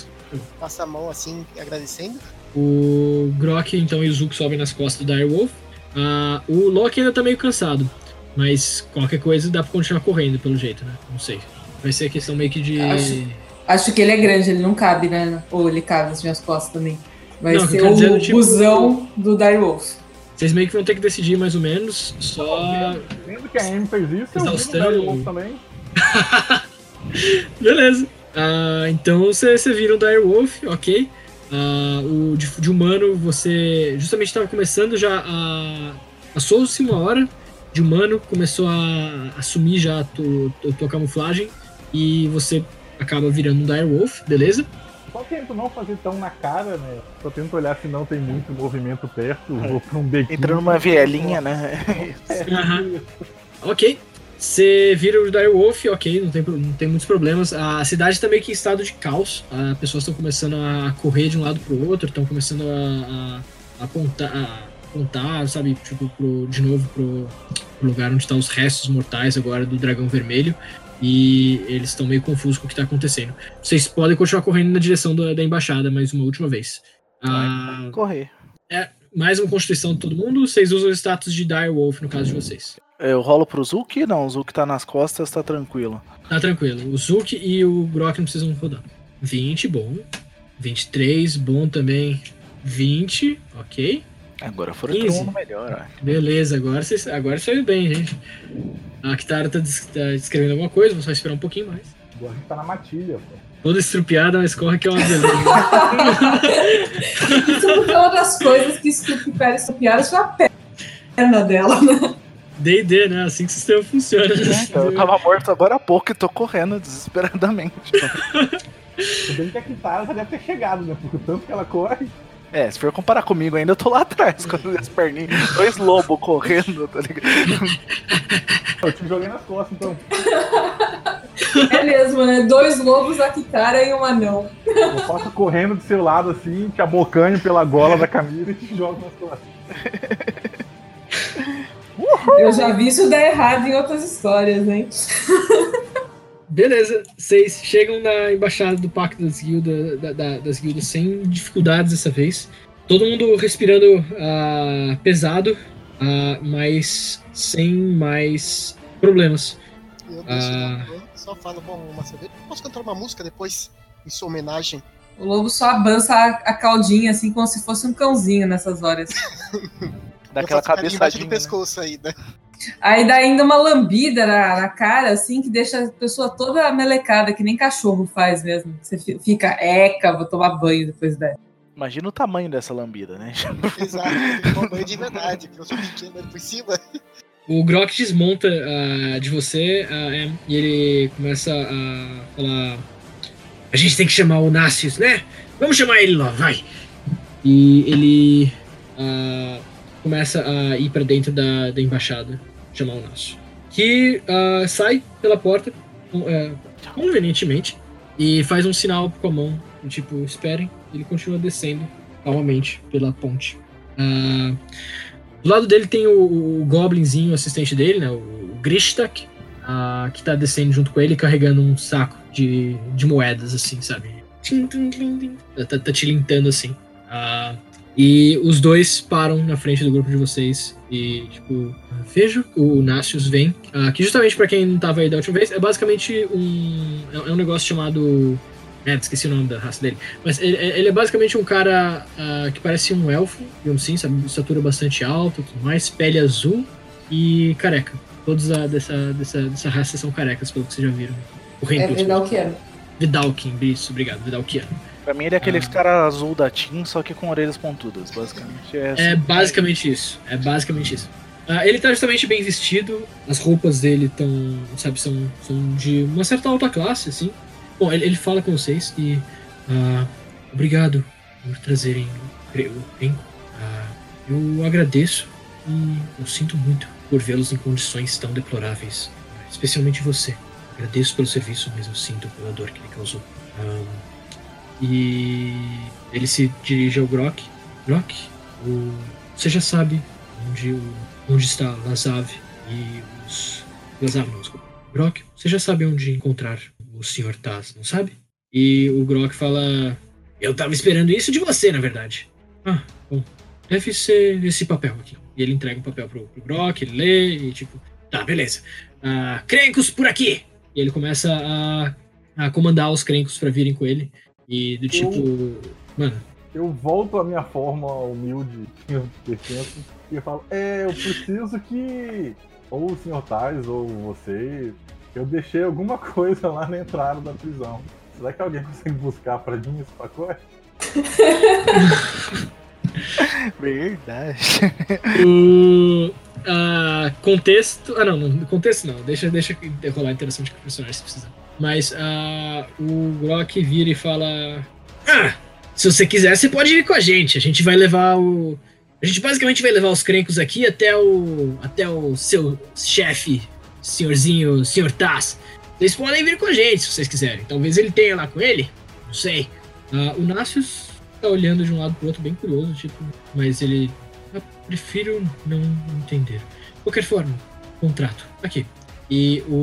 Passa a mão assim, agradecendo. O Grok então e o Zuko sobem nas costas do Direwolf. Ah, o Loki ainda tá meio cansado. Mas qualquer coisa dá pra continuar correndo, pelo jeito, né? Não sei. Vai ser questão meio que de. Acho- Acho que ele é grande, ele não cabe, né? Ou ele cabe nas minhas costas também. Vai Não, o ser eu quero dizer é o do tipo- busão do Direwolf. Vocês meio que vão ter que decidir mais ou menos. Só. Vendo que a Amy fez isso, eu vi no Exaustão. Dario Wolf também. [laughs] Beleza. Ah, então você vira um Direwolf, ok. Ah, o de, de humano, você justamente estava começando já a. Passou-se uma hora de humano, começou a assumir já a tu- tu- tua camuflagem e você acaba virando um Direwolf, beleza? Só tento não fazer tão na cara, né? Só tento olhar se não tem muito movimento perto. Vou pra um bequinho. Entra numa vielinha, né? [laughs] Aham. Ok. Você vira o Direwolf, ok, não tem, não tem muitos problemas. A cidade está meio que em estado de caos. As pessoas estão começando a correr de um lado pro outro, estão começando a, a- a apontar, a apontar, sabe, tipo, pro, de novo pro, pro lugar onde estão os restos mortais agora do dragão vermelho. E eles estão meio confusos com o que está acontecendo. Vocês podem continuar correndo na direção da, da embaixada mais uma última vez. Ah, Correr. mais uma constituição de todo mundo. Vocês usam o status de Direwolf no caso de vocês. Eu rolo pro Zuki? Não, o Zuki tá nas costas, tá tranquilo. Tá tranquilo. O Zuki e o Grok não precisam rodar. 20, bom. 23, bom também. 20, ok. Agora foram 15. todo mundo melhor, ó. Beleza, agora vocês agora saiu bem, gente. A Kitara tá, des- tá escrevendo alguma coisa, vou só esperar um pouquinho mais. Agora a gente tá na matilha, pô. Toda estrupiada, mas corre que é uma beleza. [laughs] Isso porque uma das coisas que estupiaram estupiaram foi a perna dela, né? D&D, né? Assim que o sistema funciona. Então, eu tava morto agora há pouco e tô correndo desesperadamente. [laughs] Se bem que a Kitara já deve ter chegado, né? Porque o tanto que ela corre. É, se for comparar comigo ainda, eu tô lá atrás, com as perninhas, dois lobos correndo, tá ligado? Eu te joguei nas costas, então. [laughs] É mesmo, né? Dois lobos, a Kitara e um anão. Eu posso correndo do seu lado assim, te abocanho pela gola da camisa e te jogo nas costas. [laughs] Eu já vi isso dar errado em outras histórias, hein? [laughs] Beleza, vocês chegam na embaixada do Pacto das Guildas, da- da- das guildas sem dificuldades dessa vez. Todo mundo respirando ah, pesado, ah, mas sem mais problemas. Eu deixo Ah. na só falo, bom, uma cerveja. Posso cantar uma música depois, em sua homenagem? O lobo só avança a, a caldinha, assim, como se fosse um cãozinho nessas horas. [laughs] Daquela cabeçadinha. do né? pescoço ainda. Aí dá ainda uma lambida na, na cara, assim, que deixa a pessoa toda melecada, que nem cachorro faz mesmo. Você fi- fica, eca, vou tomar banho depois dessa. Imagina o tamanho dessa lambida, né? [laughs] Exato, um banho de verdade, porque eu sou pequeno ali por cima. O Grok desmonta ah, de você ah, é, e ele começa a falar: A gente tem que chamar o Nassius, né? Vamos chamar ele lá, vai! E ele ah, começa a ir pra dentro da, da embaixada, chamar o Nassius. Que ah, sai pela porta, eh, convenientemente, e faz um sinal com a mão, tipo, esperem. Ele continua descendo calmamente pela ponte. Ah, do lado dele tem o, o Goblinzinho, assistente dele, né? O Grishtak, ah, que tá descendo junto com ele, carregando um saco de, de moedas, assim, sabe? Tim. Tá, tá tilintando assim. Ah, e os dois param na frente do grupo de vocês e, tipo, vejo o Nassius vem. que justamente pra quem não tava aí da última vez, é basicamente um. É é um negócio chamado. É, esqueci o nome da raça dele. Mas ele, ele é basicamente um cara ah, que parece um elfo, digamos assim, sabe? Estatura bastante alta, tudo mais, pele azul e careca. Todos a, dessa, dessa, dessa raça são carecas, pelo que vocês já viram. O É Rentus. Vidalquiano. Vidalkin, isso, obrigado, Vidalkiano. Pra mim ele é aquele Ah. cara azul da Team, só que com orelhas pontudas, basicamente. É, É assim. basicamente isso. É basicamente isso. Ah, ele tá justamente bem vestido, as roupas dele estão, sabe, são, são de uma certa alta classe, assim. Bom, ele, ele fala com vocês e. ah, obrigado por trazerem o Renko. Ah, eu agradeço e eu sinto muito por vê-los em condições tão deploráveis. Especialmente você. Agradeço pelo serviço, mas eu sinto pela dor que ele causou. Ahn, e ele se dirige ao Grok. Grok, o- você já sabe onde, o- onde está Lazav e os. Lazav, não, desculpa. Grok, você já sabe onde encontrar o Sr. Taz, não sabe? E o Grok fala. Eu tava esperando isso de você, na verdade. Ah, bom. Deve ser esse papel aqui. E ele entrega o papel pro, pro Grok, ele lê e tipo. Tá, beleza. Ah, crencos por aqui! E ele começa a, a comandar os crencos pra virem com ele. E do tipo. Mano, Eu volto à minha forma humilde, defenso, e eu falo, é, eu preciso que ou o senhor Tais ou você, eu deixei alguma [laughs] coisa lá na entrada da prisão. Será que alguém consegue buscar pra mim esse pacote? [laughs] Verdade. O ah, contexto. Ah, não, não, contexto não. Deixa, deixa rolar a interação de personagens se precisar. Mas ah, o Grok vira e fala: Ah, se você quiser, você pode ir com a gente. A gente vai levar o. A gente basicamente vai levar os crencos aqui até o. até o seu chefe, senhorzinho, senhor Taz. Vocês podem vir com a gente se vocês quiserem. Talvez ele tenha lá com ele. Não sei. Ah, o Nassius tá olhando de um lado pro outro, bem curioso, tipo. Mas ele prefiro não entender. De qualquer forma, contrato. Aqui. E o,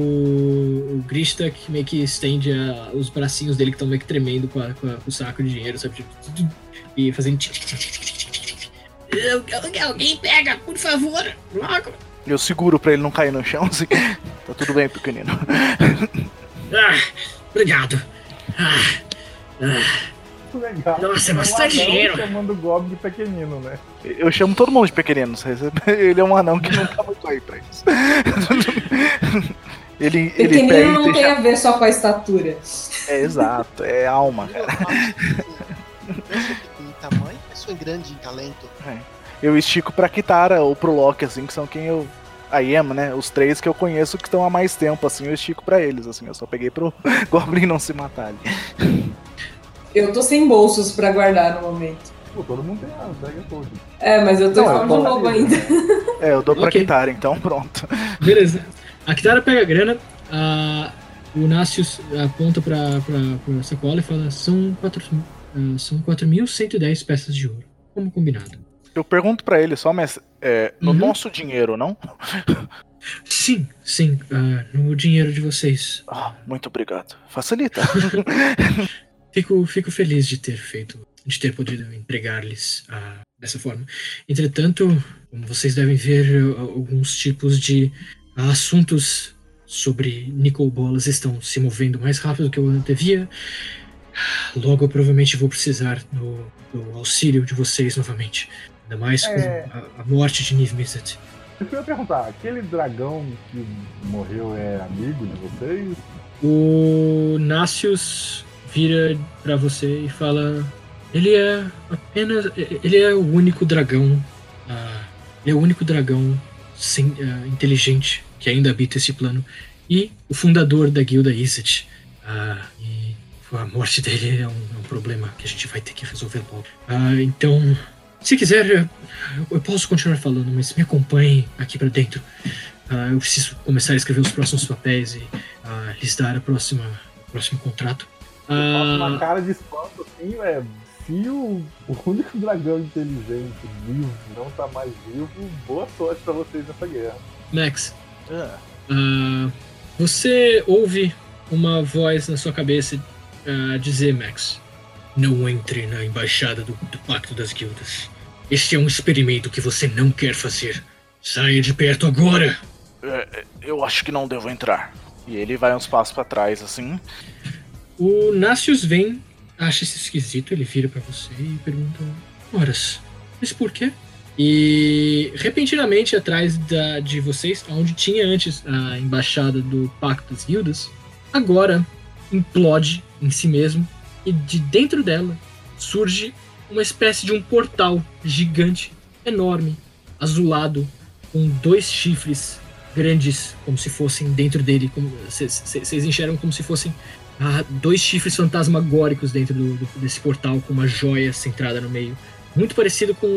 o Grista que meio que estende a- os bracinhos dele que estão meio que tremendo com, a- com a- com o saco de dinheiro, sabe? Tipo, E fazendo. Alguém pega, por favor, logo. Eu seguro pra ele não cair no chão. Assim. Tá tudo bem, pequenino. Ah, obrigado. Ah, ah, Legal. Nossa, é um bastante dinheiro. chamando o Gob de pequenino, né? Eu chamo todo mundo de pequenino. Ele é um anão que não tá muito aí pra isso. [laughs] Ele, ele Pequenino e não deixa... tem a ver só com a estatura. É exato, é alma, Eu cara. em tamanho, eu sou grande em talento. Eu estico pra Kitara ou pro Loki, assim, que são quem eu. A Yema, né? Os três que eu conheço que estão há mais tempo, assim, eu estico pra eles, assim. Eu só peguei pro [laughs] Goblin não se matar ali. Eu tô sem bolsos pra guardar no momento. Pô, todo mundo tem a pega todo. É, mas eu tô Não, em forma de ainda. [laughs] É, eu dou pra Ok. Kitara, então pronto. Beleza. A Kitara pega a grana, a, o Nassius aponta pra, pra, pra sacola e fala: são quatro- ah, são 4.110 peças de ouro, como combinado. Eu pergunto pra ele só, mas é, no Uhum. nosso dinheiro, não? Sim, sim, ah, no dinheiro de vocês. Ah, muito obrigado. Facilita. [laughs] Fico, fico feliz de ter feito, de ter podido entregar-lhes ah, dessa forma. Entretanto, como vocês devem ver, alguns tipos de assuntos sobre Nicol Bolas estão se movendo mais rápido do que eu antevia. Logo, eu provavelmente vou precisar do, do auxílio de vocês novamente. Ainda mais com É. a, a morte de Niv Mizzet. Eu queria perguntar, aquele dragão que morreu é amigo de vocês? O Nassius vira pra você e fala: Ele é apenas. Ele é o único dragão. ah, ele é o único dragão ah, inteligente que ainda habita esse plano. E o fundador da guilda Izzet. Ah, e a morte dele é um, é um problema que a gente vai ter que resolver logo. Ah, então, se quiser, eu, posso continuar falando, mas me acompanhe aqui pra dentro. Eu preciso começar a escrever os próximos papéis e lhes dar a próxima, o próximo contrato. Nossa, Ah, uma cara de espanto assim, é. Se o, o único dragão inteligente vivo não tá mais vivo, boa sorte pra vocês nessa guerra. Max, Ah, ah, você ouve uma voz na sua cabeça ah, dizer, Max, não entre na embaixada do, do Pacto das Guildas. Este é um experimento que você não quer fazer. Saia de perto agora! é, eu acho que não devo entrar. E ele vai uns passos pra trás, assim. O Nassius vem, acha isso esquisito, ele vira pra você e pergunta: Horas, mas por quê? E repentinamente atrás da, de vocês, onde tinha antes a embaixada do Pacto das Guildas, agora implode em si mesmo e de dentro dela surge uma espécie de um portal gigante, enorme, azulado, com dois chifres grandes, como se fossem dentro dele. Vocês enxergam como se fossem ah, dois chifres fantasmagóricos dentro do- do- desse portal, com uma joia centrada no meio. muito parecido com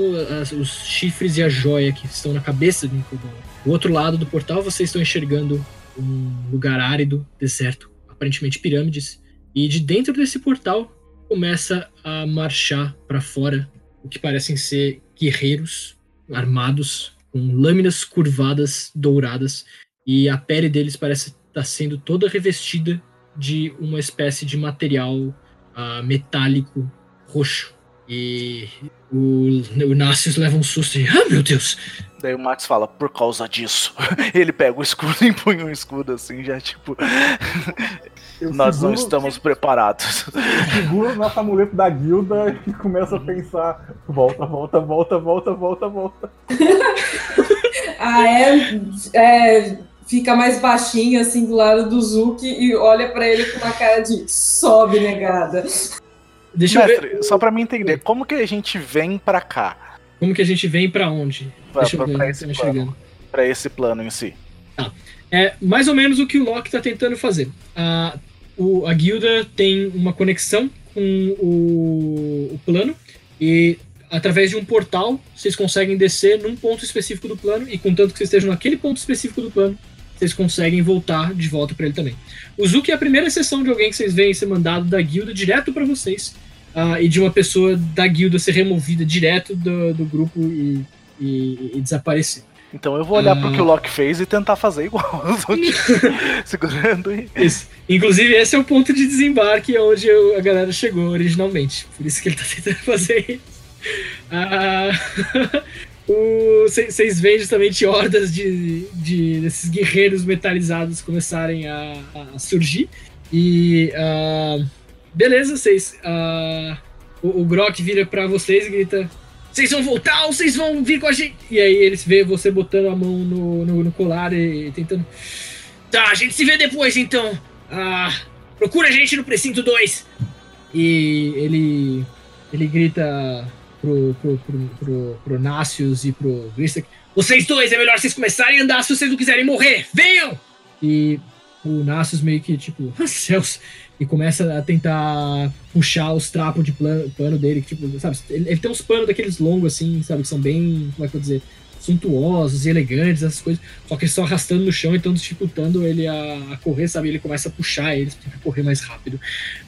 as- os chifres e a joia que estão na cabeça do Nicodon. Do outro lado do portal, vocês estão enxergando um lugar árido, deserto, aparentemente pirâmides. E de dentro desse portal começa a marchar para fora o que parecem ser guerreiros armados com lâminas curvadas douradas e a pele deles parece estar sendo toda revestida de uma espécie de material ah, metálico roxo. E o, o Nácius leva um susto e. Ah, meu Deus! Daí o Max fala, por causa disso. [laughs] Ele pega o escudo [laughs] e empunha um escudo assim, já tipo. [laughs] Eu Nós não seguro- estamos preparados. Seguro nosso amuleto da guilda e começa a pensar: volta, volta, volta, volta, volta, volta. A Em é, fica mais baixinha, assim, do lado do Zuki e olha pra ele com uma cara de sobe, negada. Deixa eu ver Mestre, só pra mim entender, como que a gente vem pra cá? como que a gente vem pra onde. Pra, Deixa eu ver, pra esse enxergando. plano, pra esse plano em si. É mais ou menos o que o Loki está tentando fazer. A, o- a guilda tem uma conexão com o, o plano e através de um portal vocês conseguem descer num ponto específico do plano e contanto que vocês estejam naquele ponto específico do plano, vocês conseguem voltar de volta para ele também. O Zuki é a primeira exceção de alguém que vocês veem ser mandado da guilda direto para vocês ah, e de uma pessoa da guilda ser removida direto do, do grupo e, e- e desaparecer. Então eu vou olhar Ah. pro que o Loki fez e tentar fazer igual. [laughs] Segurando e. Isso. Inclusive, esse é o ponto de desembarque onde eu- a galera chegou originalmente. Por isso que ele tá tentando [laughs] fazer isso. Ah, [laughs] Vocês veem justamente hordas de, de desses guerreiros metalizados começarem a, a surgir. E. ah, beleza, vocês. ah, o, o Grok vira pra vocês e grita: Vocês vão voltar ou vocês vão vir com a gente? E aí eles vê você botando a mão no, no, no colar e, tentando. Tá, a gente se vê depois então. Ah, procura a gente no precinto 2. E ele ele grita pro, pro, pro, pro, pro e pro Gristak, vocês dois, é melhor vocês começarem a andar se vocês não quiserem morrer. Venham! E o Nácius meio que tipo, "Ah, céus, e começa a tentar puxar os trapos de plano, pano dele, que, tipo, sabe, ele, ele tem uns panos daqueles longos assim, sabe, que são bem, como é que eu vou dizer, suntuosos e elegantes, essas coisas. Só que eles estão arrastando no chão e estão dificultando ele a, a correr, sabe? Ele começa a puxar eles pra correr mais rápido.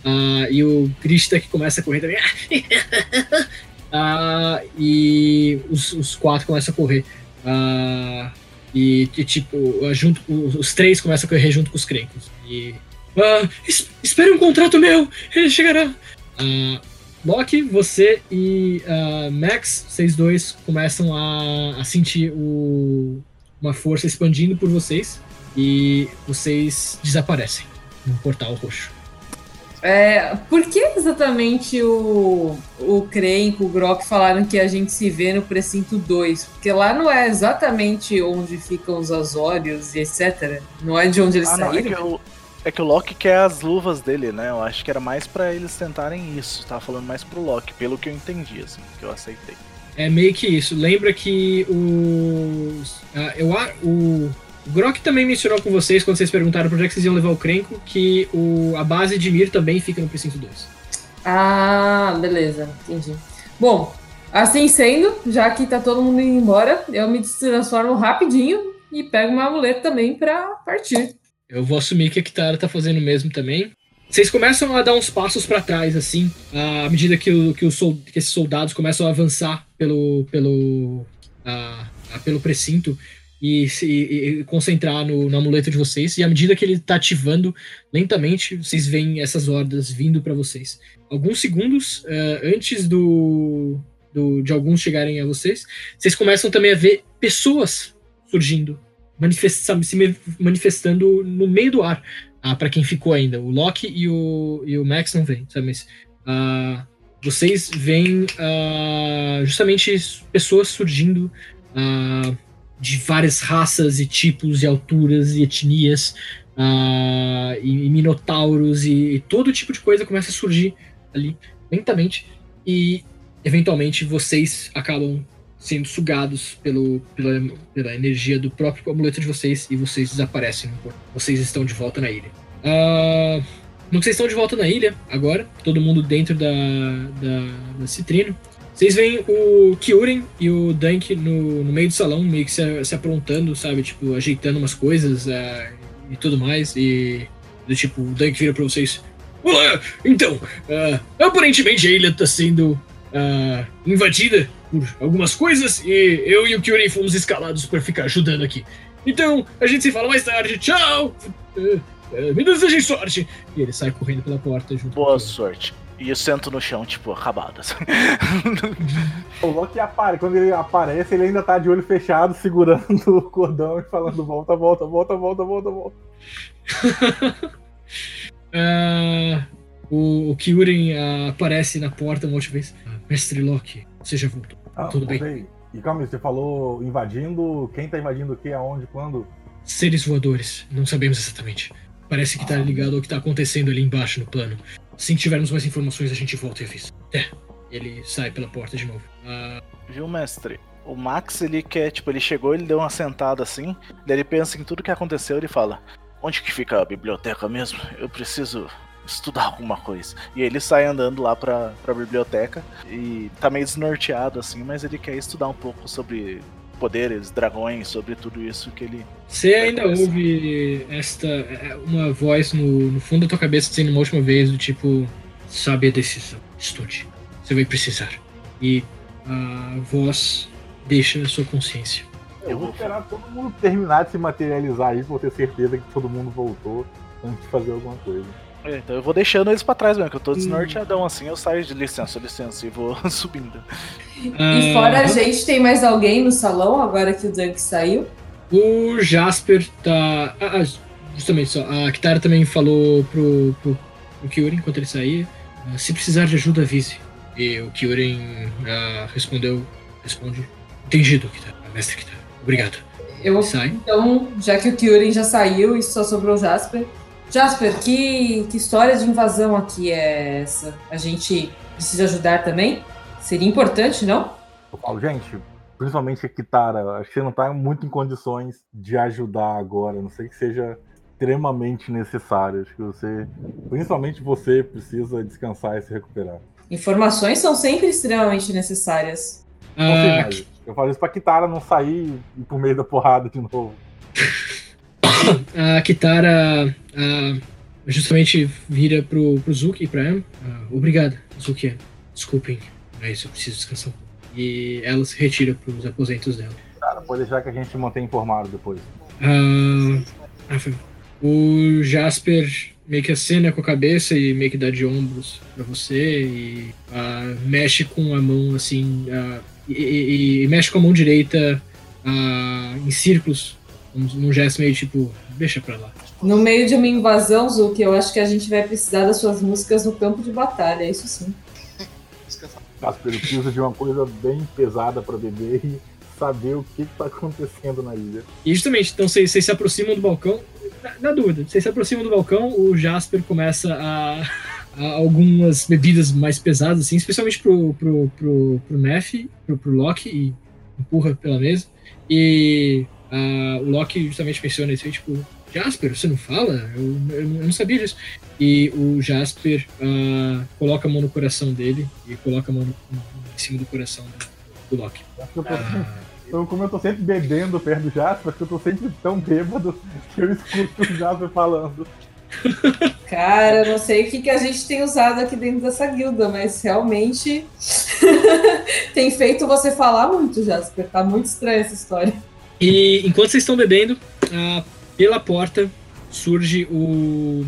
Ah, e o Krista que começa a correr também. Ah, e os, os quatro começam a correr. Ah, e, e, tipo, junto, os, três começam a correr junto com os Krenkos. E. Ah, es- espere um contrato meu! Ele chegará! Ah, Loki, você e ah, Max, vocês dois começam a, a sentir o- uma força expandindo por vocês e vocês desaparecem no portal roxo. É, por que exatamente o, o Krenk, o Grok falaram que a gente se vê no precinto 2? Porque lá não é exatamente onde ficam os Azórios e etc. Não é de onde eles Ah, não, é que, saíram? o, é que o Loki quer as luvas dele, né? Eu acho que era mais pra eles tentarem isso. Tava falando mais pro Loki, pelo que eu entendi, assim, que eu aceitei. É meio que isso. Lembra que os. ah, eu, o Grok também mencionou com vocês, quando vocês perguntaram por onde é que vocês iam levar o Krenko, que o, a base de Mir também fica no precinto 2. Ah, beleza, entendi. Bom, assim sendo, já que tá todo mundo indo embora, eu me transformo rapidinho e pego uma amuleto também pra partir. Eu vou assumir que a Kitara tá fazendo o mesmo também. Vocês começam a dar uns passos pra trás, assim, à medida que, o, que, o sol- que esses soldados começam a avançar pelo, pelo, ah, ah, pelo precinto e se e- concentrar no, no amuleto de vocês. E à medida que ele tá ativando lentamente, vocês veem essas hordas vindo pra vocês. Alguns segundos ah, antes do, do- de alguns chegarem a vocês, vocês começam também a ver pessoas surgindo manifest- sabe, se manifestando no meio do ar. Ah, para quem ficou ainda. O Loki e o, e o Max não vêm, sabe? Mas ah, vocês veem ah, justamente pessoas surgindo ah, de várias raças e tipos e alturas e etnias ah, e, e minotauros e, e todo tipo de coisa começa a surgir ali lentamente e eventualmente vocês acabam sendo sugados pelo, pela, pela energia do próprio amuleto de vocês e vocês desaparecem. Vocês estão de volta na ilha. Que vocês estão de volta na ilha, agora, todo mundo dentro da, da, da Citrino, Vocês veem o Kyuren e o Dunk no, no meio do salão, meio que se, se aprontando, sabe? Tipo, ajeitando umas coisas uh, e tudo mais. E do tipo, o Dunk vira pra vocês. Olá! Então, uh, aparentemente a ilha tá sendo uh, invadida por algumas coisas e eu e o Kyuren fomos escalados para ficar ajudando aqui. Então, a gente se fala mais tarde. Tchau! me desejem sorte! E ele sai correndo pela porta junto Boa sorte. E eu sento no chão, tipo, acabado. Assim. [laughs] o Loki apare, quando ele aparece, ele ainda tá de olho fechado, segurando o cordão e falando volta, volta, volta, volta, volta, volta. uh, [laughs] o, o Kyuren uh, aparece na porta uma última vez. Uh, Mestre Loki, você já voltou. Ah, Tudo bem? E calma aí, você falou invadindo. Quem tá invadindo o que, aonde, quando? Seres voadores, não sabemos exatamente. Parece que tá ligado ao que tá acontecendo ali embaixo no plano. Assim que tivermos mais informações, a gente volta e avisa. É. Ele sai pela porta de novo. Uh... Viu, mestre? O Max, ele quer, tipo, ele chegou, ele deu uma sentada assim, daí ele pensa em tudo que aconteceu, ele fala: Onde que fica a biblioteca mesmo? Eu preciso estudar alguma coisa. E ele sai andando lá pra, pra biblioteca e tá meio desnorteado assim, mas ele quer estudar um pouco sobre poderes, dragões, sobre tudo isso que ele. Você ainda ouve esta é, uma voz no, no, fundo da tua cabeça dizendo uma última vez do tipo, sabe a decisão, estude, você vai precisar. E a voz deixa a sua consciência. Eu vou esperar todo mundo terminar de se materializar aí, pra ter certeza que todo mundo voltou antes de fazer alguma coisa. É, então eu vou deixando eles pra trás mesmo, que eu tô desnorteadão assim, eu saio de licença, licença e vou [laughs] subindo. E fora a gente, tem mais alguém no salão agora que o Dunk saiu? O Jasper tá. Ah, ah justamente só. A Kitara também falou pro, pro, pro Kyuren enquanto ele saía. Ah, se precisar de ajuda, avise. E o Kyuren uh, respondeu. Responde. Entendido, Kitara. Mestre Kitara. Obrigado. Eu, Sai. Então, já que o Kyuren já saiu e só sobrou o Jasper, Jasper, que, que história de invasão aqui é essa? A gente precisa ajudar também? Seria importante, não? Eu falo, gente, principalmente a Kitara, acho que você não está muito em condições de ajudar agora, a não sei que seja extremamente necessário. Acho que você, principalmente você, precisa descansar e se recuperar. Informações são sempre extremamente necessárias. Ah, eu falo isso pra Kitara não sair por meio da porrada de novo. [coughs] a Kitara uh, justamente vira pro, pro Zuki e pra Em. Uh, obrigado, Zuki. Desculpem, mas eu preciso descansar E ela se retira pros aposentos dela. Cara, pode deixar que a gente mantém informado depois. Uh, o Jasper meio que acena com a cabeça e meio que dá de ombros para você e uh, mexe com a mão assim uh, e, e, e, mexe com a mão direita uh, em círculos num gesto meio tipo, deixa pra lá. No meio de uma invasão, Zuki, eu acho que a gente vai precisar das suas músicas no campo de batalha, isso sim. Casper precisa de uma coisa bem pesada para beber e saber o que, está acontecendo na ilha. E justamente, então vocês, se aproximam do balcão, na, na, dúvida, vocês se aproximam do balcão, o Jasper começa a, a algumas bebidas mais pesadas, assim, especialmente pro, pro, pro, pro Neff, pro, pro Loki, e empurra pela mesa. E Uh, o Loki justamente menciona isso aí, tipo, Jasper, você não fala? Eu, eu, não sabia disso. E o Jasper uh, coloca a mão no coração dele e coloca a mão no, em cima do coração do, do Loki. Eu tô, então, como eu tô sempre bebendo perto do Jasper, que eu tô sempre tão bêbado que eu escuto o Jasper falando. [laughs] Cara, não sei o que, que a gente tem usado aqui dentro dessa guilda, mas realmente [laughs] tem feito você falar muito, Jasper. Tá muito estranha essa história. E enquanto vocês estão bebendo, uh, pela porta surge o.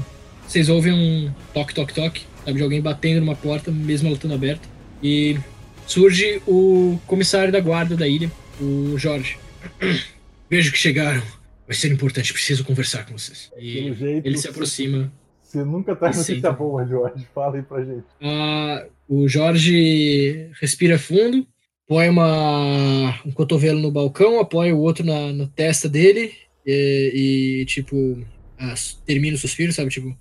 Vocês ouvem um toque, toque, toque, sabe, de alguém batendo numa porta, mesmo ela estando aberta. E surge o comissário da guarda da ilha, o Jorge. [clears throat] Vejo que chegaram. Vai ser importante, preciso conversar com vocês. E jeito, ele se aproxima. Você nunca tá notícia boa, Jorge. Fala aí pra gente. Uh, o Jorge respira fundo, põe uma, um cotovelo no balcão, apoia o outro na, na testa dele e, e tipo, as, termina o suspiro, sabe? Tipo,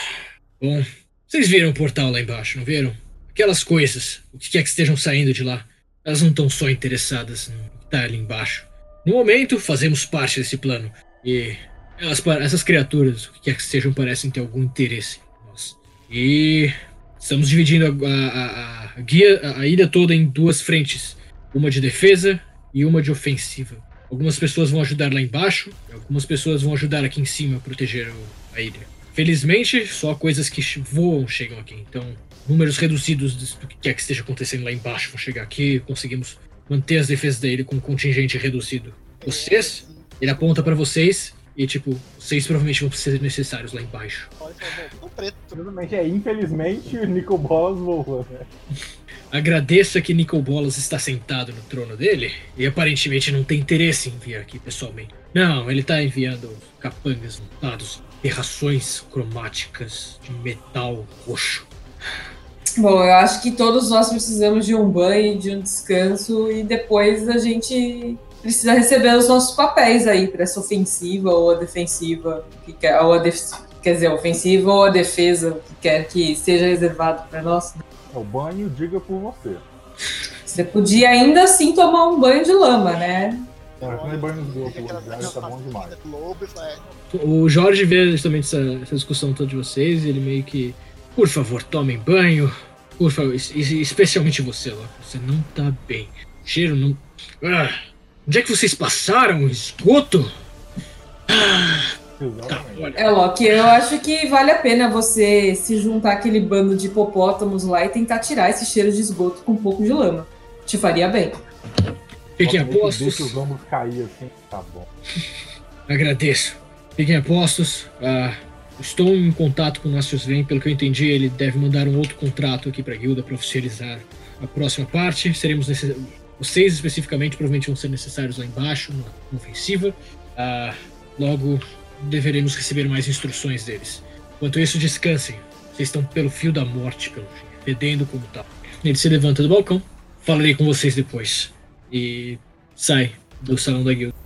[sighs] bom, vocês viram o portal lá embaixo, não viram? Aquelas coisas, o que quer que estejam saindo de lá, elas não estão só interessadas no que está ali embaixo. No momento, fazemos parte desse plano e elas, essas criaturas, o que quer que sejam, parecem ter algum interesse em nós. E Estamos dividindo a, a- a- guia, a ilha toda em duas frentes, uma de defesa e uma de ofensiva. Algumas pessoas vão ajudar lá embaixo, e algumas pessoas vão ajudar aqui em cima a proteger o- a ilha. Felizmente, só coisas que voam chegam aqui, então números reduzidos do que quer que esteja acontecendo lá embaixo vão chegar aqui, conseguimos manter as defesas da ilha com um contingente reduzido. Vocês, ele aponta pra vocês e tipo, vocês provavelmente vão ser necessários lá embaixo. Olha tô preto. Infelizmente, é, infelizmente o Nico Bolas voa, né? Agradeça que Nicol Bolas está sentado no trono dele e aparentemente não tem interesse em vir aqui pessoalmente. Não, ele está enviando capangas montados, terrações cromáticas de metal roxo. Bom, eu acho que todos nós precisamos de um banho, de um descanso e depois a gente precisa receber os nossos papéis aí para essa ofensiva ou a defensiva, ou a def- quer dizer, ofensiva ou a defesa, que quer que seja reservado para nós. É o banho, diga por você. Você podia ainda assim tomar um banho de lama, né? Tá é, O Jorge vê justamente essa, essa discussão toda de vocês e ele meio que. Por favor, tomem banho. Por favor, es- es- especialmente você, Loki. Você não tá bem. O cheiro não. Ah, onde é que vocês passaram? Esgoto? Tá, Exatamente. É, Loki, eu acho que vale a pena você se juntar aquele bando de hipopótamos lá e tentar tirar esse cheiro de esgoto com um pouco de lama. Te faria bem. Fiquem apostos. Os ombros cair assim, tá bom. Agradeço. Fiquem apostos. Ah, estou em contato com o Nassius Vem. Pelo que eu entendi, ele deve mandar um outro contrato aqui para a guilda para oficializar a próxima parte. Seremos necess... Vocês especificamente provavelmente vão ser necessários lá embaixo, na na ofensiva. Ah, logo deveremos receber mais instruções deles. Enquanto isso, descansem. Vocês estão pelo fio da morte, pelo fedendo como tal. Ele se levanta do balcão. Falarei com vocês depois. E sai do salão da guilda.